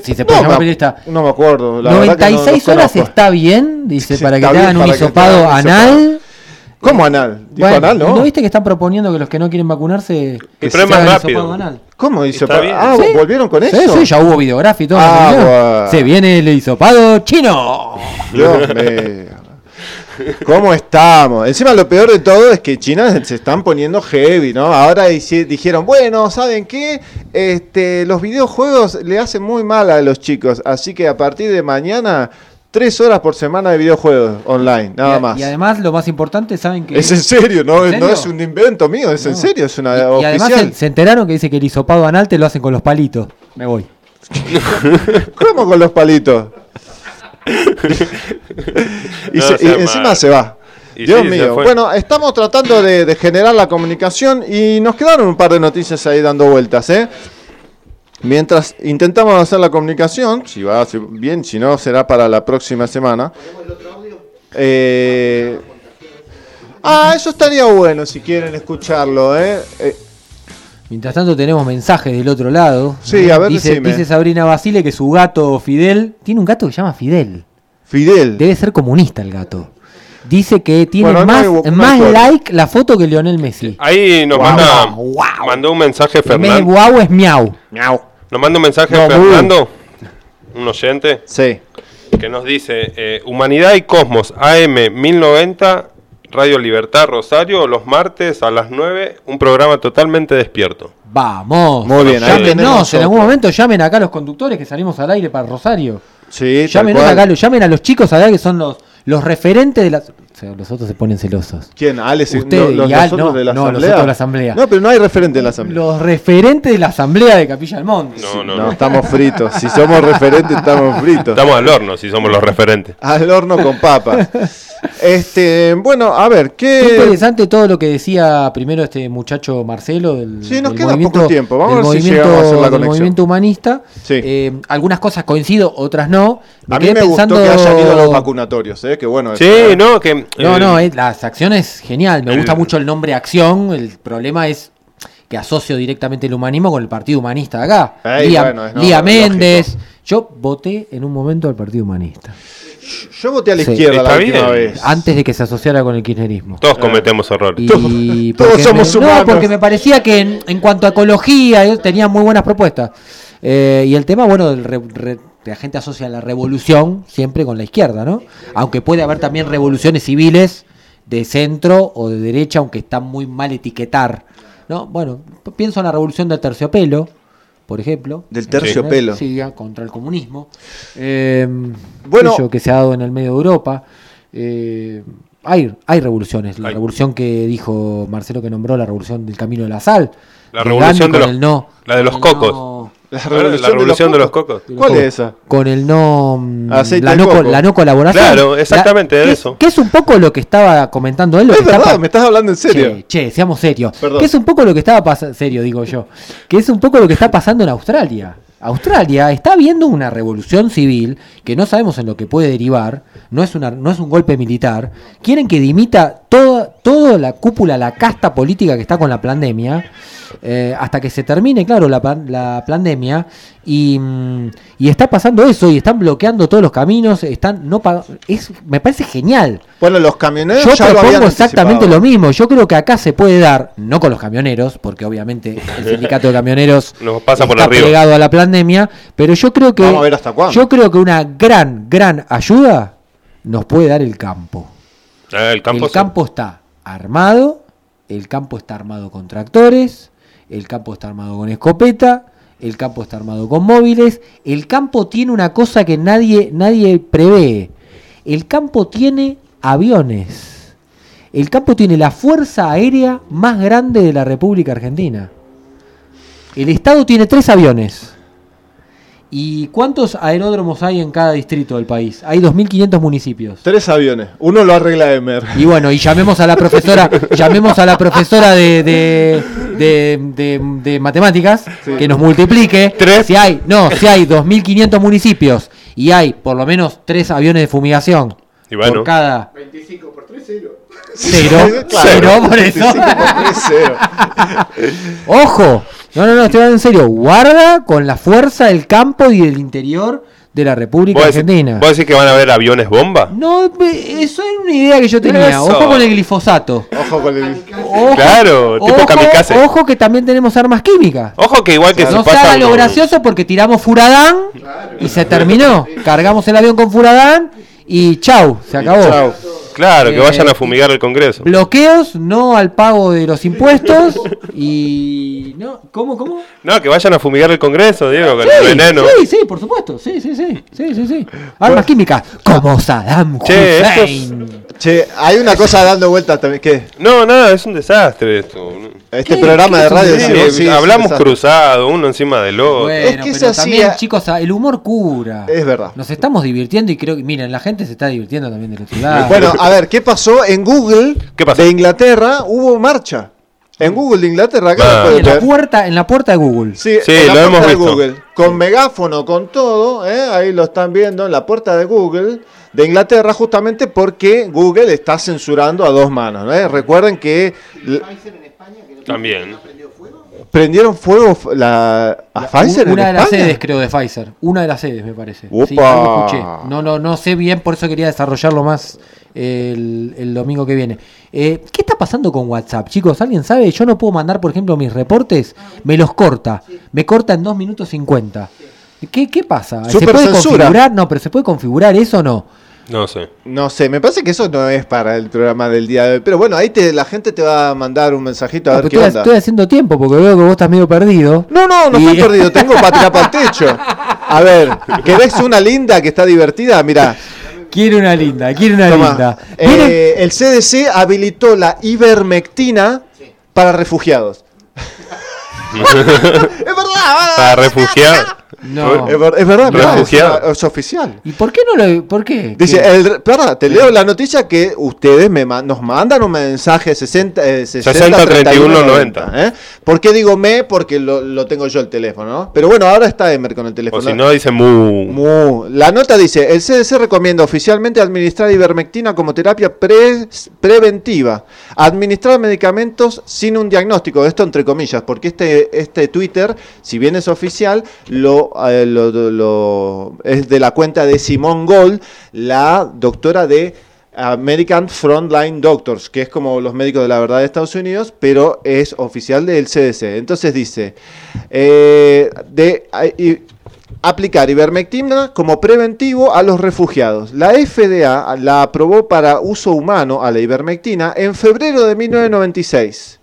Si No se puede llamar me- periodista. No me acuerdo. la verdad que no 96 los horas conozco. está bien, dice, Sí, para que te hagan un hisopado anal. ¿Cómo anal? Dijo Bueno, anal, ¿no? viste que están proponiendo que los que no quieren vacunarse que se más hagan rápido. hisopado anal? ¿Cómo bien. Ah, Sí. ¿volvieron con Sí, eso? sí, ya hubo videografía y todo. Ah, ¿no? bueno. Se viene el hisopado chino. Dios mío. ¿Cómo estamos? Encima lo peor de todo es que China se están poniendo heavy, ¿no? Ahora dijeron, bueno, ¿saben qué? Este, los videojuegos le hacen muy mal a los chicos, así que a partir de mañana, tres horas por semana de videojuegos online, nada y, más. y además, lo más importante, ¿saben que Es en serio, no, ¿En no es un invento mío, es en serio, es una Y además oficial. se, se enteraron que dice que el hisopado anal te lo hacen con los palitos. Me voy. ¿Cómo con los palitos? Y, No se- y sea encima mal. se va. Y Dios sí, mío. Bueno, estamos tratando de, de generar la comunicación y nos quedaron un par de noticias ahí dando vueltas, ¿eh? Mientras intentamos hacer la comunicación, si va si- bien, si no, será para la próxima semana. Eh, ah, eso estaría bueno si quieren escucharlo, ¿eh? Eh, Mientras tanto tenemos mensajes del otro lado. Sí, a ver, dice, dice Sabrina Basile que su gato Fidel, tiene un gato que se llama Fidel. Fidel. Debe ser comunista el gato. Dice que tiene más, más like la foto que Lionel Messi. Ahí nos manda, mandó un mensaje Fernando. Guau es miau. Miau. Nos manda un mensaje Fernando, un oyente. Sí. Que nos dice, eh, Humanidad y Cosmos, AM 1090, Radio Libertad Rosario, los martes a las 9, un programa totalmente despierto. Vamos. Muy bien, No, en algún momento llamen acá a los conductores que salimos al aire para Rosario. Sí, llamen acá, llamen a los chicos allá que son los los referentes de la. Sea, los otros se ponen celosos. ¿Quién? Alex, Usted los, y Al, no, de la no, asamblea. Los de la asamblea. No, pero no hay referente en la asamblea. Los referentes de la asamblea de Capilla del Monte. No, no, no, estamos fritos. Si somos referentes, estamos fritos. Estamos al horno si somos los referentes. Al horno con papas. Este, bueno, a ver, ¿qué... qué interesante todo lo que decía primero este muchacho Marcelo del, sí, nos del queda movimiento, poco tiempo. Vamos a ver movimiento, si llegamos a hacer la conexión. movimiento humanista. Sí. Eh, algunas cosas coincido, otras no. Me a mí me pensando... gustó que hayan ido los vacunatorios, ¿eh? que bueno. Sí, eso, no, que... No, no, eh, las acciones, genial. Me gusta mucho el nombre acción. El problema es que asocio directamente el humanismo con el Partido Humanista de acá. Ey, Lía, bueno, es, no, Lía Méndez. Yo voté en un momento al Partido Humanista. Yo voté a la sí, izquierda la última vez. Antes de que se asociara con el kirchnerismo. Todos cometemos errores. Y Todos somos me, humanos. No, porque me parecía que en, en cuanto a ecología ellos tenían muy buenas propuestas. Eh, y el tema, bueno, del re, re, la gente asocia la revolución siempre con la izquierda, ¿no? Aunque puede haber también revoluciones civiles de centro o de derecha, aunque está muy mal etiquetar. ¿no? Bueno, pienso en la revolución del terciopelo, por ejemplo. Del terciopelo. Sí, contra el comunismo. Eh, bueno, que se ha dado en el medio de Europa. Eh, hay, hay revoluciones. La hay. revolución que dijo Marcelo que nombró, la revolución del camino de la sal. La revolución de los, no, la de los cocos. No, la revolución, la revolución de, los de, los cocos. ¿Cuál es esa? Con el no. Aceite la, no la no colaboración. Claro, exactamente, la, de que, eso. Que es un poco lo que estaba comentando él. Lo es que verdad, está me estás hablando en serio. Che, che seamos serios. Perdón. Que es un poco lo que estaba pasando. Serio, digo yo. Que es un poco lo que está pasando en Australia. Australia está viendo una revolución civil que no sabemos en lo que puede derivar, no es, una, no es un golpe militar, quieren que dimita toda, toda la cúpula, la casta política que está con la pandemia, eh, hasta que se termine, claro, la, la pandemia, y, y, está pasando eso, y están bloqueando todos los caminos, están no es Me parece genial. Bueno, los camioneros Yo ya propongo lo exactamente lo mismo, yo creo que acá se puede dar, no con los camioneros, porque obviamente el sindicato de camioneros Nos pasa está por pegado a la pandemia, pero yo creo que Vamos a ver hasta cuándo. yo creo que una gran, gran ayuda nos puede dar el campo. Eh, el campo, el campo está armado, el campo está armado con tractores, el campo está armado con escopeta, el campo está armado con móviles, el campo tiene una cosa que nadie, nadie prevé. El campo tiene aviones. El campo tiene la fuerza aérea más grande de la República Argentina. El Estado tiene tres aviones. ¿Y cuántos aeródromos hay en cada distrito del país? Hay 2.500 municipios. Tres aviones. Uno lo arregla Emer. Y bueno, y llamemos a la profesora, llamemos a la profesora de, de, de, de, de matemáticas Sí. que nos multiplique. Tres. Si hay, no, si hay 2.500 municipios y hay por lo menos tres aviones de fumigación Y bueno. por cada 25 por 3, 0. cero, Claro, cero por eso. 25 por tres, cero. Ojo, no, no, no, estoy hablando en serio. Guarda con la fuerza del campo y del interior de la República ¿Vos decís, Argentina. vos decís que van a haber aviones bomba? No, eso es una idea que yo tenía. Eso. Ojo con el glifosato. Ojo con el. Ojo, Claro, tipo ojo, kamikaze. Ojo que también tenemos armas químicas. Ojo que igual que No se se pasa haga lo con- gracioso porque tiramos furadán y se terminó. Cargamos el avión con furadán y chau, se acabó. Chau. Claro, que Eh, vayan a fumigar el Congreso. Bloqueos, no al pago de los impuestos y no, ¿cómo, cómo? No, que vayan a fumigar el Congreso, Diego, con el veneno. sí, sí, por supuesto. Sí, sí, sí. Sí, sí, sí. Armas químicas como Saddam Che, estos- Hussein. Che, hay una cosa dando vueltas también. ¿Qué? No, nada, es un desastre esto. Este ¿Qué? programa ¿Qué de es un radio. Sí, sí, desastre? sí, sí, hablamos cruzado, uno encima del otro. Bueno, Es que pero se hacía- también, chicos, el humor cura. Es verdad. Nos estamos divirtiendo y creo que, miren, la gente se está divirtiendo también del otro lado. Bueno, a ver, ¿qué pasó en Google ¿Qué pasó? de Inglaterra? Hubo marcha. En Google de Inglaterra, acá lo pueden en la ver. puerta, en la puerta de Google. Sí, Sí, en la lo hemos de visto. Google. Con megáfono, con todo, ¿eh? ahí lo están viendo en la puerta de Google de Inglaterra, justamente porque Google está censurando a dos manos. ¿eh? Recuerden que También. prendieron fuego la, a Pfizer. Una en de las España? sedes, creo, de Pfizer. Una de las sedes, me parece. Opa. Sí, algo escuché. No, no, no sé bien, por eso quería desarrollarlo más el, el domingo que viene. Eh, ¿Qué está pasando con WhatsApp, chicos? ¿Alguien sabe? Yo no puedo mandar, por ejemplo, mis reportes. Me los corta. Me corta en 2 minutos 50. ¿Qué, qué pasa? ¿Se Super puede censura. configurar? No, pero ¿se puede configurar eso o no? No sé. No sé, me parece que eso no es para el programa del día de hoy. Pero bueno, ahí te, la gente te va a mandar un mensajito a No, ver qué estoy, onda. estoy haciendo tiempo porque veo que vos estás medio perdido. No, no, no Y- estoy perdido, tengo para tirar para el techo. A ver, ¿querés una linda que está divertida? Mira, Quiere una linda, quiere una toma. linda. Eh, el CDC habilitó la ivermectina para refugiados. es verdad, Para refugiar. No. es, ver- es verdad, mirá, es, oficial. ¿Y por qué no lo.? ¿Por qué? Dice, ¿Qué? el, perdón, te leo la noticia que ustedes me nos mandan un mensaje 60, eh, 60, 60, 31, 90. ¿eh? ¿Por qué digo me? Porque lo, lo tengo yo el teléfono, ¿no? Pero bueno, ahora está Emer con el O teléfono. si no, dice mu. Mu. La nota dice, el CDC recomienda oficialmente administrar ivermectina como terapia pre- preventiva. Administrar medicamentos sin un diagnóstico, esto entre comillas, porque este, este Twitter, si bien es oficial, lo, es de la cuenta de Simone Gold, la doctora de American Frontline Doctors, que es como los médicos de la verdad de Estados Unidos, pero es oficial del CDC. Entonces dice, eh, de, aplicar ivermectina como preventivo a los refugiados. La FDA la aprobó para uso humano a la ivermectina en febrero de 1996.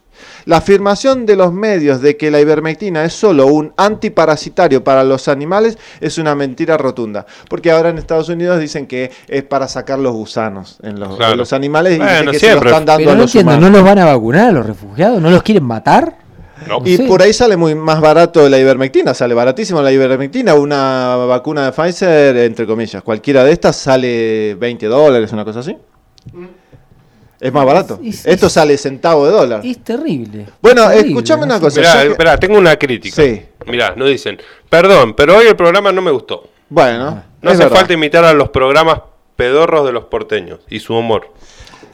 La afirmación de los medios de que la ivermectina es solo un antiparasitario para los animales es una mentira rotunda. Porque ahora en Estados Unidos dicen que es para sacar los gusanos en los, Claro. en los animales y Bueno, dicen que siempre. se lo están dando Pero a no los entiendo, humanos. ¿no los van a vacunar a los refugiados? ¿No los quieren matar? No. Y Sí. por ahí sale muy más barato la ivermectina, sale baratísimo la ivermectina, una vacuna de Pfizer, entre comillas, cualquiera de estas sale 20 dólares, una cosa así. Es más barato. Es- es- Esto sale centavo de dólar. Es terrible. Bueno, Es terrible, escuchame una ¿no? cosa. Mirá, yo que- esperá, tengo una crítica. Sí. Mirá, nos dicen, perdón, pero hoy el programa no me gustó. Bueno, No es hace verdad. falta imitar a los programas pedorros de los porteños y su humor.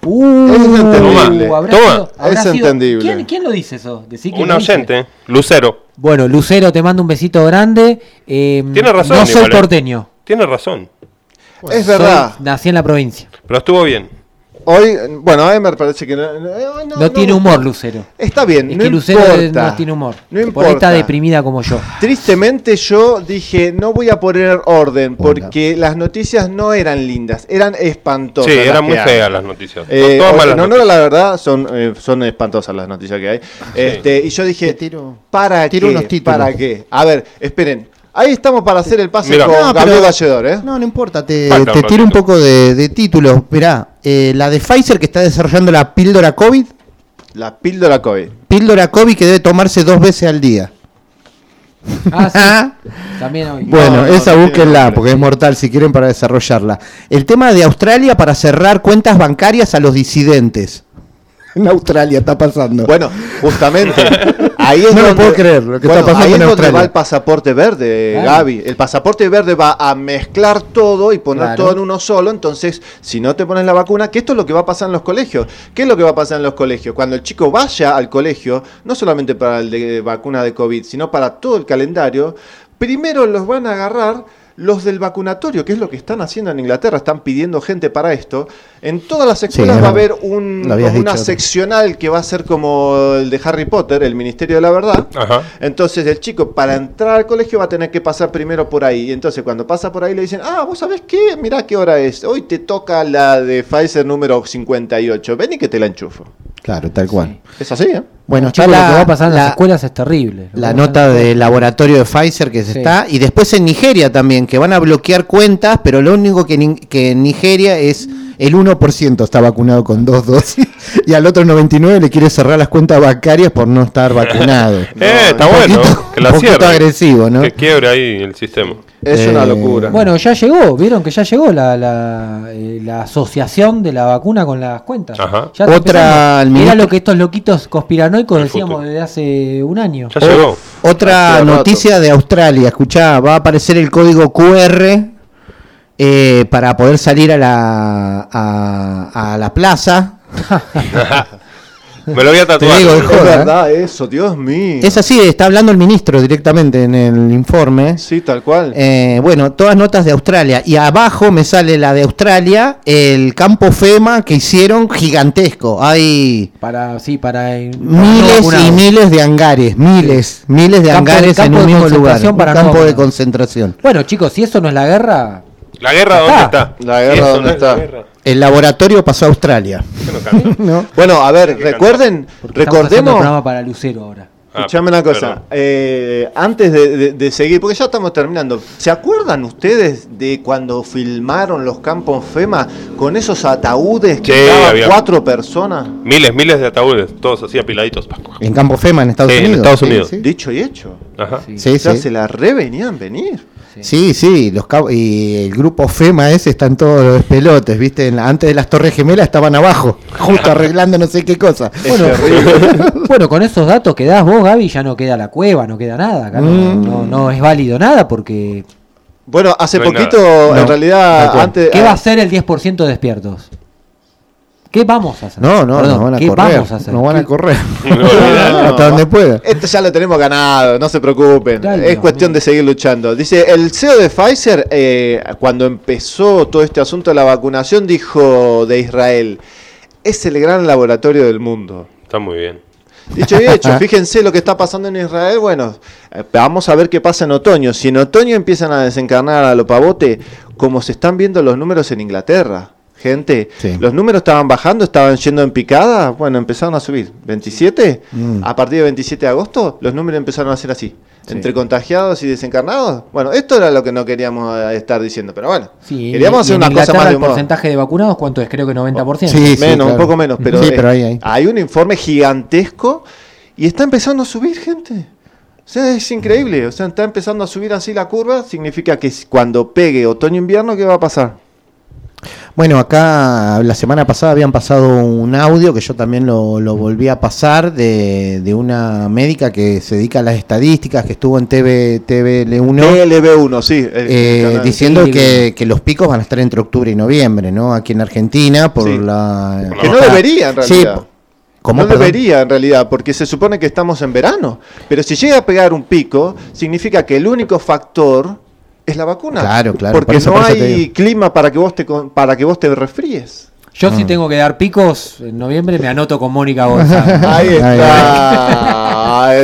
Uh, Es entendible. Toma, sido- es sido- entendible. ¿Quién, quién lo dice eso? Decí Un oyente, Lucero, Bueno, Lucero, te mando un besito grande. Eh, Tiene razón, No soy igual, ¿eh? porteño. tiene razón, Es verdad. Soy- nací en la provincia. pero estuvo bien. Hoy, bueno, Emer parece que no, no- no- No, tiene no- humor, Lucero. Está bien, Es no que Lucero importa. no tiene humor. No Por importa. está deprimida como yo. Tristemente yo dije, no voy a poner orden porque las noticias no eran lindas, eran espantosas. Sí, eran muy feas las noticias. Eh, Todas o- malas en honor a noticias. la verdad, son, eh, son espantosas las noticias que hay. Este, y yo dije, tiro- ¿para tiro qué? unos títulos. ¿Para qué? A ver, esperen. Ahí estamos para hacer el pase con No, Gabriel pero- Valledor, ¿eh? No, no importa, te, Falta te un tiro un ratito. poco de, de títulos. Mirá, eh, la de Pfizer que está desarrollando la píldora COVID, La píldora COVID. píldora COVID que debe tomarse dos veces al día. Ah, sí. También hoy. Bueno, No, no, esa no tiene búsquenla nombre. porque es mortal si quieren para desarrollarla. El tema de Australia para cerrar cuentas bancarias a los disidentes. En Australia está pasando. Bueno, justamente. Ahí es No lo donde, puedo creer, lo que está pasando ahí en es donde va el pasaporte verde, Claro. Gaby. El pasaporte verde va a mezclar todo y poner Claro. todo en uno solo. Entonces, si no te pones la vacuna, que esto es lo que va a pasar en los colegios. ¿Qué es lo que va a pasar en los colegios? Cuando el chico vaya al colegio, no solamente para el de vacuna de COVID, sino para todo el calendario, primero los van a agarrar los del vacunatorio, que es lo que están haciendo en Inglaterra, están pidiendo gente para esto. En todas las escuelas es va a haber un, una dicho. seccional que va a ser como el de Harry Potter, el Ministerio de la Verdad. Ajá. Entonces el chico para entrar al colegio va a tener que pasar primero por ahí. Y entonces cuando pasa por ahí le dicen, ah, vos sabés qué, mirá qué hora es. Hoy te toca la de Pfizer número 58. Ven y que te la enchufo. Claro, tal cual. Es así, ¿eh? Bueno, Chicos, está lo que va a pasar en la- las escuelas es terrible. La nota del laboratorio de Pfizer que se Sí. está y después en Nigeria también que van a bloquear cuentas pero lo único que, en- que en Nigeria es el 1% está vacunado con dos dosis y al otro 99 le quiere cerrar las cuentas bancarias por no estar vacunado. eh, está un bueno, poquito- que la un poquito agresivo, ¿no? Que quiebre ahí el sistema. Es Eh, una locura. Bueno, ya llegó, vieron que ya llegó la, la, eh, la asociación de la vacuna con las cuentas. Ajá. Ya Otra, ministro- lo que estos loquitos conspiranoicos decíamos desde hace un año. Ya llegó. Otra Hace rato. noticia de Australia, escuchá, va a aparecer el código QR eh, para poder salir a la, a, a la plaza. Me lo voy a tatuar. Te digo, de Es joda, ¿eh? verdad eso, Dios mío. Es así, está hablando el ministro directamente en el informe. Sí, tal cual. Eh, bueno, todas notas de Australia. Y abajo me sale la de Australia, el campo FEMA que hicieron gigantesco. Hay Para, sí, para. miles no y miles de hangares, miles, miles de Campo hangares en un de mismo lugar. Un no campo de concentración. Bueno, chicos, si eso no es la guerra. ¿La guerra dónde está? La guerra Eso dónde no es la está. guerra. El laboratorio pasó a Australia. Bueno, a ver, recuerden, Porque recordemos. programa para Lucero ahora. Ah, Escuchame una cosa, eh, antes de, de- de seguir, porque ya estamos terminando, ¿se acuerdan ustedes de cuando filmaron los campos FEMA con esos ataúdes que Sí, cuatro personas? Miles, miles de ataúdes, todos así apiladitos. En campo FEMA en Estados Sí, en Unidos. Estados Unidos. sí. Dicho y hecho. Ajá. Sí, o sea, sí. se la revenían venir. Sí, sí, los cab- y el grupo FEMA ese están todos los pelotes, ¿viste? En la- antes de las Torres Gemelas estaban abajo, justo arreglando no sé qué cosa. Bueno, bueno, con esos datos que das vos, Gaby, ya no queda la cueva, no queda nada. Acá Mm. no, no es válido nada porque. Bueno, hace No poquito, nada. en No, realidad, antes... ¿Qué va a hacer el 10% de despiertos? ¿Qué vamos a hacer? No, no, Perdón, no van a ¿qué correr. vamos a hacer? No van a ¿Qué- correr. Hasta donde pueda. Esto ya lo tenemos ganado, no se preocupen. Dale, es cuestión de seguir luchando. Dice, el CEO de Pfizer, eh, cuando empezó todo este asunto de la vacunación, dijo de Israel, es el gran laboratorio del mundo. Está muy bien. Dicho y hecho, fíjense lo que está pasando en Israel. Bueno, eh, vamos a ver qué pasa en otoño. Si en otoño empiezan a desencarnar a lo pavote, como se están viendo los números en Inglaterra. Gente, Sí. los números estaban bajando, estaban yendo en picada, bueno, empezaron a subir. 27, Mm. a partir de 27 de agosto, los números empezaron a ser así. Entre contagiados y desencarnados. Bueno, esto era lo que no queríamos eh, estar diciendo, pero bueno. Sí, queríamos hacer una cosa más de el humor. porcentaje de vacunados cuánto es? Creo que 90%. Sí, sí, menos, un poco menos, pero, Sí, pero ahí, ahí. un informe gigantesco y está empezando a subir gente. O sea, es increíble. O sea, está empezando a subir así la curva. Significa que cuando pegue otoño-invierno, ¿qué va a pasar? Bueno, acá la semana pasada habían pasado un audio que yo también lo, lo volví a pasar de, de una médica que se dedica a las estadísticas, que estuvo en TV, TVL1. TLB1, sí. el- eh, diciendo Sí, que, que los picos van a estar entre octubre y noviembre, ¿no? Aquí en Argentina, por Sí. la... Que no debería, en Sí, realidad. ¿cómo, no perdón? debería en realidad, porque se supone que estamos en verano. Pero si llega a pegar un pico, significa que el único factor es la vacuna. Claro, claro, Porque por eso- no por hay clima para que vos te para que vos te resfríes. Yo Ah. si tengo que dar picos en noviembre me anoto con Mónica González. Ahí Ahí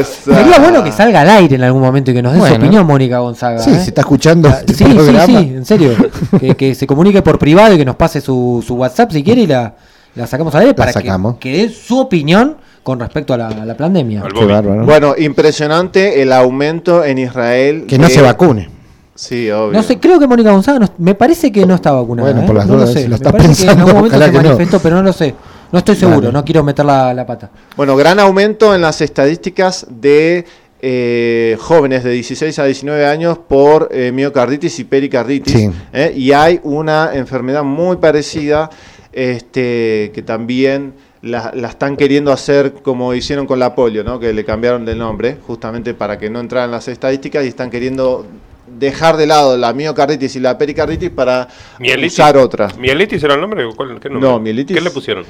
está. Sería bueno que salga al aire en algún momento y que nos dé su opinión Mónica Gonzaga. Sí, ¿eh? se está escuchando Ah, este Sí, sí, programa. sí, en serio. Que, que se comunique por privado y que nos pase su, su WhatsApp si quiere y la, la sacamos al aire para que, sacamos. que dé su opinión con respecto a la, a la pandemia. Qué bárbaro. Bueno, impresionante el aumento en Israel. que no de- se vacune. Sí, obvio. No sé, creo que Mónica Gonzaga no- me parece que no está vacunada. Bueno, ¿eh? por las no dudas, lo sé. si lo me parece que en algún momento se que no. manifestó, pero no lo sé. No estoy seguro, Vale. no quiero meter la, la pata. Bueno, gran aumento en las estadísticas de eh, jóvenes de 16 a 19 años por eh, miocarditis y pericarditis. Sí. ¿eh? Y hay una enfermedad muy parecida este, que también la, la están queriendo hacer como hicieron con la polio, ¿no? que le cambiaron de nombre justamente para que no entraran las estadísticas y están queriendo dejar de lado la miocarditis y la pericarditis para Mielitis. usar otras. ¿Mielitis era el nombre? ¿Cuál- qué nombre? No, mielitis. ¿Qué le pusieron?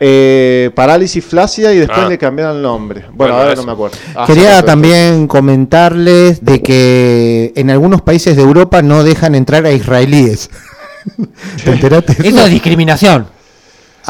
Eh, parálisis flácida y después Ah. le cambiaron el nombre. Bueno, Bueno, ahora eso. no me acuerdo. Hace Quería poco. también comentarles de que en algunos países de Europa no dejan entrar a israelíes. ¿Te enteraste? Eso es discriminación.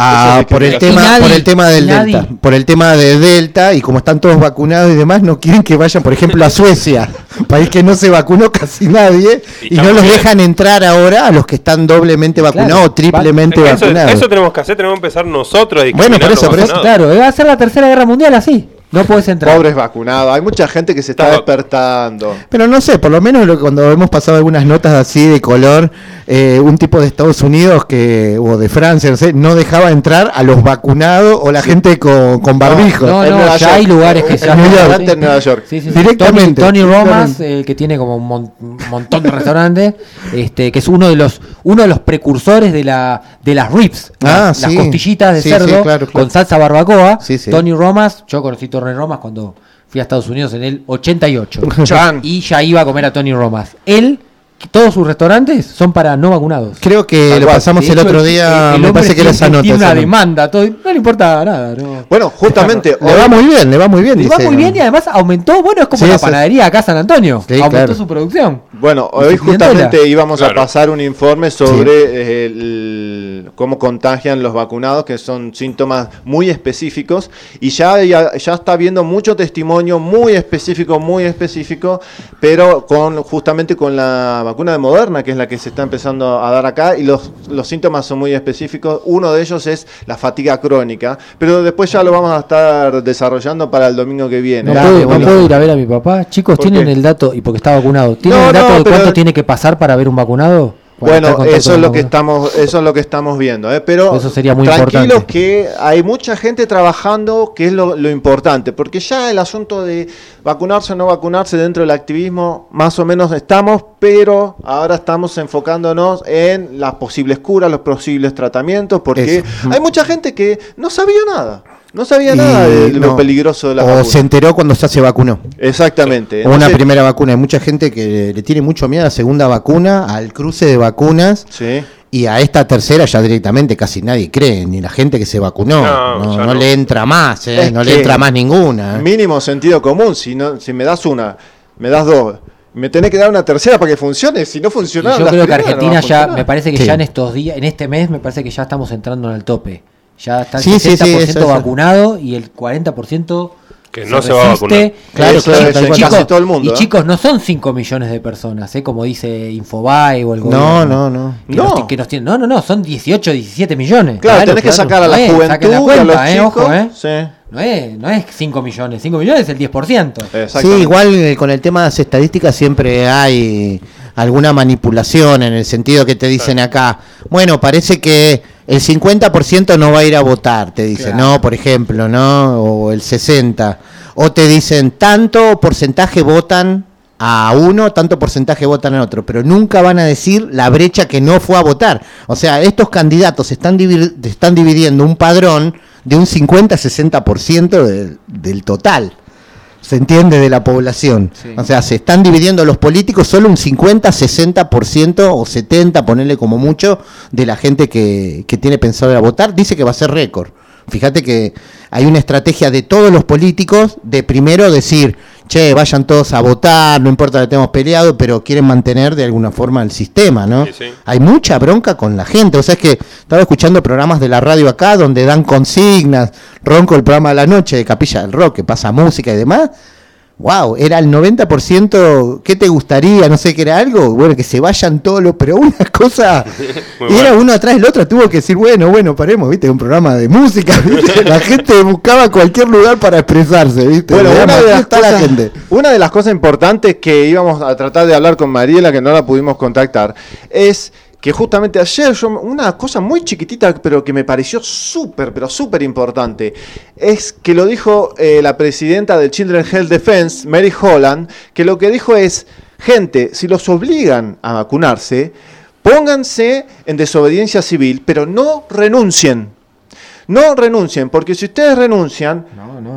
Ah, por el tema, nadie- por el tema del nadie- Delta, por el tema de Delta y como están todos vacunados y demás, no quieren que vayan, por ejemplo, a Suecia, país que no se vacunó casi nadie Y y no los bien. dejan entrar ahora a los que están doblemente vacunados Claro. o triplemente Eso, vacunados. eso tenemos que hacer, tenemos que empezar nosotros a Bueno, por eso, por eso. Claro, va a ser la tercera guerra mundial así. No puedes entrar. Pobres vacunados. Hay mucha gente que se está Está- despertando. Pero no sé, por lo menos lo- cuando hemos pasado algunas notas así de color, eh, un tipo de Estados Unidos que o de Francia, no sé, no dejaba entrar a los vacunados o la gente con, con barbijo. No, no, Nueva ya York. hay lugares que se hacen York, en Nueva York. Sí, sí, sí. Directamente, Tony, Tony Romas, eh, que tiene como un, mon- un montón de restaurantes, este, que es uno de los uno de los precursores de la de las ribs, Ah, las, las costillitas de Sí, cerdo sí, claro, claro. con salsa barbacoa. Sí, sí. Tony Romas, yo conocí Tony Romas cuando fui a Estados Unidos en el 88 Chan. y ya iba a comer a Tony Romas. Él todos sus restaurantes son para no vacunados. Creo que lo pasamos el otro día, me parece que era esa nota. Tiene una demanda, todo, no le importa nada. Bueno, justamente. le va muy bien, le va muy bien. Le va muy bien y además aumentó, bueno, es como la panadería acá San Antonio. aumentó su producción. Bueno, hoy justamente íbamos a pasar un informe sobre el, cómo contagian los vacunados, que son síntomas muy específicos, y ya, ya, ya está viendo mucho testimonio muy específico, muy específico, pero con justamente con la vacuna de Moderna, que es la que se está empezando a dar acá, y los, los síntomas son muy específicos. Uno de ellos es la fatiga crónica, pero después ya lo vamos a estar desarrollando para el domingo que viene. No, puedo, ir a ver a mi papá. Chicos, ¿tienen el dato, y porque está vacunado, ¿tienen el dato de cuánto tiene que pasar para ver un vacunado? Bueno, eso es lo que estamos, eso es lo que estamos viendo, ¿eh? pero eso sería muy tranquilos que hay mucha gente trabajando, que es lo, importante, porque ya el asunto de vacunarse o no vacunarse dentro del activismo, más o menos estamos, pero ahora estamos enfocándonos en las posibles curas, los posibles tratamientos, porque hay mucha gente que no sabía nada. No sabía nada de lo peligroso de la O se enteró cuando ya se vacunó. Exactamente. una primera vacuna. Hay mucha gente que le tiene mucho miedo a la segunda vacuna, al cruce de vacunas. Sí. Y a esta tercera ya directamente casi nadie cree, ni la gente que se vacunó. No, le entra más, ¿eh? no le entra más ninguna. Mínimo sentido común. Si, no, si me das una, me das dos me tenés que dar una tercera para que funcione. Si no funciona, yo creo que Argentina ya, me parece que ya en estos días, en este mes, me parece que ya estamos entrando en el tope. Ya está el 60% vacunado y el 40% que no se, va a vacunar. Claro, claro, chicos, todo el mundo. Y ¿eh? chicos, no son 5 millones de personas, ¿eh? como dice Infobae o el gobierno. No, no, no. Que no. que nos tienen, no, no, no, son 18, 17 millones. Claro, tenés que sacar a la juventud, la cuenta, a los eh, Ojo, ¿eh? Sí. No es, no es 5 millones, 5 millones es el 10%. Sí, igual eh, con el tema de las estadísticas siempre hay alguna manipulación en el sentido que te dicen acá, bueno, parece que el 50% no va a ir a votar, te dicen, ¿no? Por ejemplo, ¿no? O el 60%. O te dicen, tanto porcentaje votan a uno, tanto porcentaje votan a otro, pero nunca van a decir la brecha que no fue a votar. O sea, estos candidatos están, están dividiendo un padrón de un 50-60% del total se entiende de la población. O sea, se están dividiendo los políticos solo un 50, 60% o 70, ponerle como mucho, de la gente que, que tiene pensado ir a votar. Dice que va a ser récord. Fíjate que hay una estrategia de todos los políticos de primero decir, che, vayan todos a votar, no importa que estemos peleados, pero quieren mantener de alguna forma el sistema, ¿no? Hay mucha bronca con la gente. O sea, es que estaba escuchando programas de la radio acá donde dan consignas, ronco el programa de la noche de Capilla del Rock, que pasa música y demás wow, era el 90%, ¿qué te gustaría? No sé qué era algo, bueno, que se vayan todos los, pero una cosa, y era uno atrás del otro, tuvo que decir, bueno, bueno, paremos, viste, un programa de música, la gente buscaba cualquier lugar para expresarse, viste. Bueno, una de, las cosas, una de las cosas importantes que íbamos a tratar de hablar con Mariela, que no la pudimos contactar, es que justamente ayer yo, una cosa muy chiquitita, pero que me pareció súper, pero súper importante, es que lo dijo eh, la presidenta del Children Health Defense, Mary Holland, que lo que dijo es, gente, si los obligan a vacunarse, pónganse en desobediencia civil, pero no renuncien. No renuncien, porque si ustedes renuncian,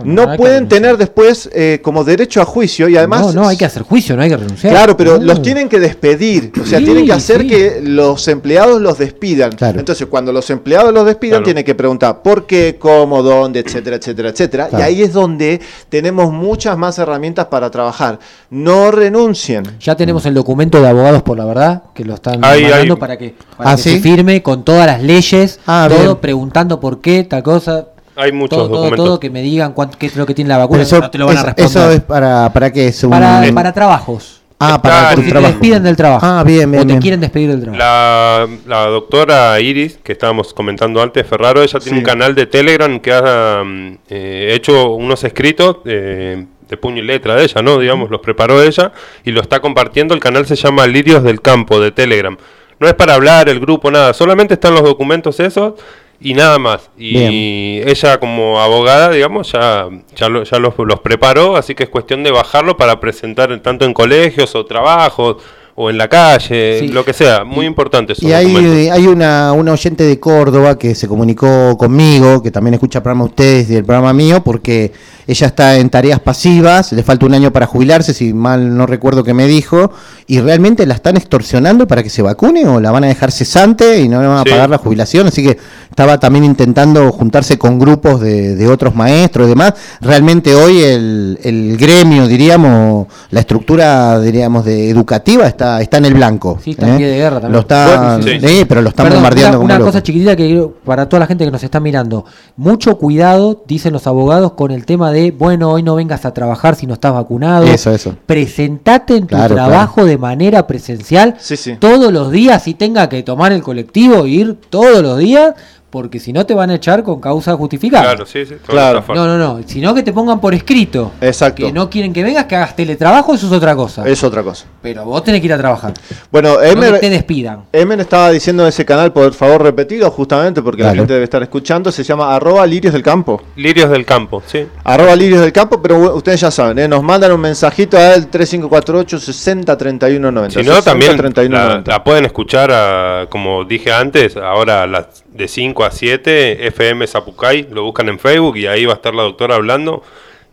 no, pueden tener después eh, como derecho a juicio y además... No, no, hay que hacer juicio, no hay que renunciar. Claro, pero los tienen que despedir, o sea, tienen que hacer que los empleados los despidan. Entonces, cuando los empleados los despidan, tienen que preguntar por qué, cómo, dónde, etcétera, etcétera, etcétera. Y ahí es donde tenemos muchas más herramientas para trabajar. No renuncien. Ya tenemos el documento de abogados por la verdad, que lo están mandando para que, para ¿Ah, que se firme con todas las leyes, ah, todo preguntando por qué tal cosa. Hay muchos todo, documentos. Todo, que me digan cuánto, qué es lo que tiene la vacuna, eso, te lo van a responder. Eso es para, para qué? Es para, para trabajos. Ah, para si te despiden del trabajo. Ah, bien, bien. O te quieren despedir del trabajo. La, la, doctora Iris, que estábamos comentando antes, Ferraro, ella tiene un canal de Telegram que ha mm, eh, hecho unos escritos de puño y letra de ella, ¿no? Digamos, los preparó ella y lo está compartiendo. El canal se llama Lirios del Campo de Telegram. No es para hablar el grupo, nada, solamente están los documentos esos y nada más. Y ella como abogada, digamos, ya, ya, ya los, los, preparó, así que es cuestión de bajarlo para presentar tanto en colegios o trabajos o en la calle, lo que sea, muy importante. Y hay, hay una, una oyente de Córdoba que se comunicó conmigo, que también escucha el programa ustedes y el programa mío, porque ella está en tareas pasivas, le falta un año para jubilarse, si mal no recuerdo que me dijo, y realmente la están extorsionando para que se vacune o la van a dejar cesante y no le van a pagar la jubilación, así que estaba también intentando juntarse con grupos de, de otros maestros y demás. Realmente hoy el, el, gremio, diríamos, la estructura, diríamos, de educativa está, está en el blanco. Sí, está en ¿eh? pie de guerra también. Lo está, sí. pero lo están bombardeando. Una, una cosa chiquitita que para toda la gente que nos está mirando, mucho cuidado, dicen los abogados, con el tema de, bueno, hoy no vengas a trabajar si no estás vacunado. Eso, eso. Presentate en tu trabajo de manera presencial todos los días, si tenga que tomar el colectivo, ir todos los días, porque si no te van a echar con causa justificada. Claro, sí, sí. Claro. No, no, no. Sino que te pongan por escrito. Exacto. Que no quieren que vengas, que hagas teletrabajo, eso es otra cosa. Es otra cosa. Pero vos tenés que ir a trabajar. Bueno, no te despidan. Emen estaba diciendo ese canal, por favor, repetido, justamente porque la gente debe estar escuchando. Se llama arroba lirios del campo. Lirios del campo, sí. Arroba lirios del campo, pero ustedes ya saben, ¿eh? nos mandan un mensajito a él 3548 60 31 90. Si no, también la, pueden escuchar, como dije antes, ahora las de 5 a 7, FM Zapucay, lo buscan en Facebook y ahí va a estar la doctora hablando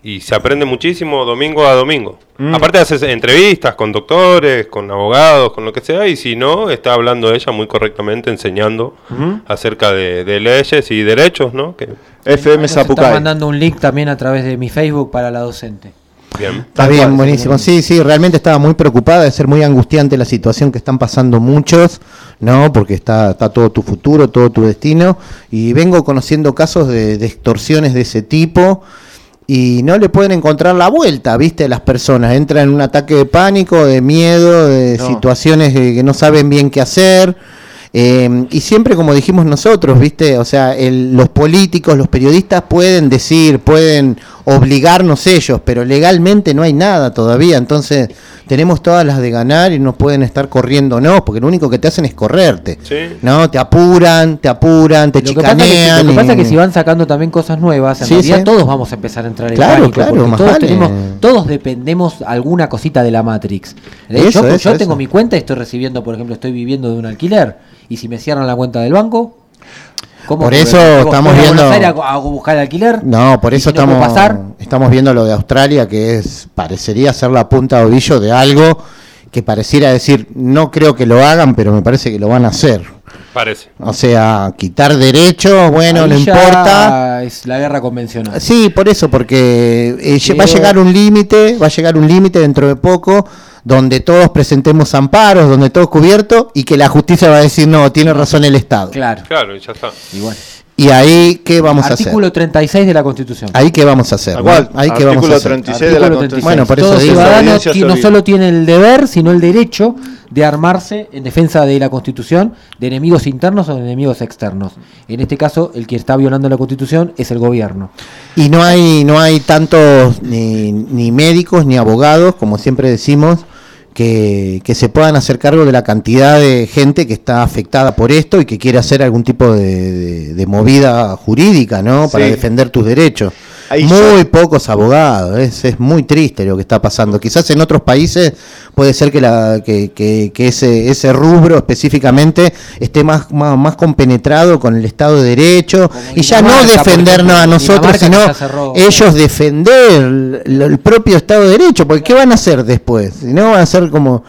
y se aprende muchísimo domingo a domingo. Mm. Aparte haces entrevistas con doctores, con abogados, con lo que sea, y si no, está hablando ella muy correctamente, enseñando acerca de, leyes y derechos, ¿no? Que... FM Zapucay. Está mandando un link también a través de mi Facebook para la docente. Bien. Está bien, buenísimo. Sí, sí, realmente estaba muy preocupada de ser muy angustiante la situación que están pasando muchos, ¿no? Porque está, está todo tu futuro, todo tu destino. Y vengo conociendo casos de, extorsiones de ese tipo y no le pueden encontrar la vuelta, ¿viste? Las personas entran en un ataque de pánico, de miedo, de situaciones que no saben bien qué hacer. Eh, y siempre como dijimos nosotros, ¿viste? O sea, los políticos, los periodistas pueden decir, pueden obligarnos ellos, pero legalmente no hay nada todavía. Entonces tenemos todas las de ganar y no pueden estar corriendo, no, porque lo único que te hacen es correrte. ¿No? Te apuran, te apuran, te chicanean. lo que pasa es que si van sacando también cosas nuevas, en realidad todos vamos a empezar a entrar en claro, Claro, todos, tenemos, todos dependemos alguna cosita de la Matrix. yo, yo tengo mi cuenta y estoy recibiendo, por ejemplo, estoy viviendo de un alquiler y si me cierran la cuenta del banco, ¿cómo por eso estamos viendo a, buscar alquiler. No, por eso estamos pasar? estamos viendo lo de Australia que es parecería ser la punta de ovillo de algo que pareciera decir, no creo que lo hagan, pero me parece que lo van a hacer. Parece. O sea, quitar derechos, bueno, no importa. Es la guerra convencional. Sí, por eso, porque eh, va a llegar un límite, va a llegar un límite dentro de poco donde todos presentemos amparos, donde todo es cubierto y que la justicia va a decir, no, tiene razón el Estado. Claro. Claro, ya está. Y ahí, ¿qué vamos a hacer? Artículo 36 de la Constitución. Ahí, ¿qué vamos a hacer? ¿Cuál? Ahí, ¿qué vamos a hacer? 36 de la Constitución. Bueno, por Todo ciudadano no solo tiene el deber, sino el derecho de armarse en defensa de la Constitución de enemigos internos o de enemigos externos. En este caso, el que está violando la Constitución es el gobierno. Y no hay, no hay tantos ni, ni médicos ni abogados, como siempre decimos, que, se puedan hacer cargo de la cantidad de gente que está afectada por esto y que quiere hacer algún tipo de, movida jurídica, ¿no? Para defender tus derechos muy pocos abogados, es, es, muy triste lo que está pasando. Quizás en otros países puede ser que, la, que, que, ese, ese rubro específicamente esté más, más, compenetrado con el Estado de Derecho y ya no defendernos a nosotros, sino ellos defender el, propio Estado de Derecho, porque ¿qué van a hacer después? Si no van a ser como...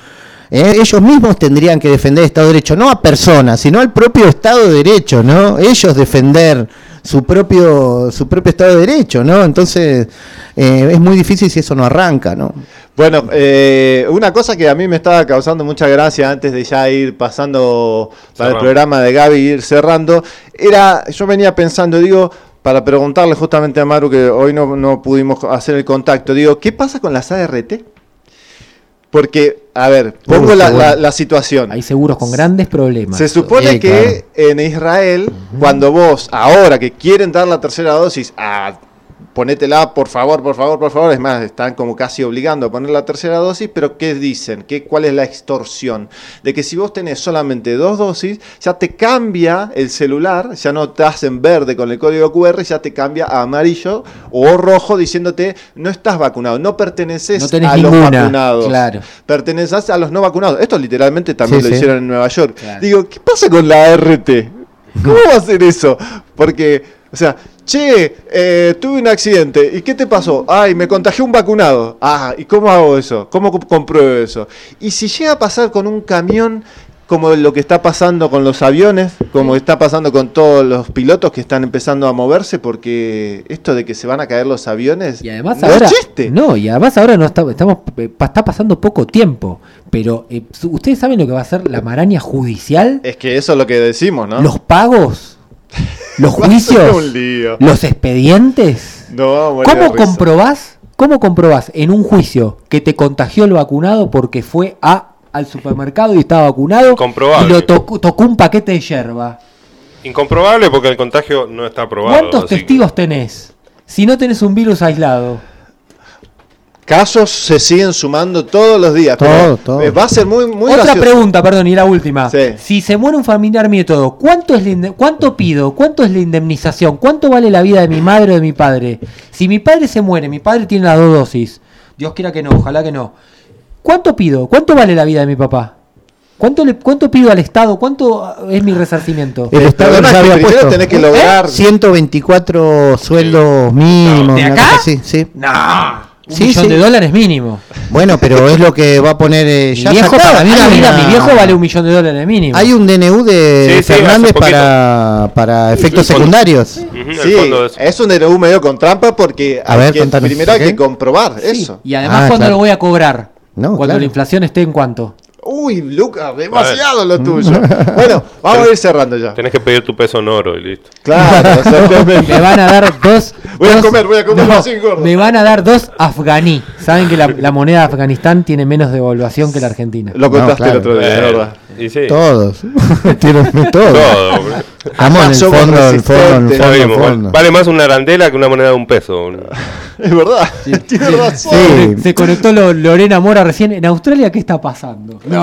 Eh, ellos mismos tendrían que defender el Estado de Derecho, no a personas, sino al propio Estado de Derecho, ¿no? Ellos defender su propio su propio Estado de Derecho, ¿no? Entonces eh, es muy difícil si eso no arranca, ¿no? Bueno, eh, una cosa que a mí me estaba causando mucha gracia antes de ya ir pasando para el programa de Gaby ir cerrando, era, yo venía pensando, digo, para preguntarle justamente a Maru que hoy no, no pudimos hacer el contacto, digo, ¿qué pasa con las ART? Porque, a ver, pongo la, situación. Hay seguros con grandes problemas. Se supone que en Israel, cuando vos, ahora que quieren dar la tercera dosis a ponétela, por favor, por favor, por favor. Es más, están como casi obligando a poner la tercera dosis, pero ¿qué dicen? ¿Qué, ¿Cuál es la extorsión? De que si vos tenés solamente dos dosis, ya te cambia el celular, ya no te hacen verde con el código QR, ya te cambia a amarillo o rojo diciéndote no estás vacunado, no perteneces a los vacunados. Claro. Perteneces a los no vacunados. Esto literalmente también lo hicieron en Nueva York. Digo, ¿qué pasa con la ART? ¿Cómo va a ser eso? Porque, o sea, che, eh, tuve un accidente, ¿y qué te pasó? Ay, me contagió un vacunado. Ah, ¿y cómo hago eso? ¿Cómo compruebo eso? Y si llega a pasar con un camión como lo que está pasando con los aviones, como está pasando con todos los pilotos que están empezando a moverse, porque esto de que se van a caer los aviones y además no ahora, es chiste. No, y además ahora no está, estamos, eh, está pasando poco tiempo, pero eh, ustedes saben lo que va a ser la maraña judicial. Es que eso es lo que decimos, ¿no? Los pagos, los juicios, los expedientes. No, ¿Cómo comprobás? ¿Cómo comprobás en un juicio que te contagió el vacunado porque fue a al supermercado y estaba vacunado y lo tocó, tocó un paquete de yerba. Incomprobable porque el contagio no está probado. ¿Cuántos testigos tenés? Si no tenés un virus aislado. Casos se siguen sumando todos los días. Todo, Va a ser muy, muy Otra pregunta, perdón, y la última. Si se muere un familiar mío todo, ¿cuánto, es ¿cuánto pido? ¿Cuánto es la indemnización? ¿Cuánto vale la vida de mi madre o de mi padre? Si mi padre se muere, mi padre tiene las dos dosis. Dios quiera que no, ojalá que no. ¿Cuánto pido? ¿Cuánto vale la vida de mi papá? ¿Cuánto, le, ¿Cuánto pido al Estado? ¿Cuánto es mi resarcimiento? El Estado ya había puesto tenés que lograr 124 sueldos mínimos. ¿De acá? Sí, sí. No. Un millón de dólares mínimo. Bueno, pero es lo que va a poner eh, ya mi viejo, para mí, mi viejo vale un millón de dólares mínimo. Hay un DNU de Fernández para, para efectos secundarios. Sí, es un DNU medio con trampa porque a ver, primero hay que comprobar eso. Y además, ah, ¿cuándo lo voy a cobrar? Cuando la inflación esté en cuánto. Uy, Lucas, demasiado lo tuyo. bueno, vamos a ir cerrando ya. Tenés que pedir tu peso en oro y listo. Claro, exactamente. Me van a dar dos. Voy a comer, voy a comer no, sin gordo. Me van a dar dos afganí. Saben que la, moneda de Afganistán tiene menos devaluación que la Argentina. Lo contaste el otro día, eh, verdad. Y sí. Todos. Tienen todo. Todo. Estamos en el fondo, el fondo, el fondo, Vale más una arandela que una moneda de un peso. es verdad. Sí. Tiene razón. Sí. Se conectó Lorena Mora recién. ¿En Australia qué está pasando? No,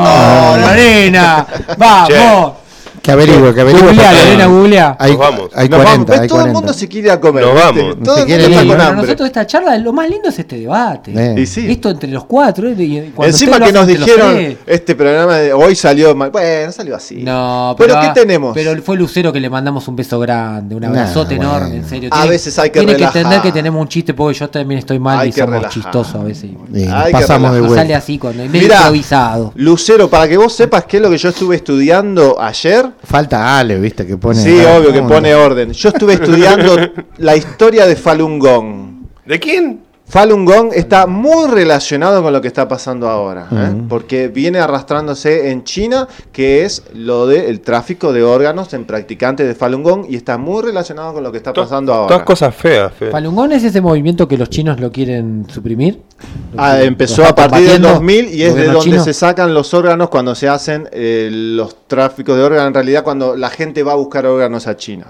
Lorena. Vamos. Que averigüe, que averigüe. Googlea, Elena, googlea. Nos vamos. Hay Nos 40, vamos. Hay todo 40. el mundo se quiere a comer. Nos vamos. Todo el mundo está con hambre. Nosotros esta charla, lo más lindo es este debate. Eh. Y sí. Esto entre los cuatro. Y Encima que nos dijeron, este programa de hoy salió mal. Bueno, salió así. No, pero, ¿Pero ¿qué tenemos? Pero fue Lucero que le mandamos un beso grande, un abrazote nah, enorme, en serio. A veces hay que Tiene que entender que tenemos un chiste, porque yo también estoy mal hay y somos chistosos a veces. pasamos de vuelta. sale así, el improvisado. Lucero, para que vos sepas qué es lo que yo estuve estudiando ayer. Falta Ale, viste, que pone. Sí, obvio, que pone orden. Yo estuve estudiando la historia de Falun Gong. ¿De quién? Falun Gong está muy relacionado con lo que está pasando ahora, ¿eh? porque viene arrastrándose en China, que es lo del tráfico de órganos en practicantes de Falun Gong, y está muy relacionado con lo que está pasando ahora. Todas cosas feas. ¿Falun Gong es ese movimiento que los chinos lo quieren suprimir? Ah, empezó a partir del 2000 y es de donde se sacan los órganos cuando se hacen eh, los tráficos de órganos, en realidad cuando la gente va a buscar órganos a China.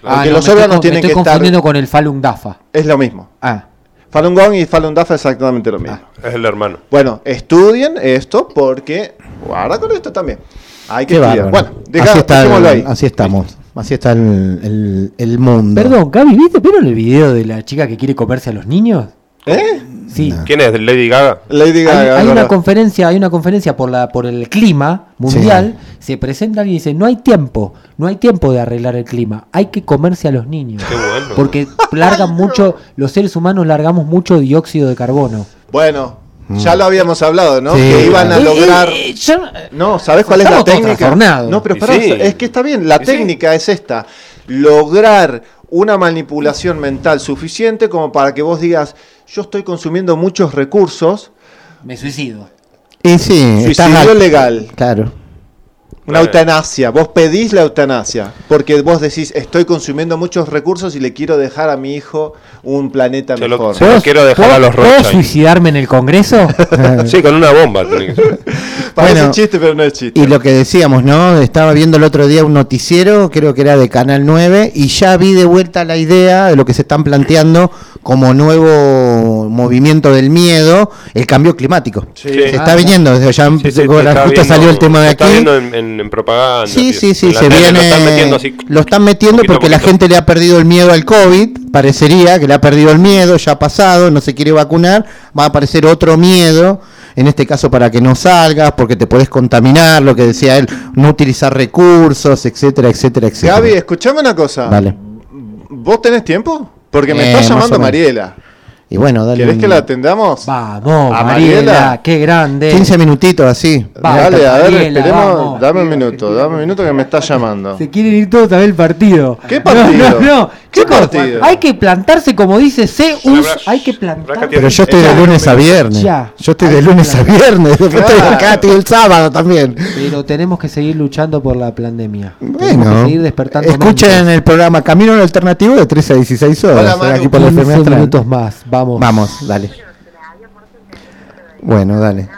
Porque ah, los órganos tienen que estar... confundiendo con el Falun Dafa. Es lo mismo. Ah. Falun Gong y Falun Dafa es exactamente lo mismo. Ah, es el hermano. Bueno, estudien esto porque. Guarda con esto también. Hay que estudiar. Bueno, así, está ahí. así estamos. Así está el, el, mundo. Perdón, Gaby, ¿viste pero el video de la chica que quiere comerse a los niños? ¿Eh? Sí. ¿Quién es? ¿Lady Gaga? Lady Gaga. Hay, una conferencia, hay una conferencia por la por el clima mundial. Se presenta y dice no hay tiempo, no hay tiempo de arreglar el clima. Hay que comerse a los niños. Qué bueno. Porque largan mucho, los seres humanos largamos mucho dióxido de carbono. Bueno, ya lo habíamos hablado, ¿no? que iban a lograr. no, ¿sabes cuál es la técnica? No, pero es que está bien. La técnica es esta: lograr una manipulación mental suficiente como para que vos digas, yo estoy consumiendo muchos recursos. Me suicido. Y sí, suicidio legal. Claro. Una eutanasia, vos pedís la eutanasia, porque vos decís, estoy consumiendo muchos recursos y le quiero dejar a mi hijo un planeta mejor. Lo, quiero dejar a los ¿Puedo suicidarme en el Congreso? sí, con una bomba. Parece chiste, pero no es chiste. Y lo que decíamos, ¿no? Estaba viendo el otro día un noticiero, creo que era de Canal 9, y ya vi de vuelta la idea de lo que se están planteando como nuevo movimiento del miedo, el cambio climático. Se está viniendo, ya justo salió el tema de aquí en, propaganda. Sí, sí, sí, se viene. Lo están metiendo, porque la gente le ha perdido el miedo al COVID, parecería que le ha perdido el miedo, ya ha pasado, no se quiere vacunar, va a aparecer otro miedo en este caso para que no salgas, porque te puedes contaminar, lo que decía él, no utilizar recursos, etcétera, etcétera, etcétera. Gaby, escuchame una cosa. Vale. ¿vos tenés tiempo? Porque me está Eh, más llamando. Mariela. Y bueno, dale. ¿Querés un- que la atendamos? Vamos, ¿A Mariela, Mariela? qué grande. 15 minutitos así. Dale, a ver, Mariela, esperemos. vamos. Dame un minuto, dame un minuto que me está llamando. Se quieren ir todos a ver el partido. ¿Qué partido? No, no, no. ¿Qué Chicos, partido? Hay que plantarse como dice Zeus. Hay que plantar. Pero yo estoy de lunes a viernes. Ya. Yo estoy de lunes a viernes. Después estoy acá, estoy el sábado también. Pero tenemos que seguir luchando por la pandemia. tenemos Bueno, que seguir despertando. escuchen mentes. el programa Camino al Alternativo de 13 a 16 horas. Hola, aquí por la 15 FM Astral. minutos más. Vamos. Vamos, dale. Bueno, dale.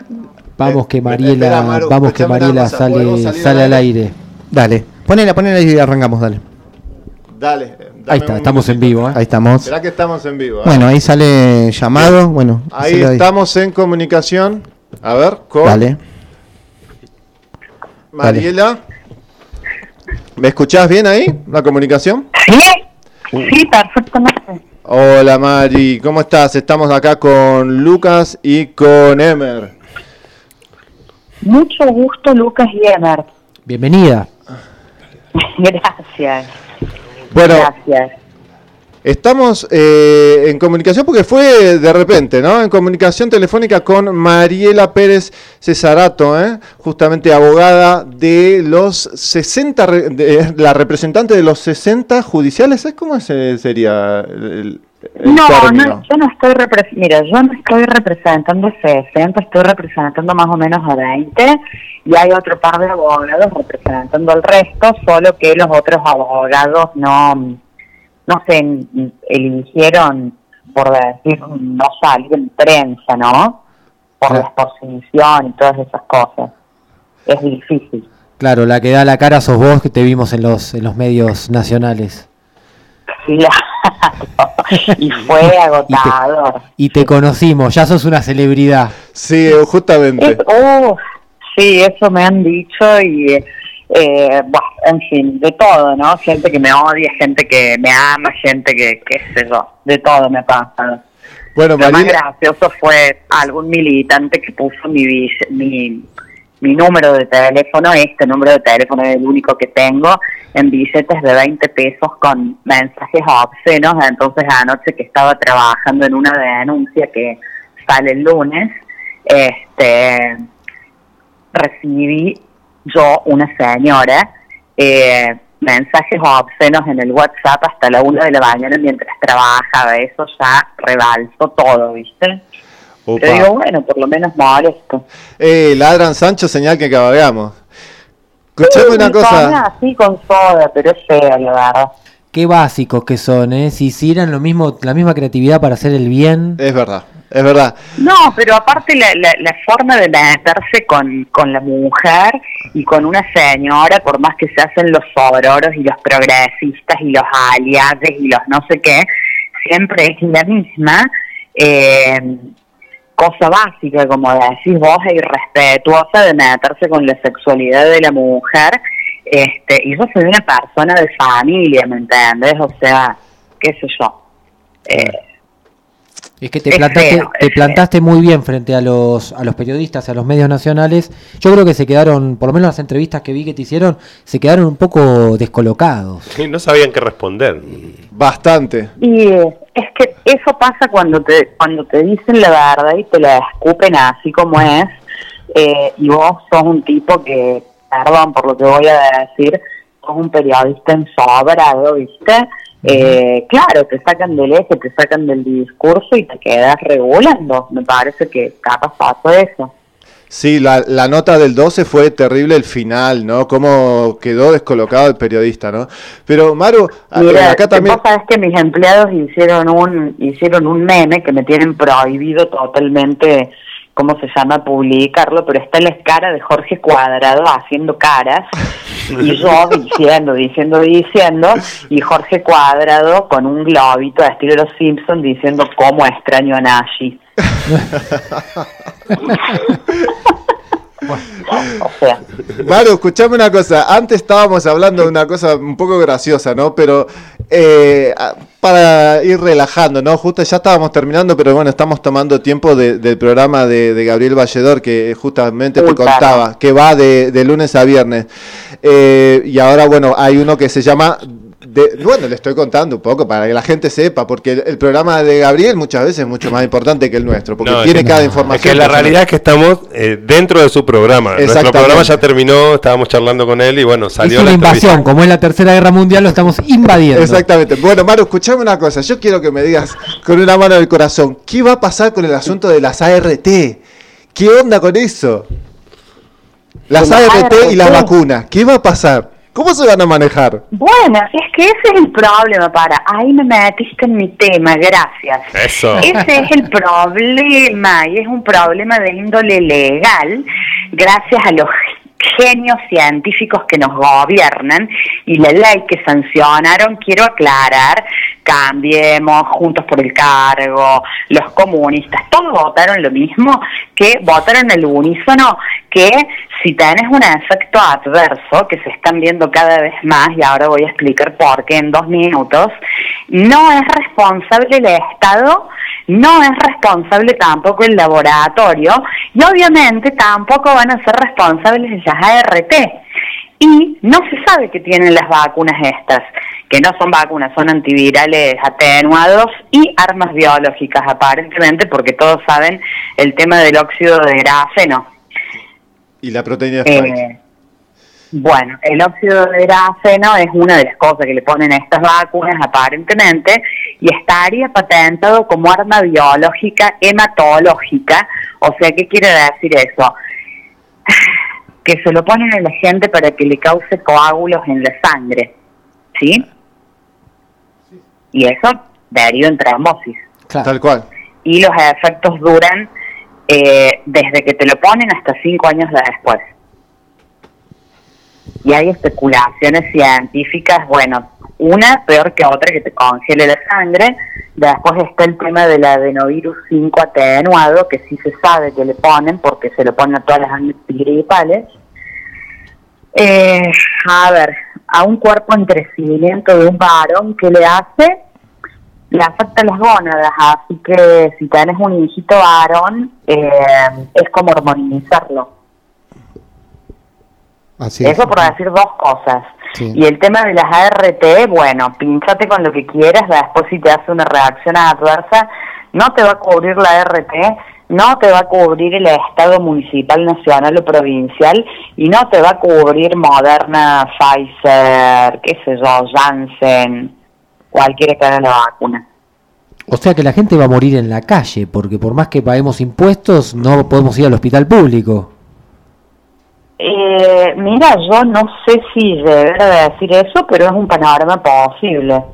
Vamos que Eh, Mariela, espera, Maru, vamos que Mariela cosa, ¿podemos sale, sale al al aire? aire. Dale. Ponela, ponela y arrancamos, dale. Dale. Dame Ahí está, estamos en vivo. ¿eh? Ahí estamos. Esperá que estamos en vivo. ¿eh? Bueno, ahí sale llamado. Bueno, ahí estamos en comunicación. A ver, con Dale. Mariela. ¿Me escuchás bien ahí, la comunicación? Sí, sí, perfectamente. Hola Mari, ¿cómo estás? Estamos acá con Lucas y con Emer. Mucho gusto, Lucas y Emer. Bienvenida. Gracias. Bueno, Gracias. estamos eh, en comunicación porque fue de repente, ¿no? En comunicación telefónica con Mariela Pérez Cesarato, ¿eh? justamente abogada de los 60, re- de- la representante de los 60 judiciales, ¿sabes cómo ese sería el No, término? no, yo no estoy mira, yo no estoy representando 60, estoy representando más o menos a 20 y hay otro par de abogados representando el resto, solo que los otros abogados no, no se eligieron por decir, no salir en prensa, ¿no? Por la exposición y todas esas cosas. Es difícil. Claro, la que da la cara sos vos que te vimos en los, en los medios nacionales. Claro. Y fue agotador. Y te conocimos, ya sos una celebridad. Sí, justamente. Es- oh, sí, eso me han dicho y, eh, bueno, en fin, de todo, ¿no? Gente que me odia, gente que me ama, gente que, qué sé yo, de todo me pasa. Bueno, Lo más gracioso fue algún militante que puso mi, mi, mi número de teléfono, este número de teléfono es el único que tengo, en billetes de 20 pesos con mensajes obscenos. Entonces anoche que estaba trabajando en una denuncia que sale el lunes, este recibí yo, una señora, eh, mensajes obscenos en el WhatsApp hasta la una de la mañana mientras trabajaba. Eso ya rebalsó todo, ¿viste? Opa. Pero digo, bueno, por lo menos molesto. eh, ladran Sancho, señal que cabalgamos. Escuchame una cosa. así con soda, pero es feo, la verdad. Qué básicos que son, ¿eh? Si hicieran lo mismo, la misma creatividad para hacer el bien. Es verdad, es verdad. No, pero aparte la, la, la forma de meterse con, con la mujer y con una señora, por más que se hacen los sororos y los progresistas y los aliados y los no sé qué, siempre es la misma eh, cosa básica, como decís vos, e irrespetuosa de meterse con la sexualidad de la mujer. Este, y yo soy una persona de familia, ¿me entiendes? O sea, qué sé yo. Eh, Es que te Es plantaste, feo, te plantaste muy bien frente a los, a los periodistas, a los medios nacionales. Yo creo que se quedaron, por lo menos las entrevistas que vi que te hicieron, se quedaron un poco descolocados. Sí, no sabían qué responder. Bastante. Y eh, es que eso pasa cuando te cuando te dicen la verdad y te la escupen así como es, eh, y vos sos un tipo que, perdón por lo que voy a decir, sos un periodista ensobrado, ¿viste? Eh, claro, te sacan del eje, te sacan del discurso y te quedas regulando. Me parece que capaz pasó eso. Sí, la, la nota del 12 fue terrible el final, ¿no? Cómo quedó descolocado el periodista, ¿no? Pero Maru, a- Mira, acá también... vos sabés que mis empleados hicieron un hicieron un meme que me tienen prohibido totalmente, ¿cómo se llama? Publicarlo, pero está la cara de Jorge Cuadrado haciendo caras y yo diciendo, diciendo, diciendo, y Jorge Cuadrado con un globito de estilo de los Simpsons diciendo cómo extraño a Nashi. o sea, Maru, escuchame una cosa. Antes estábamos hablando de una cosa un poco graciosa, ¿no? Pero eh, para ir relajando, ¿no? Justo ya estábamos terminando, pero bueno, estamos tomando tiempo de- del programa de, de Gabriel Valledor, que justamente te Uy, claro. contaba, que va de, de lunes a viernes. Eh, y ahora, bueno, hay uno que se llama bueno, le estoy contando un poco para que la gente sepa, porque el, programa de Gabriel muchas veces es mucho más importante que el nuestro, porque tiene cada información. Es que la realidad es que estamos eh, dentro de su programa. Nuestro programa ya terminó, estábamos charlando con él y bueno, salió la invasión, como es la Tercera Guerra Mundial, lo estamos invadiendo. Exactamente. Bueno, Maru, escuchame una cosa. Yo quiero que me digas con una mano del corazón, ¿qué va a pasar con el asunto de las ART? ¿Qué onda con eso? Las ART, y las vacunas, ¿qué va a pasar? ¿Cómo se van a manejar? Bueno, es que ese es el problema, para. Ahí me metiste en mi tema, gracias. Eso. Ese es el problema, y es un problema de índole legal, gracias a los genios científicos que nos gobiernan y la ley que sancionaron, quiero aclarar, cambiemos, juntos por el cargo, los comunistas, todos votaron lo mismo, que votaron el unísono, que si tenés un efecto adverso, que se están viendo cada vez más, y ahora voy a explicar por qué en dos minutos, no es responsable el Estado no es responsable tampoco el laboratorio y obviamente tampoco van a ser responsables las ART. Y no se sabe que tienen las vacunas estas, que no son vacunas, son antivirales atenuados y armas biológicas aparentemente, porque todos saben el tema del óxido de grafeno. Y la proteína de eh, bueno, el óxido de grafeno es una de las cosas que le ponen a estas vacunas aparentemente y estaría patentado como arma biológica hematológica. O sea, ¿qué quiere decir eso? Que se lo ponen a la gente para que le cause coágulos en la sangre. ¿Sí? Y eso deriva en trombosis. Tal cual. Y los efectos duran eh, desde que te lo ponen hasta cinco años después y hay especulaciones científicas, bueno, una peor que otra que te congele la sangre. Después está el tema del adenovirus 5 atenuado, que sí se sabe que le ponen, porque se lo ponen a todas las antigripales. Eh, a ver, a un cuerpo en crecimiento de un varón, ¿qué le hace? Le afecta las gónadas, así que si tienes un hijito varón, eh, es como hormonizarlo eso por decir dos cosas. Y el tema de las ART, bueno, pinchate con lo que quieras, después si te hace una reacción adversa, no te va a cubrir la ART, no te va a cubrir el Estado municipal, nacional o provincial, y no te va a cubrir Moderna, Pfizer, qué sé yo, Janssen, cualquiera que haga la vacuna. O sea que la gente va a morir en la calle, porque por más que paguemos impuestos, no podemos ir al hospital público. Eh, mira, yo no sé si deber decir eso, pero es un panorama posible.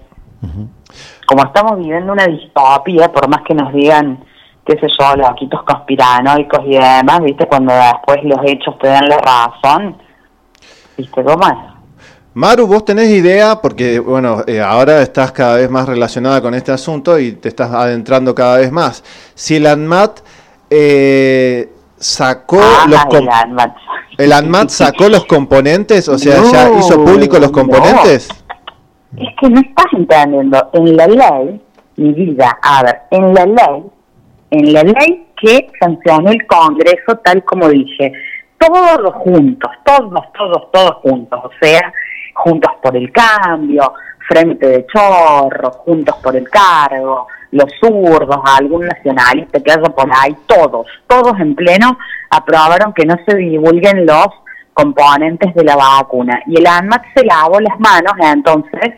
Como estamos viviendo una distopía, por más que nos digan, qué sé yo, los loquitos conspiranoicos y demás, ¿viste? Cuando después los hechos te dan la razón, ¿viste cómo es? Maru, vos tenés idea, porque bueno, eh, ahora estás cada vez más relacionada con este asunto y te estás adentrando cada vez más. Si el ANMAT eh, sacó ah, los el ANMAT. ¿El ANMAT sacó los componentes? O sea, ¿ya hizo público los componentes? Es que no estás entendiendo. En la ley, mi vida, a ver, en la ley, en la ley que sancionó el Congreso, tal como dije, todos juntos, todos, todos, todos juntos, o sea, juntos por el cambio, frente de chorro, juntos por el cargo, los zurdos, algún nacionalista que haya por ahí, todos, todos en pleno aprobaron que no se divulguen los componentes de la vacuna. Y el ANMAT se lavó las manos, entonces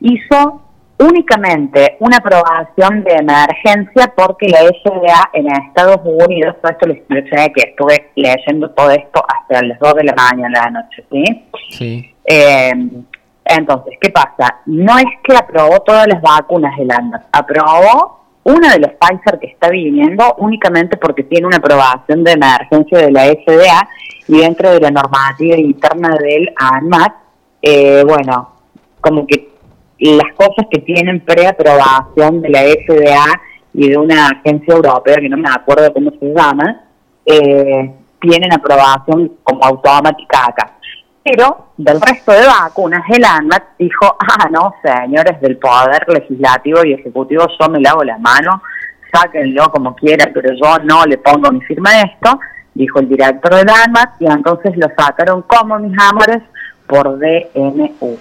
hizo únicamente una aprobación de emergencia porque la FDA en Estados Unidos, todo esto les mencioné que estuve leyendo todo esto hasta las 2 de la mañana de la noche, ¿sí? Sí. Eh, entonces, ¿qué pasa? No es que aprobó todas las vacunas del ANMAT, aprobó una de los Pfizer que está viniendo únicamente porque tiene una aprobación de emergencia de la FDA y dentro de la normativa interna del ANMAT, eh, bueno, como que las cosas que tienen preaprobación de la FDA y de una agencia europea que no me acuerdo cómo se llama, eh, tienen aprobación como automática acá. Pero del resto de vacunas, el ANMAT dijo, ah, no, señores del Poder Legislativo y Ejecutivo, yo me lavo las manos, sáquenlo como quieran, pero yo no le pongo mi firma a esto, dijo el director del ANMAT, y entonces lo sacaron como mis amores por DNU.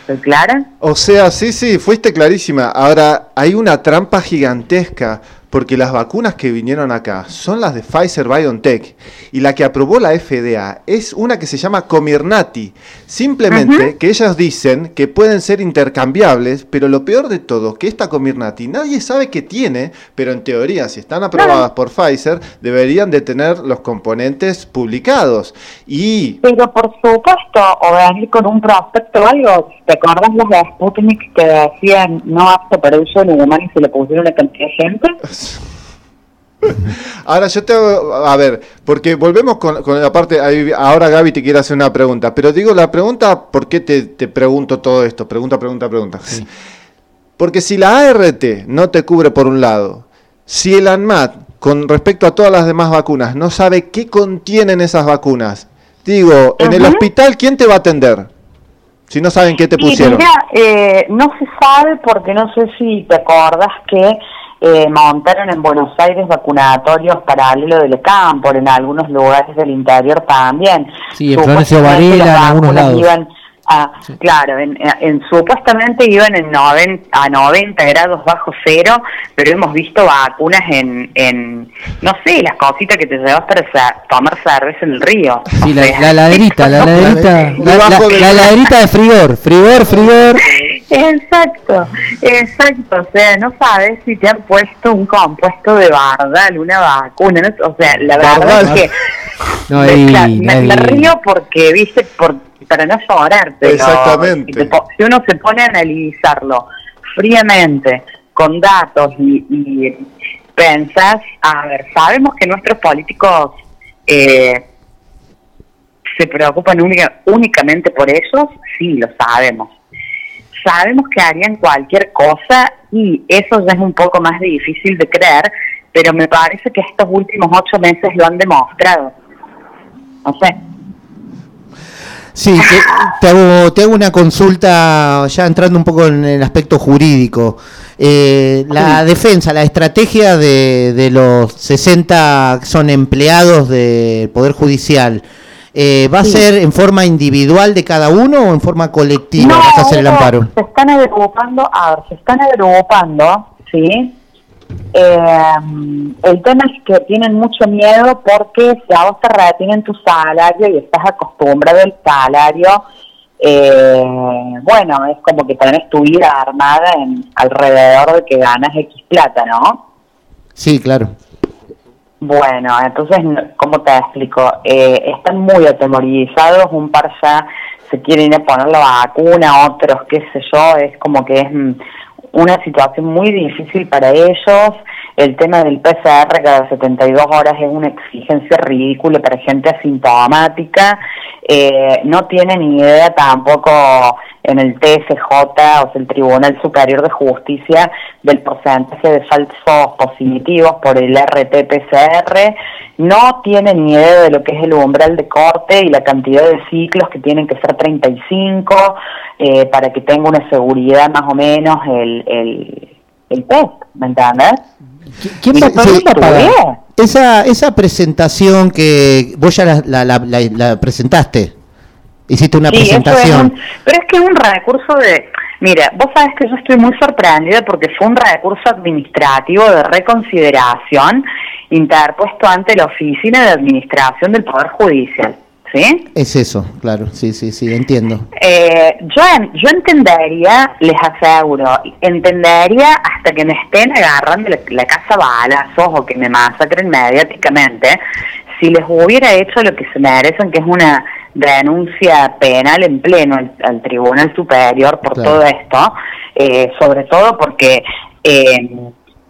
¿Estoy clara? O sea, sí, sí, fuiste clarísima. Ahora, hay una trampa gigantesca porque las vacunas que vinieron acá son las de Pfizer BioNTech y la que aprobó la FDA es una que se llama Comirnaty. Simplemente que ellas dicen que pueden ser intercambiables, pero lo peor de todo, que esta Comirnaty nadie sabe qué tiene, pero en teoría si están aprobadas por Pfizer deberían de tener los componentes publicados. Y Pero por supuesto, o venir con un prospecto o algo, ¿te acuerdas los de Sputnik que decían no apto para uso en humano y se le pusieron una cantidad de gente? Ahora yo te hago, a ver, porque volvemos con, con la parte, ahí- ahora Gaby te quiere hacer una pregunta, pero digo la pregunta, ¿por qué te, te pregunto todo esto? Pregunta, pregunta, pregunta. Porque si la ART no te cubre por un lado, si el ANMAT, con respecto a todas las demás vacunas, no sabe qué contienen esas vacunas, digo, en el hospital, ¿quién te va a atender? Si no saben qué te Y pusieron. mira, eh, no se sabe porque no sé si te acordás que eh, montaron en Buenos Aires vacunatorios paralelos del campo, en algunos lugares del interior también. Sí, en Florencio Supuestamente Varela, en algunos vacunas lados. iban a- Claro, en, en- supuestamente iban en noven- a 90 grados bajo cero, pero hemos visto vacunas en, en no sé, las cositas que te llevas para sa- tomar cerveza en el río. Sí, la, sea, la laderita, la laderita, la laderita de frigor, frigor, frigor. Exacto, exacto. O sea, no sabes si te han puesto un compuesto de bardal, una vacuna. ¿no? O sea, la verdad Bardal. es que No, me, ahí, la- me- ahí. me río porque, viste, por, para no llorar. pero Exactamente. Si, te po- si uno se pone a analizarlo fríamente, con datos y, y pensás, a ver, sabemos que nuestros políticos eh, se preocupan única- únicamente por ellos, sí, lo sabemos. Sabemos que harían cualquier cosa y eso ya es un poco más difícil de creer, pero me parece que estos últimos ocho meses lo han demostrado. No sé. Sí, te, te hago, te hago una consulta ya entrando un poco en el aspecto jurídico. Eh, la defensa, la estrategia de, de los 60 que son empleados del Poder Judicial, eh, ¿va a ser en forma individual de cada uno o en forma colectiva vas a hacer el amparo? Se están agrupando, a ver, se están agrupando, ¿sí? Eh, el tema es que tienen mucho miedo porque si a vos te retienen tu salario y estás acostumbrado al salario, eh, bueno, es como que tenés tu vida armada en alrededor de que ganas X plata, ¿no? Sí, claro. Bueno, entonces, ¿cómo te explico? Eh, están muy atemorizados, un par ya se quieren ir a poner la vacuna, otros, qué sé yo, es como que es mm, una situación muy difícil para ellos. El tema del PCR cada 72 horas es una exigencia ridícula para gente asintomática. Eh, no tienen idea tampoco en el TSJ, o sea, el Tribunal Superior de Justicia, del porcentaje de falsos positivos por el RT-PCR. No tienen ni idea de lo que es el umbral de corte y la cantidad de ciclos que tienen que ser 35 eh, para que tenga una seguridad más o menos el, el, el test, ¿me entiendes? ¿Quién va, a pagar? Esa, esa presentación que vos ya la, la- la- la- presentaste, hiciste una Sí, es presentación. un- pero es que es un recurso de... Mira, vos sabés que yo estoy muy sorprendida porque fue un recurso administrativo de reconsideración interpuesto ante la Oficina de Administración del Poder Judicial. ¿Sí? Es eso, claro, sí, sí, sí, entiendo. Eh, yo, yo entendería, les aseguro, entendería hasta que me estén agarrando la, la casa balazos o que me masacren mediáticamente, si les hubiera hecho lo que se merecen, que es una denuncia penal en pleno al, al Tribunal Superior por Claro. todo esto, eh, sobre todo porque, eh,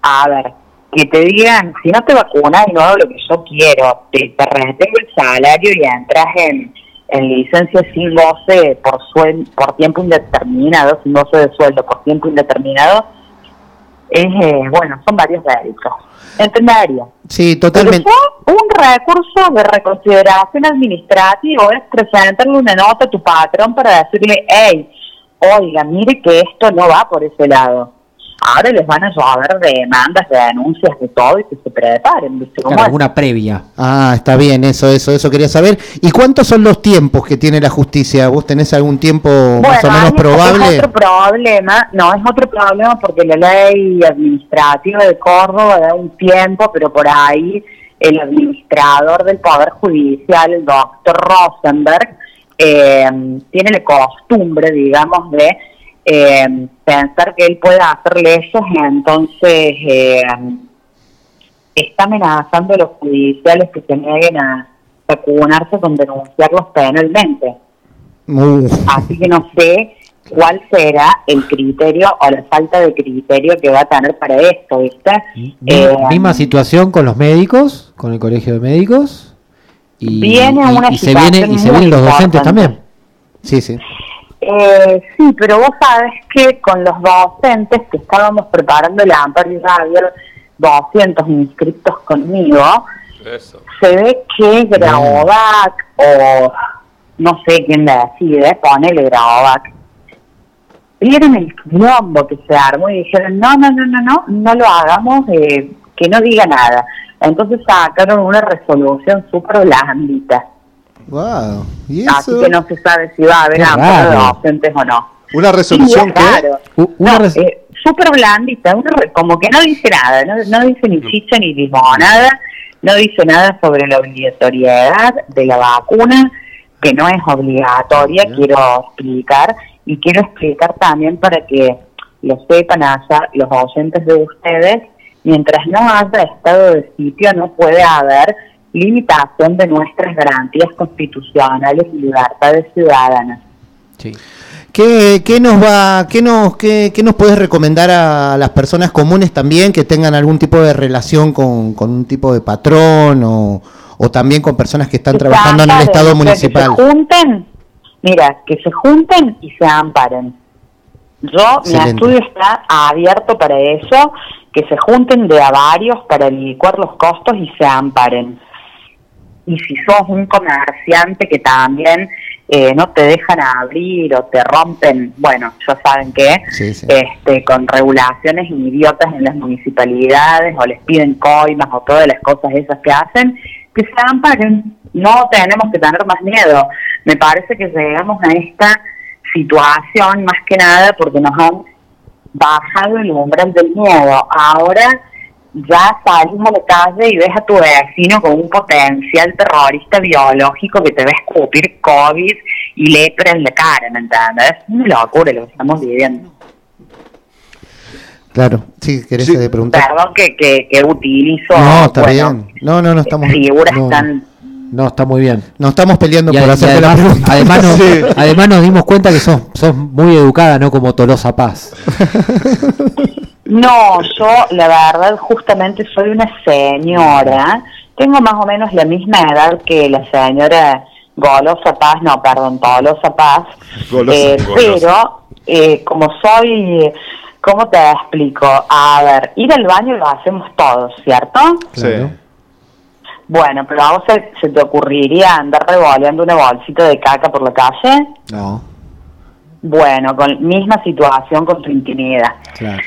a ver, que te digan, si no te vacunas y no hago lo que yo quiero, te, te retengo el salario y entras en, en licencia sin goce por, suel- por tiempo indeterminado, sin goce de sueldo por tiempo indeterminado, es, eh, bueno, son varios delitos. Entendería. Sí, Pero totalmente. un recurso de reconsideración administrativa es presentarle una nota a tu patrón para decirle, hey, oiga, mire que esto no va por ese lado. Ahora les van a llover demandas, de denuncias, de todo y que se preparen. ¿viste Claro, alguna previa. Ah, está bien, eso, eso, eso quería saber. ¿Y cuántos son los tiempos que tiene la justicia? ¿Vos tenés algún tiempo más o menos probable? Es otro problema, no, es otro problema porque la ley administrativa de Córdoba da un tiempo, pero por ahí el administrador del Poder Judicial, el doctor Rosenberg, eh, tiene la costumbre, digamos, de eh, pensar que él puede hacer leyes, entonces eh, está amenazando a los judiciales que se nieguen a vacunarse con denunciarlos penalmente. Uh, Así que no sé cuál será el criterio o la falta de criterio que va a tener para esto, ¿viste? Eh, misma situación con los médicos, con el colegio de médicos. Y, Viene y- una y se viene y se situación vienen los muy docentes importante. también. Sí, sí. Eh, sí, pero vos sabes que con los docentes que estábamos preparando el amparo y había 200 inscritos conmigo, Eso. se ve que Graovac o no sé quién decide, ponele Graovac, vieron el quilombo que se armó y dijeron, no, no, no, no, no, no lo hagamos, eh, que no diga nada. Entonces sacaron una resolución súper blandita. Wow. ¿Y Así que no se sabe si va a haber amparo de raro. docentes o no. Una resolución Sí, que... una No, res- eh, súper blandita, como que no dice nada, no, no dice ni chicha ni limonada, no dice nada sobre la obligatoriedad de la vacuna, que no es obligatoria, quiero explicar, y quiero explicar también para que lo sepan allá los oyentes de ustedes, mientras no haya estado de sitio no puede haber limitación de nuestras garantías constitucionales y libertades ciudadanas. Sí. ¿Qué, qué nos va, qué nos, qué, qué nos puedes recomendar a las personas comunes también que tengan algún tipo de relación con, con un tipo de patrón o, o también con personas que están trabajando en el Estado municipal? Que se junten, mira, que se junten y se amparen. Yo, mi estudio está abierto para eso, que se junten de a varios para licuar los costos y se amparen. Y si sos un comerciante que también eh, no te dejan abrir o te rompen, bueno, ya saben Sí, sí. este, con regulaciones idiotas en las municipalidades o les piden coimas o todas las cosas esas que hacen, que se amparen. No tenemos que tener más miedo. Me parece que llegamos a esta situación más que nada porque nos han bajado el umbral del miedo. Ahora ya salís a la calle y ves a tu vecino con un potencial terrorista biológico que te va a escupir COVID y lepra en la cara, ¿me entiendes? Es una locura lo que estamos viviendo. Claro, sí, querés Sí. preguntar. Perdón que, que, que utilizo No, está bueno, bien. No, no, no estamos. figuras no, tan... No, está muy bien. no estamos peleando Y por la además, pregunta. además, nos, Sí. además nos dimos cuenta que sos, sos muy educada, no como Tolosa Paz. No, yo la verdad justamente soy una señora, tengo más o menos la misma edad que la señora Golosa Paz, no, perdón, Tolosa Paz, Golosa. eh, Golosa. pero eh, como soy, ¿cómo te explico? A ver, ir al baño lo hacemos todos, ¿cierto? Sí. Bueno, pero a vos se, se te ocurriría andar revoleando una bolsita de caca por la calle. No, Bueno, con misma situación con tu intimidad. claro.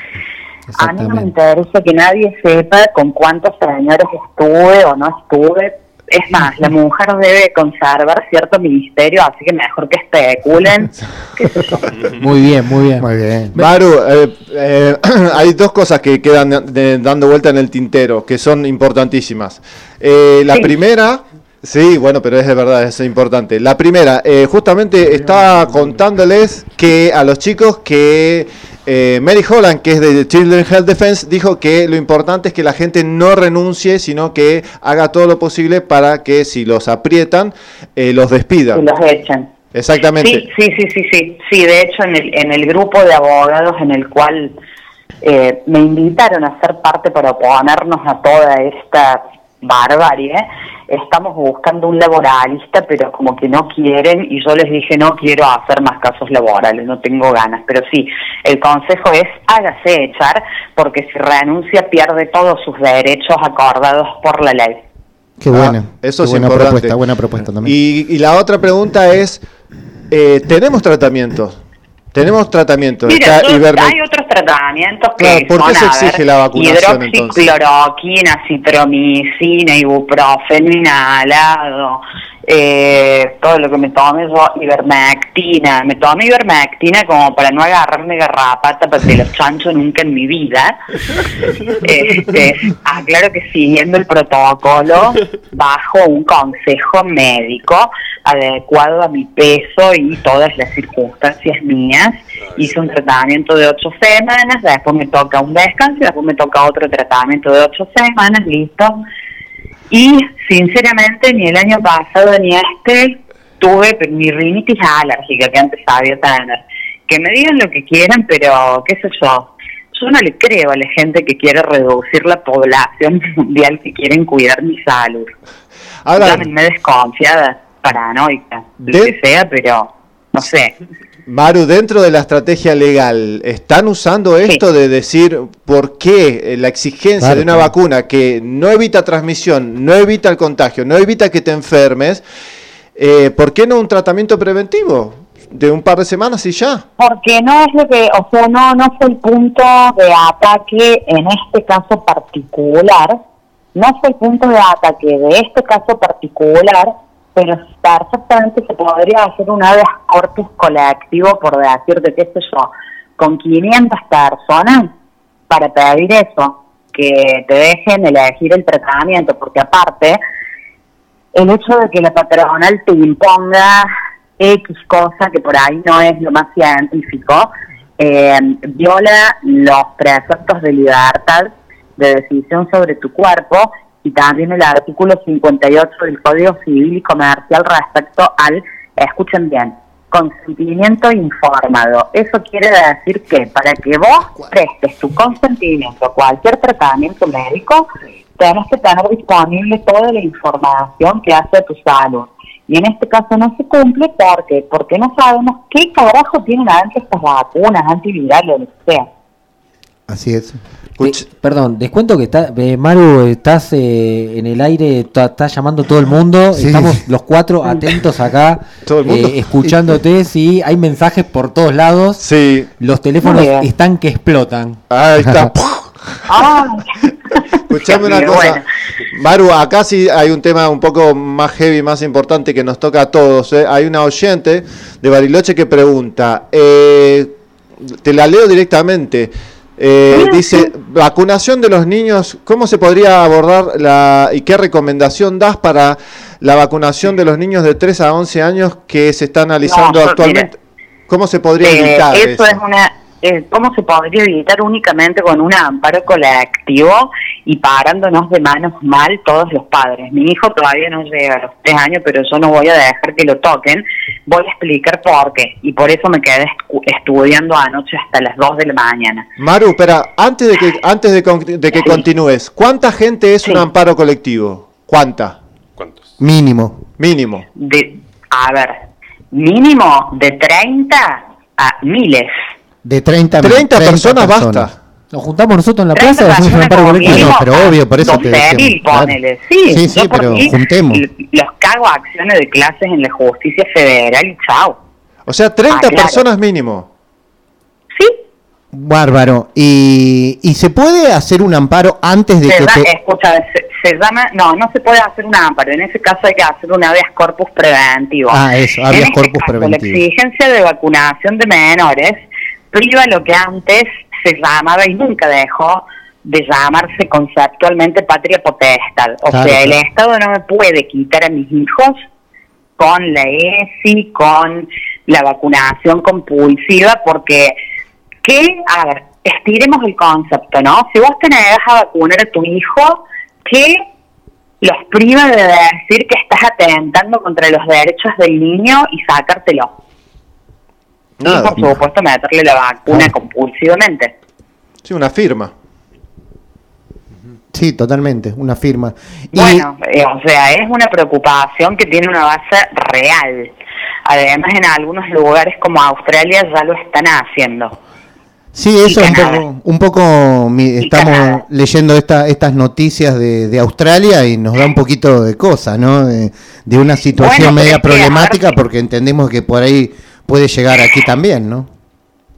A mí no me interesa que nadie sepa con cuántos señores estuve o no estuve. Es más, la mujer debe conservar cierto ministerio, así que mejor que especulen. Muy bien, muy bien. Muy bien. Maru, eh, eh, hay dos cosas que quedan de- dando vuelta en el tintero, que son importantísimas. Eh, la Sí. primera, sí, bueno, pero es de verdad, es importante. La primera, eh, justamente estaba contándoles que a los chicos que eh, Mary Holland, que es de Children Health Defense, dijo que lo importante es que la gente no renuncie, sino que haga todo lo posible para que si los aprietan, eh, los Y despidan. los echan. Exactamente. Sí, sí, sí, sí, sí. Sí, de hecho, en el, en el grupo de abogados en el cual eh, me invitaron a ser parte para oponernos a toda esta barbarie, estamos buscando un laboralista, pero como que no quieren, y yo les dije, no quiero hacer más casos laborales, no tengo ganas. Pero sí, el consejo es, hágase echar, porque si renuncia pierde todos sus derechos acordados por la ley. Qué Ah, buena. eso Qué es buena importante. propuesta, buena propuesta también. Y, y la otra pregunta es, eh, ¿tenemos tratamientos? Tenemos tratamientos. Mira, Está hay otros tratamientos que ¿por qué son, se exige ver, la vacunación, hidroxicloroquina, citromicina, ibuprofeno inhalado, eh, todo lo que me tome yo, ivermectina, me tomé ivermectina como para no agarrarme garrapata porque los chancho nunca en mi vida. Este, aclaro que siguiendo el protocolo, bajo un consejo médico adecuado a mi peso y todas las circunstancias mías. Hice un tratamiento de ocho semanas, después me toca un descanso y después me toca otro tratamiento de ocho semanas, listo. Y sinceramente ni el año pasado ni este tuve mi rinitis alérgica que antes sabía tener. Que me digan lo que quieran, pero qué sé yo. Yo no le creo a la gente que quiere reducir la población mundial que quieren cuidar mi salud. Ahora, me desconfiada, paranoica, lo que sea, pero no sé. Maru, dentro de la estrategia legal, ¿están usando esto de decir por qué la exigencia Claro, de una claro. vacuna que no evita transmisión, no evita el contagio, no evita que te enfermes, eh, ¿por qué no un tratamiento preventivo de un par de semanas y ya? Porque no es lo que, o sea, no, no fue el punto de ataque en este caso particular, no fue el punto de ataque de este caso particular, pero perfectamente se podría hacer un habeas corpus colectivo, por decirte, qué sé yo, con 500 personas para pedir eso, que te dejen elegir el tratamiento, porque aparte, el hecho de que la patronal te imponga X cosa que por ahí no es lo más científico, eh, viola los preceptos de libertad de decisión sobre tu cuerpo y también el artículo 58 del Código Civil y Comercial respecto al, escuchen bien, consentimiento informado. Eso quiere decir que para que vos prestes tu consentimiento a cualquier tratamiento médico, tenés que tener disponible toda la información que hace a tu salud. Y en este caso no se cumple porque porque no sabemos qué carajo tienen adentro estas vacunas antivirales o lo que sea. Así es. Perdón, descuento que está, eh, Maru, estás eh, en el aire, estás llamando todo el mundo, Sí. estamos los cuatro atentos acá, Todo el mundo. eh, escuchándote, sí, hay mensajes por todos lados, sí. los teléfonos están que explotan. Ahí está. Ah, Escuchame una cosa. bueno. Maru, acá sí hay un tema un poco más heavy, más importante que nos toca a todos. ¿eh? Hay una oyente de Bariloche que pregunta, eh, te la leo directamente. Eh, dice, vacunación de los niños, ¿cómo se podría abordar la, y qué recomendación das para la vacunación de los niños de 3 a 11 años que se está analizando No, actualmente? ¿Cómo se podría Eh, evitar eso, eso? es una eh, cómo se podría evitar únicamente con un amparo colectivo y parándonos de manos mal todos los padres. Mi hijo todavía no llega a los tres años, pero yo no voy a dejar que lo toquen. Voy a explicar por qué y por eso me quedé estudiando anoche hasta las 2 de la mañana. Maru, espera, antes de que antes de, con- de que continúes, ¿cuánta gente es un amparo colectivo? ¿Cuánta? Mínimo. Mínimo. De, a ver, mínimo de 30 a miles. De 30, 30 personas basta. Nos juntamos nosotros en la 30 plaza y hacemos un personas como colectivo. mínimo, pero obvio, por eso te 12.000, decíamos, claro. ponele. Sí, Sí, sí, pero juntemos. Los cago a acciones de clases en la justicia federal y chao. O sea, 30 Ah, claro. personas mínimo. Bárbaro. ¿Y, ¿Y se puede hacer un amparo antes de Se que da- te... escucha, se, se llama, no, no se puede hacer un amparo. En ese caso hay que hacer un habeas corpus preventivo. Ah, eso, habeas en este corpus caso, preventivo. La exigencia de vacunación de menores priva lo que antes se llamaba y nunca dejó de llamarse conceptualmente patria potestad. O Claro, sea, el. Estado no me puede quitar a mis hijos con la ESI, con la vacunación compulsiva, porque que, a ver, estiremos el concepto, ¿no? Si vos te negas a vacunar a tu hijo, ¿qué los priva de decir que estás atentando contra los derechos del niño y sacártelo? Nada. Y por supuesto meterle la vacuna compulsivamente. Sí, una firma. Sí, totalmente, una firma. Y Bueno, eh, o sea, es una preocupación que tiene una base real. Además, en algunos lugares como Australia ya lo están haciendo. sí, eso un poco, un poco mi- estamos leyendo esta, estas noticias de, de Australia y nos da un poquito de cosa, ¿no? De, de una situación Bueno, media problemática porque entendemos que por ahí puede llegar aquí también, ¿no?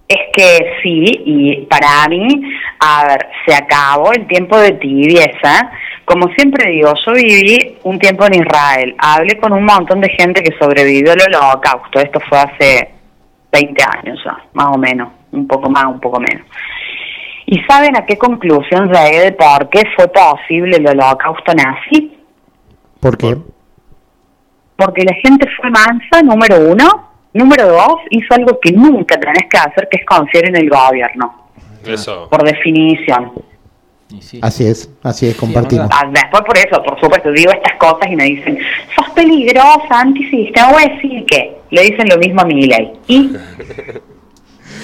Es que sí, y para mí, a ver, se acabó el tiempo de tibieza. Como siempre digo, yo viví un tiempo en Israel, hablé con un montón de gente que sobrevivió al holocausto, esto fue hace 20 años ya, más o menos, un poco más, un poco menos. ¿Y saben a qué conclusión llegué de por qué fue posible el holocausto nazi? ¿Por qué? Porque la gente fue mansa, número uno. Número dos, hizo algo que nunca tenés que hacer, que es confiar en el gobierno. Eso. Por definición. Así es, así es, compartimos. Ah, Después por eso, por supuesto, digo estas cosas y me dicen, sos peligrosa, antisistema, voy a decir que le dicen lo mismo a mi ley. Y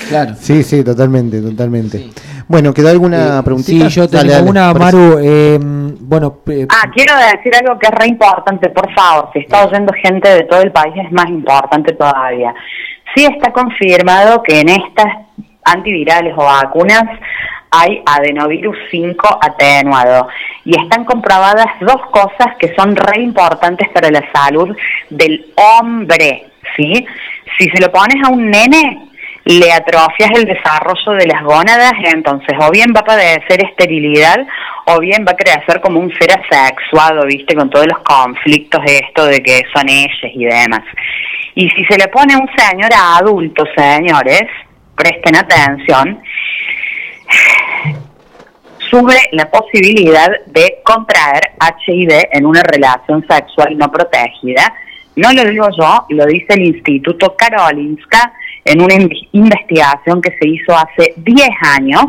Claro. Sí, sí, totalmente, totalmente. Bueno, ¿quedó alguna preguntita? Sí, yo tengo Dale, dale, una. Maru. eh, bueno, eh, Ah, quiero decir algo que es re importante, por favor. Si está oyendo gente de todo el país, es más importante todavía. Sí está confirmado que en estas antivirales o vacunas hay adenovirus 5 atenuado. Y están comprobadas dos cosas que son re importantes para la salud del hombre. ¿sí? Si se lo pones a un nene, le atrofias el desarrollo de las gónadas, entonces o bien va a padecer esterilidad o bien va a crecer como un ser asexuado, ¿viste? Con todos los conflictos de esto de que son ellos y demás. Y si se le pone a un señor adulto, señores, presten atención, sube la posibilidad de contraer HIV en una relación sexual no protegida. No lo digo yo, lo dice el Instituto Karolinska en una inv- investigación que se hizo hace 10 años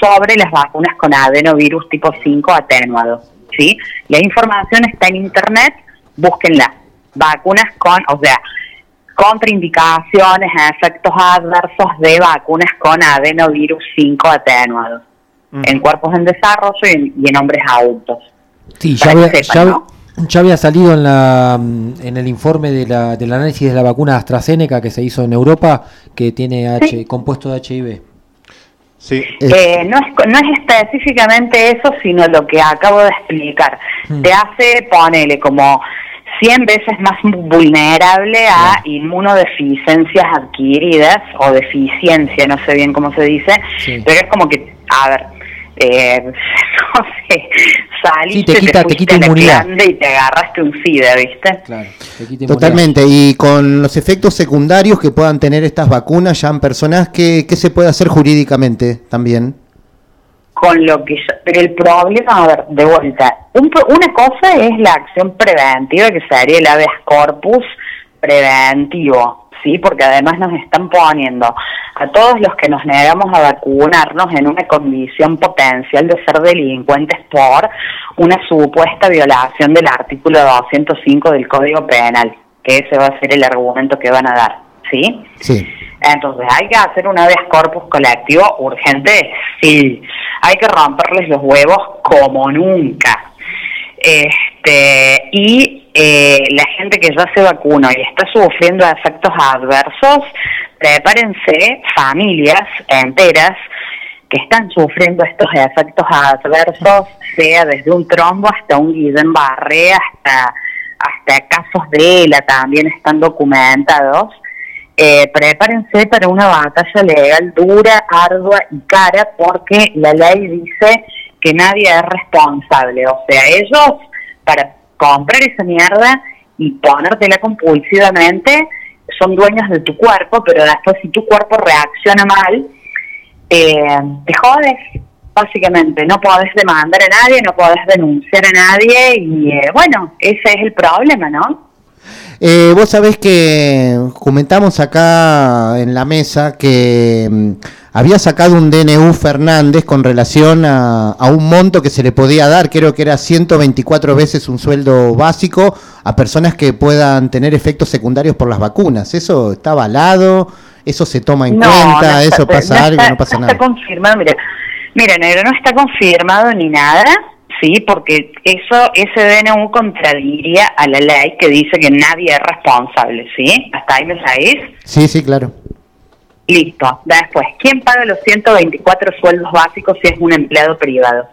sobre las vacunas con adenovirus tipo 5 atenuado. ¿sí? La información está en internet, búsquenla. Vacunas con, o sea, contraindicaciones, efectos adversos de vacunas con adenovirus 5 atenuado en cuerpos en desarrollo y en, y en hombres adultos. sí, ya que ya, sepan, había- ya había salido en, la, mm, en el informe de la, del análisis de la vacuna AstraZeneca que se hizo en Europa que tiene H, compuesto de HIV. Sí. Eh, no, es, no es específicamente eso, sino lo que acabo de explicar. Te hace, ponele, como 100 veces más vulnerable a inmunodeficiencias adquiridas o deficiencia, no sé bien cómo se dice, Sí. pero es como que, a ver, eh, no sé, saliste, Sí, te quita- te fuiste quita inmunidad. y te agarraste un SIDA, ¿viste? Claro, Totalmente, y con los efectos secundarios que puedan tener estas vacunas ya en personas, ¿qué, qué se puede hacer jurídicamente también? con lo que yo- pero el problema, a ver, de vuelta, un pro- una cosa es la acción preventiva que sería el habeas corpus preventivo, ¿sí? Porque además nos están poniendo a todos los que nos negamos a vacunarnos en una condición potencial de ser delincuentes por una supuesta violación del artículo 205 del Código Penal, que ese va a ser el argumento que van a dar, ¿sí? Sí. Entonces, ¿hay que hacer un habeas corpus colectivo urgente? Sí. Hay que romperles los huevos como nunca. Este, y eh, la gente que ya se vacunó y está sufriendo efectos adversos, prepárense familias enteras que están sufriendo estos efectos adversos, sea desde un trombo hasta un Guillain-Barré, hasta, hasta casos de ELA también están documentados. Eh, prepárense para una batalla legal dura, ardua y cara, porque la ley dice que nadie es responsable. O sea, ellos, para comprar esa mierda y ponértela compulsivamente, son dueños de tu cuerpo, pero después si tu cuerpo reacciona mal, eh, te jodes, básicamente. No podés demandar a nadie, no podés denunciar a nadie y eh, bueno, ese es el problema, ¿no? Eh, vos sabés que comentamos acá en la mesa que mm, había sacado un DNU Fernández con relación a, a un monto que se le podía dar, creo que era 124 veces un sueldo básico a personas que puedan tener efectos secundarios por las vacunas. ¿Eso está avalado? ¿Eso se toma en cuenta? no está- ¿Eso pasa no algo? ¿No pasa no nada? está confirmado, mira, mira, negro, no está confirmado ni nada, sí, porque eso, ese DNU contradiría a la ley que dice que nadie es responsable, sí, hasta ahí me sabéis. Sí, sí, claro. Listo. Después, ¿quién paga los 124 sueldos básicos si es un empleado privado?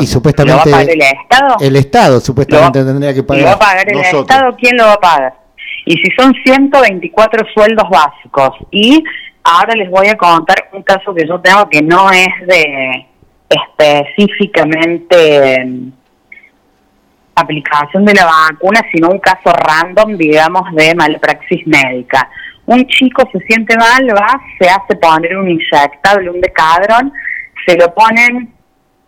Y supuestamente ¿Lo va a pagar el Estado? el Estado supuestamente tendría que ¿Lo va a pagar. pagar el Estado? ¿Quién lo va a pagar? Y si son 124 sueldos básicos y ahora les voy a contar un caso que yo tengo que no es de específicamente mm, aplicación de la vacuna, sino un caso random, digamos, de malpraxis médica. Un chico se siente mal, va, se hace poner un inyectable, un decadron, se lo ponen,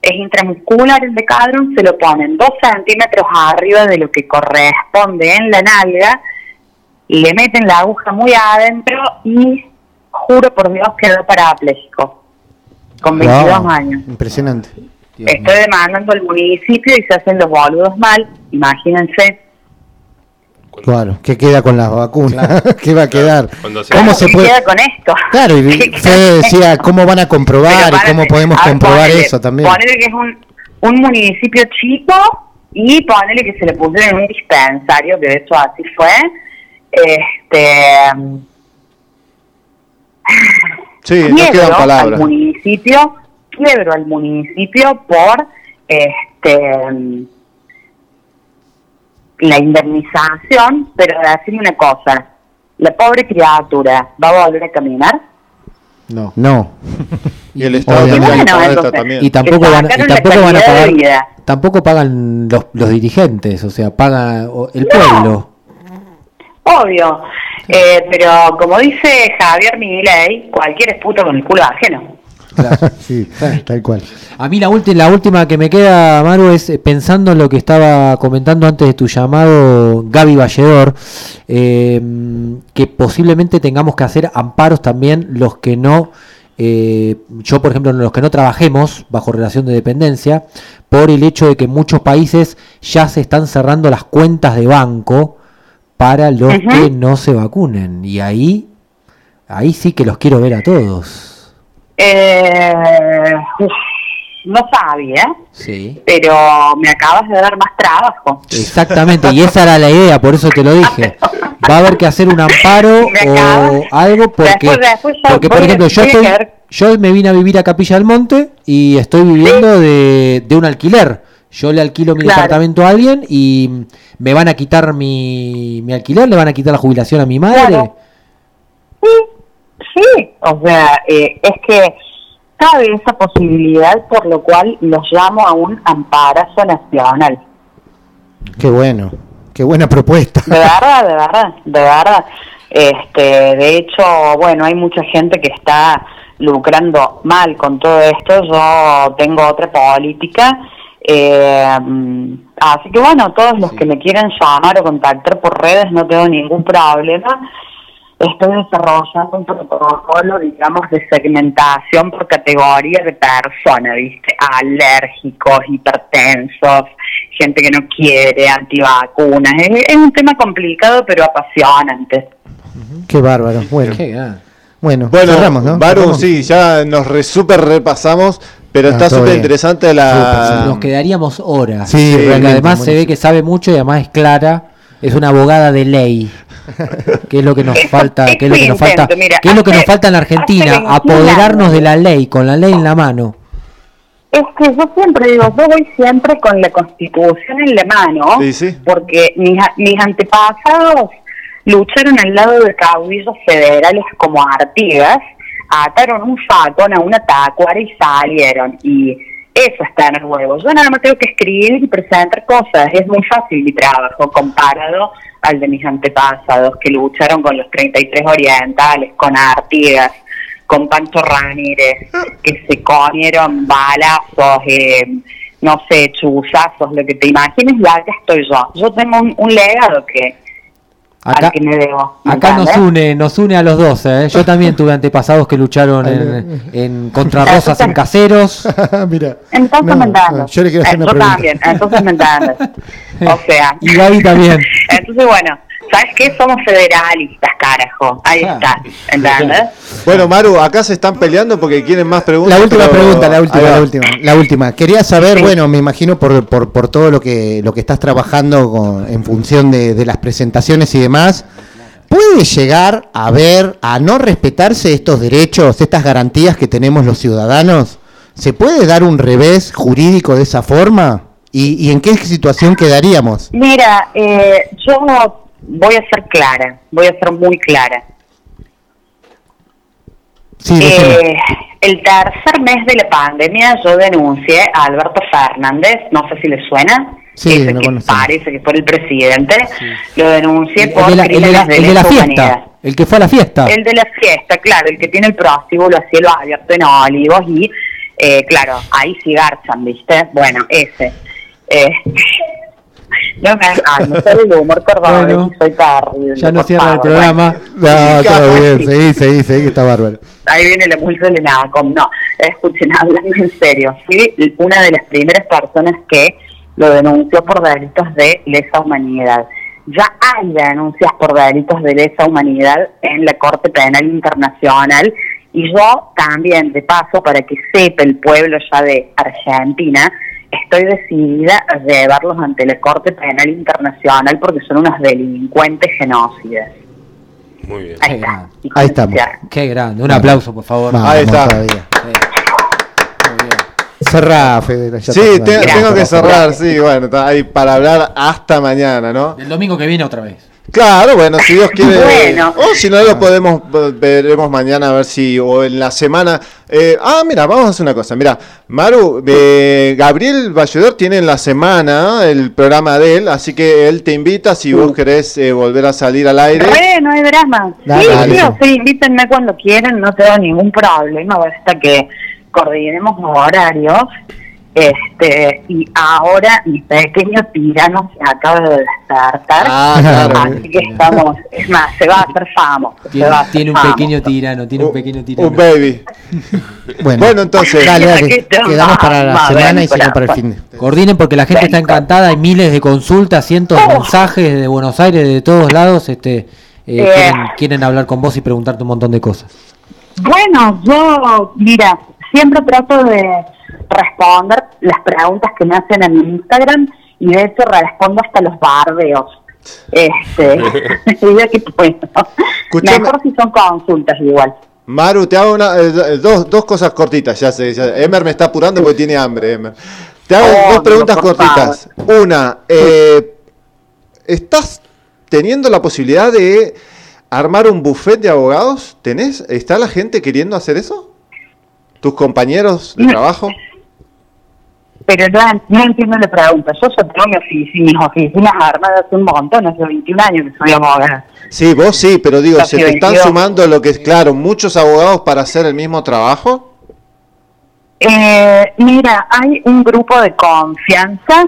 es intramuscular el decadron, se lo ponen dos centímetros arriba de lo que corresponde en la nalga, le meten la aguja muy adentro y juro por Dios quedó parapléjico, con 22 años. Impresionante. Estoy demandando al municipio y se hacen los boludos mal, imagínense. Claro, ¿qué queda con las vacunas? ¿Qué va a quedar? ¿Cómo se puede? queda con esto? Claro, y Fede decía, ¿cómo van a comprobar y cómo podemos comprobar eso también? Ponele que es un, un municipio chico y ponele que se le puso en un dispensario, que de hecho así fue. Este. Sí, no quedan palabras. Al municipio quiebro al municipio por este la indemnización, pero decirme una cosa, la pobre criatura va a volver a caminar. No. No. y el Estado también. Y tampoco van, y tampoco van a pagar, tampoco pagan los, los dirigentes, o sea, paga el pueblo. Obvio. Eh, pero como dice Javier Miguel, cualquier es puto con el culo ajeno. sí, tal cual. A mí la, la última que me queda, Maru, es eh, pensando en lo que estaba comentando antes de tu llamado Gaby Valledor, eh, que posiblemente tengamos que hacer amparos también los que no, eh, yo por ejemplo, los que no trabajemos bajo relación de dependencia, por el hecho de que muchos países ya se están cerrando las cuentas de banco para los que no se vacunen. Y ahí, ahí sí que los quiero ver a todos. Eh, no sabía, sí. pero me acabas de dar más trabajo. Exactamente, y esa era la idea, por eso te lo dije. Va a haber que hacer un amparo o algo porque, porque por ejemplo, yo, estoy, yo me vine a vivir a Capilla del Monte y estoy viviendo de, de, un alquiler. Yo le alquilo mi departamento a alguien y me van a quitar mi, mi alquiler, le van a quitar la jubilación a mi madre. Sí, Sí, o sea, eh, es que cabe esa posibilidad, por lo cual los llamo a un amparazo nacional. Qué bueno, qué buena propuesta. De verdad, de verdad, de verdad. Este, de hecho, bueno, hay mucha gente que está lucrando mal con todo esto. Yo tengo otra política. Eh, así que bueno, todos los que me quieran llamar o contactar por redes no tengo ningún problema estoy desarrollando un protocolo, digamos, de segmentación por categoría de personas, ¿viste? Alérgicos, hipertensos, gente que no quiere, antivacunas. Es, un tema complicado, pero apasionante. Qué bárbaro. Bueno, bueno, bueno cerramos, ¿no? Baru, sí, ya nos re, super repasamos. Pero está súper interesante la... Nos quedaríamos horas. Sí, además se ve que sabe mucho y además es clara. Es una abogada de ley. ¿Qué es lo que nos falta? ¿Qué es lo que nos falta? ¿Qué es lo que nos falta en la Argentina? Apoderarnos de la ley, con la ley en la mano. Es que yo siempre digo, yo voy siempre con la constitución en la mano, porque mis, mis antepasados lucharon al lado de caudillos federales como Artigas, ataron un facón a una tacuara y salieron. Y eso está en el huevo. Yo nada más tengo que escribir y presentar cosas. Es muy fácil mi trabajo comparado al de mis antepasados que lucharon con los 33 orientales, con Artigas, con Pancho Ramírez, que se comieron balazos, eh, no sé, chuzazos, lo que te imagines, y acá estoy yo. Yo tengo un, legado que, Acá, que me debo, acá nos une, nos une a los dos. ¿eh? Yo también tuve antepasados que lucharon en, en contra rosas en caseros. Mira, entonces me Yo le quiero hacer una también, entonces me O sea. Y Gaby también. Entonces, bueno, ¿sabes qué? Somos federalistas, carajo. Ahí ah. está, ¿entendés? Bueno, Maru, acá se están peleando porque quieren más preguntas. La última pregunta, la última, la última, la última. Quería saber, bueno, me imagino por, por, por, todo lo que, lo que estás trabajando con, en función de, de las presentaciones y demás. ¿Puede llegar a ver, a no respetarse estos derechos, estas garantías que tenemos los ciudadanos? ¿Se puede dar un revés jurídico de esa forma? ¿Y, en qué situación quedaríamos? Mira, eh, yo voy a ser clara, voy a ser muy clara. Eh, el tercer mes de la pandemia yo denuncié a Alberto Fernández, no sé si le suena. Sí, ese que parece que fue el presidente. Lo denuncié por El el de la- el de la lesa fiesta. El que fue a la fiesta. El de la fiesta, claro, el que tiene el prostíbulo a cielo abierto en Olivos y, eh, claro, ahí sí garchan, ¿viste? Bueno, ese. Eh, no me ay, me sale el humor cordobés Bueno, soy terrible. Ya no cierra el programa. No, todo bien, seguí, seguí, seguí, que está bárbaro. Ahí viene la multa de Nacom. No, escuchen, hablando en serio. Fui una de las primeras personas que lo denunció por delitos de lesa humanidad. Ya hay denuncias por delitos de lesa humanidad en la Corte Penal Internacional y yo también, de paso, para que sepa el pueblo ya de Argentina, estoy decidida a llevarlos ante la Corte Penal Internacional porque son unos delincuentes genocidas. Muy bien. Ahí está. Ahí estamos. Qué grande. Un aplauso, por favor. Vamos Ahí está. todavía. Cerrá, Fede. Sí, Gracias. tengo que cerrar, sí, bueno, está ahí para hablar hasta mañana, ¿no? El domingo que viene otra vez. Claro, bueno, si Dios quiere. Bueno. O si no lo podemos, veremos mañana a ver si, o en la semana. eh, ah, mira, vamos a hacer una cosa. Mira, Maru, eh, Gabriel Valledor tiene en la semana el programa de él, así que él te invita si vos querés eh, volver a salir al aire. Re, no hay drama. Dale, sí, dale. sí, invítenme cuando quieran, no tengo ningún problema, basta que coordinemos los horarios. Este, y ahora mi pequeño tirano se acaba de despertar. Ah, claro. Así que estamos, es más, se va a hacer famoso. se Tiene, va a hacer tiene un famoso. pequeño tirano, tiene un pequeño tirano. Un baby. Bueno, Bueno, entonces. dale, dale, quedamos para la semana y si no para el fin de. Coordinen porque la gente está encantada, hay miles de consultas, cientos de mensajes de Buenos Aires, de todos lados, este, eh, Eh. quieren, quieren hablar con vos y preguntarte un montón de cosas. Bueno, yo, mira, siempre trato de responder las preguntas que me hacen en mi Instagram y de hecho respondo hasta los bardeos. Este, que puedo. Mejor si son consultas igual. Maru, te hago una, eh, dos, dos cosas cortitas, ya sé. ya- Emer me está apurando porque tiene hambre, Emer. Te hago Oh, dos preguntas cortitas. Una, eh, ¿estás teniendo la posibilidad de armar un buffet de abogados? ¿Tenés? ¿Está la gente queriendo hacer eso? ¿Tus compañeros de No. trabajo? Pero no, no entiendo la pregunta. Yo ya tengo mi oficina, mis oficinas armadas hace un montón, hace 21 años que soy abogada. Sí, vos sí, pero digo, ¿se te están 22. sumando lo que es claro, muchos abogados para hacer el mismo trabajo? Eh, mira, hay un grupo de confianza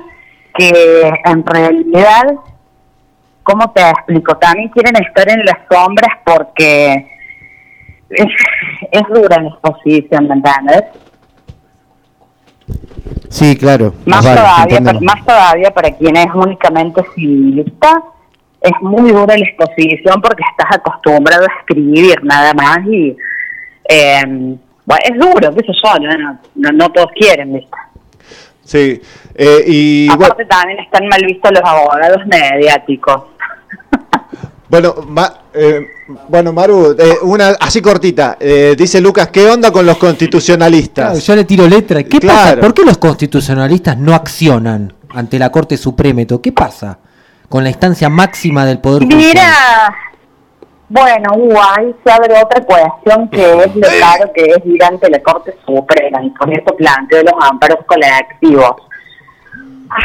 que en realidad, ¿cómo te explico? También quieren estar en las sombras porque es, es dura la exposición, ¿me entiendes? Sí, claro. Más, vale, todavía, para, más todavía para quien es únicamente civilista, es muy dura la exposición porque estás acostumbrado a escribir nada más y eh, bueno, es duro, qué sé yo, no, no, no todos quieren, ¿viste? Sí. eh, y bueno, Aparte también están mal vistos los abogados mediáticos. bueno, Ma- eh, bueno Maru, eh, una así cortita. eh, dice Lucas, ¿qué onda con los constitucionalistas? Claro, yo le tiro letra. ¿Qué Claro. pasa? ¿Por qué los constitucionalistas no accionan ante la Corte Suprema? ¿Qué pasa con la instancia máxima del Poder Judicial? Mira, bueno, ahí se abre otra cuestión que es lo claro que es ir ante la Corte Suprema y con esto planteo los amparos colectivos. Ah,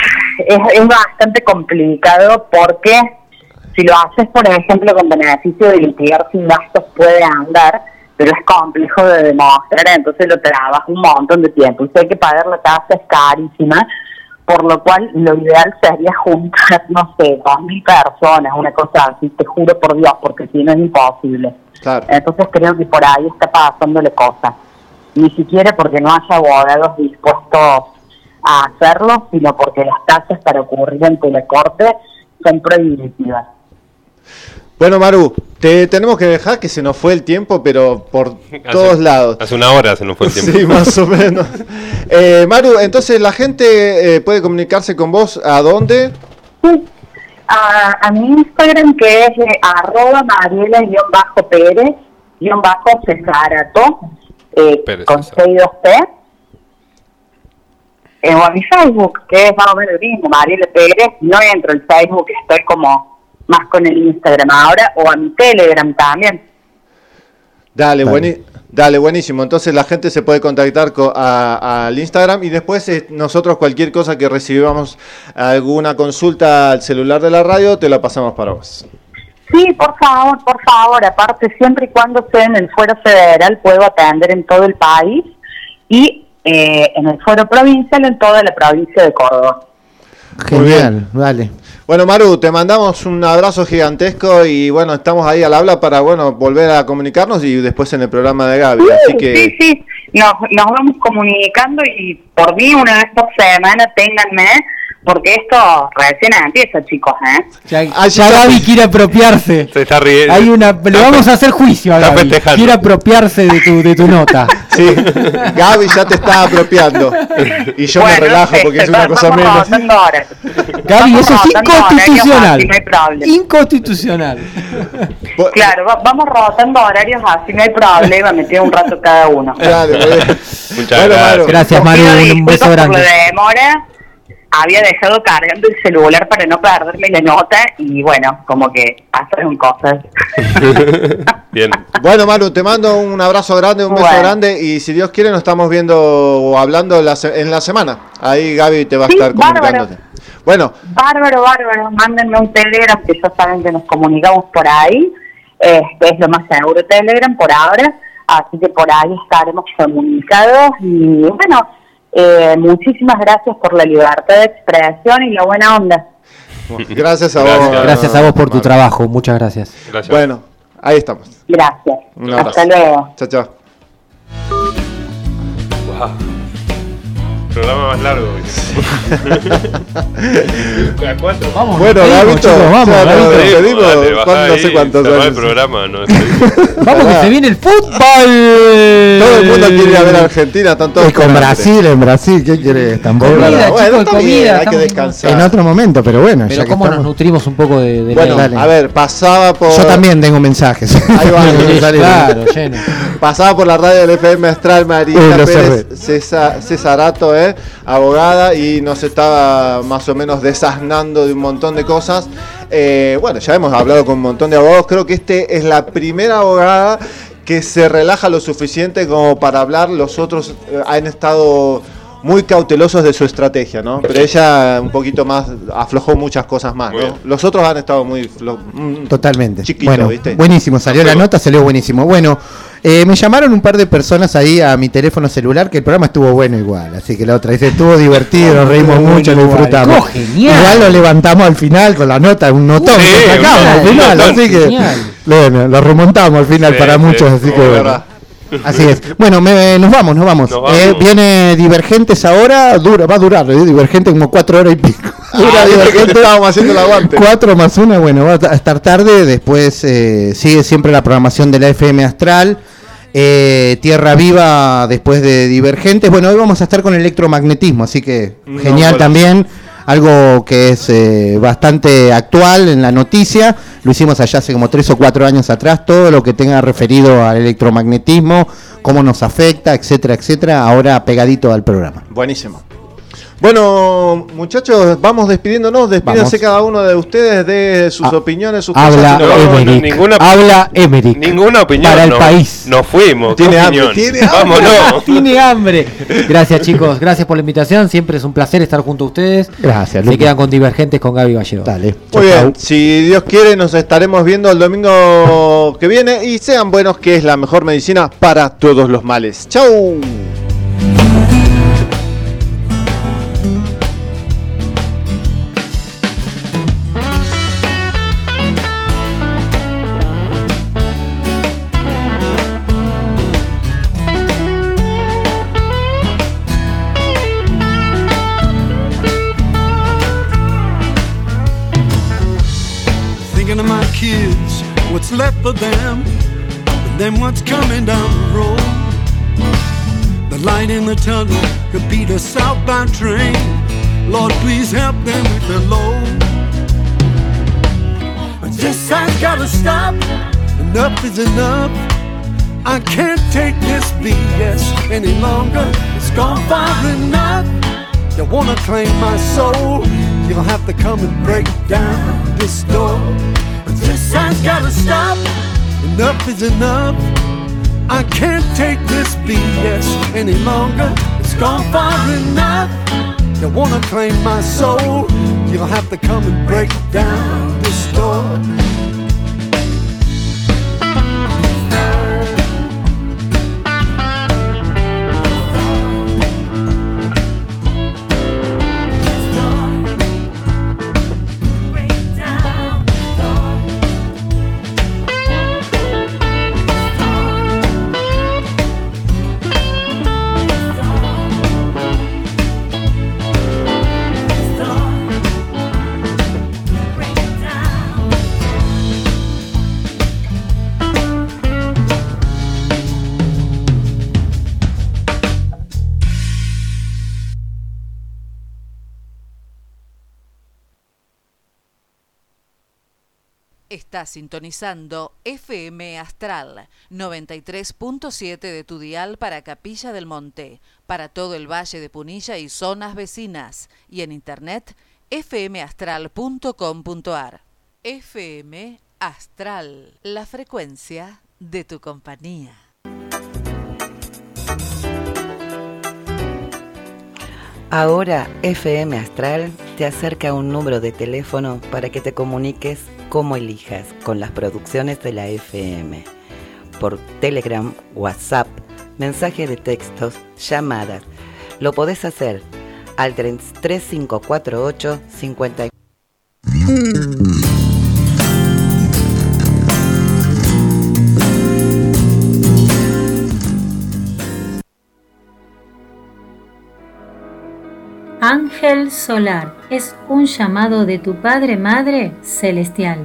Es, es bastante complicado porque si lo haces, por ejemplo, con beneficio de litigar sin gastos puede andar, pero es complejo de demostrar, entonces lo trabaja un montón de tiempo. Y si hay que pagar la tasa es carísima, por lo cual lo ideal sería juntar, no sé, dos mil personas, una cosa así, te juro por Dios, porque si no es imposible. Claro. Entonces creo que por ahí está pasando la cosa. Ni siquiera porque no haya abogados dispuestos a hacerlo, sino porque las tasas para ocurrir ante la corte son prohibitivas. Bueno, Maru, te tenemos que dejar que se nos fue el tiempo, pero por todos lados. Hace una hora se nos fue el tiempo. Sí, más o menos. Eh, Maru, entonces la gente eh, puede comunicarse con vos a dónde? A, a mi Instagram que es eh, arroba mariela-pérez bajo cesarato eh, con 62P eh, o a mi Facebook que es más o menos el mismo Mariela Pérez no entro en Facebook estoy como más con el Instagram ahora o a mi Telegram también Dale, bueni- Dale, buenísimo. Entonces la gente se puede contactar al Instagram y después eh, nosotros cualquier cosa que recibamos, alguna consulta al celular de la radio, te la pasamos para vos. Sí, por favor, por favor. Aparte, siempre y cuando sea en el fuero federal, puedo atender en todo el país y eh, en el fuero provincial en toda la provincia de Córdoba. Genial, vale. Bueno, Maru, te mandamos un abrazo gigantesco y bueno, estamos ahí al habla para bueno volver a comunicarnos y después en el programa de Gaby. así que... Sí, sí, nos, nos vamos comunicando y por mí una vez por semana ténganme porque esto recién empieza, chicos, ¿eh? Ya, ah, Gaby quiere apropiarse. Se está riendo. Hay una, le vamos a hacer juicio a Gaby. Quiere apropiarse de tu, de tu nota. Sí, Gaby ya te está apropiando. Y yo me relajo porque es una cosa menos. Gaby, eso es inconstitucional. Inconstitucional. Claro, vamos rotando horarios así, no hay problema, me un rato cada uno. Muchas gracias. Gracias, Maru. Un beso grande. demora había dejado cargando el celular para no perderme la nota y bueno, como que pasaron cosas. Bien. Bueno, Manu, te mando un abrazo grande, un beso grande y si Dios quiere nos estamos viendo o hablando en la, semana. Ahí Gaby te va a estar comunicándote. Bueno. Bárbaro, bárbaro. Mándenme un Telegram que ya saben que nos comunicamos por ahí. Este es lo más seguro Telegram por ahora. Así que por ahí estaremos comunicados y bueno eh, muchísimas gracias por la libertad de expresión y la buena onda. Gracias a vos. Gracias, a vos por tu trabajo, muchas gracias. Bueno, ahí estamos. Gracias. Hasta luego. Chao, chao programa más largo. ¿A cuatro? Vamos, bueno, Gabito, vamos, Gabito. no sé cuántos años. el programa, ¿no? vamos, que se viene el fútbol. Todo el mundo quiere ir a ver a Argentina, están todos con Brasil, en Brasil, ¿qué quiere? Tampoco. Comida, bueno, comida, hay que descansar. En otro momento, pero bueno. Pero cómo nos nutrimos un poco de, de Bueno, a ver, pasaba por. Yo también tengo mensajes. Ahí va, claro, lleno. Pasaba por la radio del FM Astral María Pérez Cesarato, ¿eh? Abogada, y nos estaba más o menos desasnando de un montón de cosas. Eh, bueno, ya hemos hablado con un montón de abogados, creo que este es la primera abogada que se relaja lo suficiente como para hablar, los otros eh, han estado muy cautelosos de su estrategia, ¿no? Pero ella un poquito más aflojó muchas cosas más, ¿no? Los otros han estado muy mm, totalmente. bueno, buenísimo, salió la nota, salió buenísimo. Bueno, eh, me llamaron un par de personas ahí a mi teléfono celular que el programa estuvo bueno igual, así que la otra dice estuvo divertido, nos reímos mucho, lo disfrutamos. Igual lo levantamos al final con la nota, un notón, al final, así que bueno, lo remontamos al final para muchos, así que bueno. Así es. Bueno, nos vamos, nos vamos. Eh, viene Divergentes ahora, dura, va a durar, ¿eh? Divergente como cuatro horas y pico. Ah, Divergente estábamos haciendo el aguante. Cuatro más una, bueno, va a estar tarde. Después sigue siempre la programación de la FM Astral. Eh, Tierra Viva después de Divergentes. Bueno, hoy vamos a estar con electromagnetismo, así que genial también. Algo que es eh, bastante actual en la noticia. Lo hicimos allá hace como tres o cuatro años atrás. Todo lo que tenga referido al electromagnetismo, cómo nos afecta, etcétera, etcétera. Ahora pegadito al programa. Buenísimo. Bueno, muchachos, vamos despidiéndonos. Despídense cada uno de ustedes de sus ah, opiniones, sus habla cosas. ninguna, habla Emerick. Ninguna opinión. Para el país. Nos fuimos. Tiene hambre. ¿Tiene Vámonos. Tiene hambre. Gracias, chicos. Gracias por la invitación. Siempre es un placer estar junto a ustedes. Gracias. Se quedan con Divergentes con Gaby Gallego. Dale. Muy bien. Si Dios quiere, nos estaremos viendo el domingo que viene. Y sean buenos, que es la mejor medicina para todos los males. ¡Chau! Left for them, and then what's coming down the road. The light in the tunnel could be the southbound train. Lord, please help them with the load. This has gotta stop. Enough is enough. I can't take this BS any longer. It's gone far enough. You wanna claim my soul? You'll have to come and break down this door. This has gotta stop. Enough is enough. I can't take this BS any longer. It's gone far enough. You wanna claim my soul? You'll have to come and break down this door. Está sintonizando FM Astral 93.7 de tu dial para Capilla del Monte, para todo el Valle de Punilla y zonas vecinas, y en internet fmastral.com.ar. FM Astral, la frecuencia de tu compañía. Ahora FM Astral te acerca un número de teléfono para que te comuniques como elijas con las producciones de la FM. Por Telegram, WhatsApp, mensaje de textos, llamadas. Lo podés hacer al 3548 50. Ángel solar es un llamado de tu Padre Madre Celestial.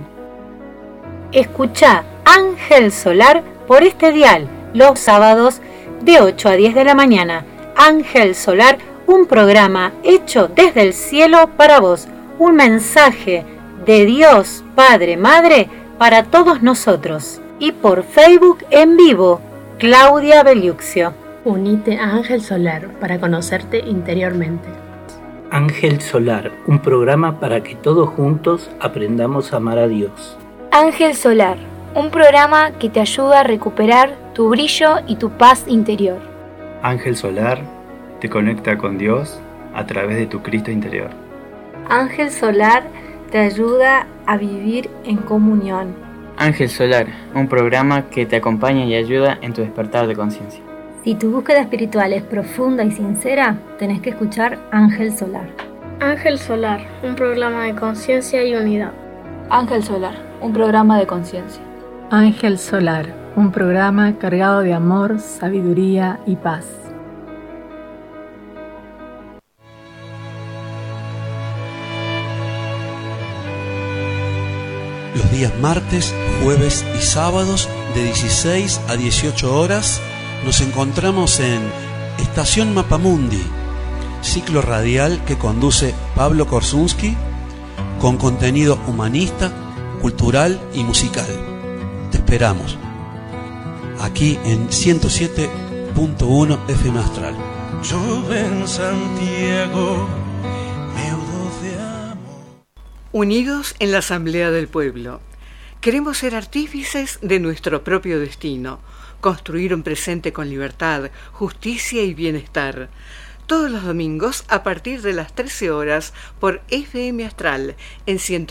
Escucha Ángel solar por este dial los sábados de 8 a 10 de la mañana. Ángel solar, un programa hecho desde el cielo para vos, un mensaje de Dios Padre Madre para todos nosotros. Y por Facebook en vivo, Claudia Beliuxio. Unite a Ángel Solar para conocerte interiormente. Ángel Solar, un programa para que todos juntos aprendamos a amar a Dios. Ángel Solar, un programa que te ayuda a recuperar tu brillo y tu paz interior. Ángel Solar te conecta con Dios a través de tu Cristo interior. Ángel Solar te ayuda a vivir en comunión. Ángel Solar, un programa que te acompaña y ayuda en tu despertar de conciencia. Si tu búsqueda espiritual es profunda y sincera, tenés que escuchar Ángel Solar. Ángel Solar, un programa de conciencia y unidad. Ángel Solar, un programa de conciencia. Ángel Solar, un programa cargado de amor, sabiduría y paz. Los días martes, jueves y sábados de 16 a 18 horas nos encontramos en Estación Mapamundi, ciclo radial que conduce Pablo Korsunski con contenido humanista, cultural y musical. Te esperamos aquí en 107.1 FM Astral. Santiago, Unidos en la Asamblea del Pueblo, queremos ser artífices de nuestro propio destino construir un presente con libertad, justicia y bienestar. Todos los domingos a partir de las 13 horas por FM Astral en 107.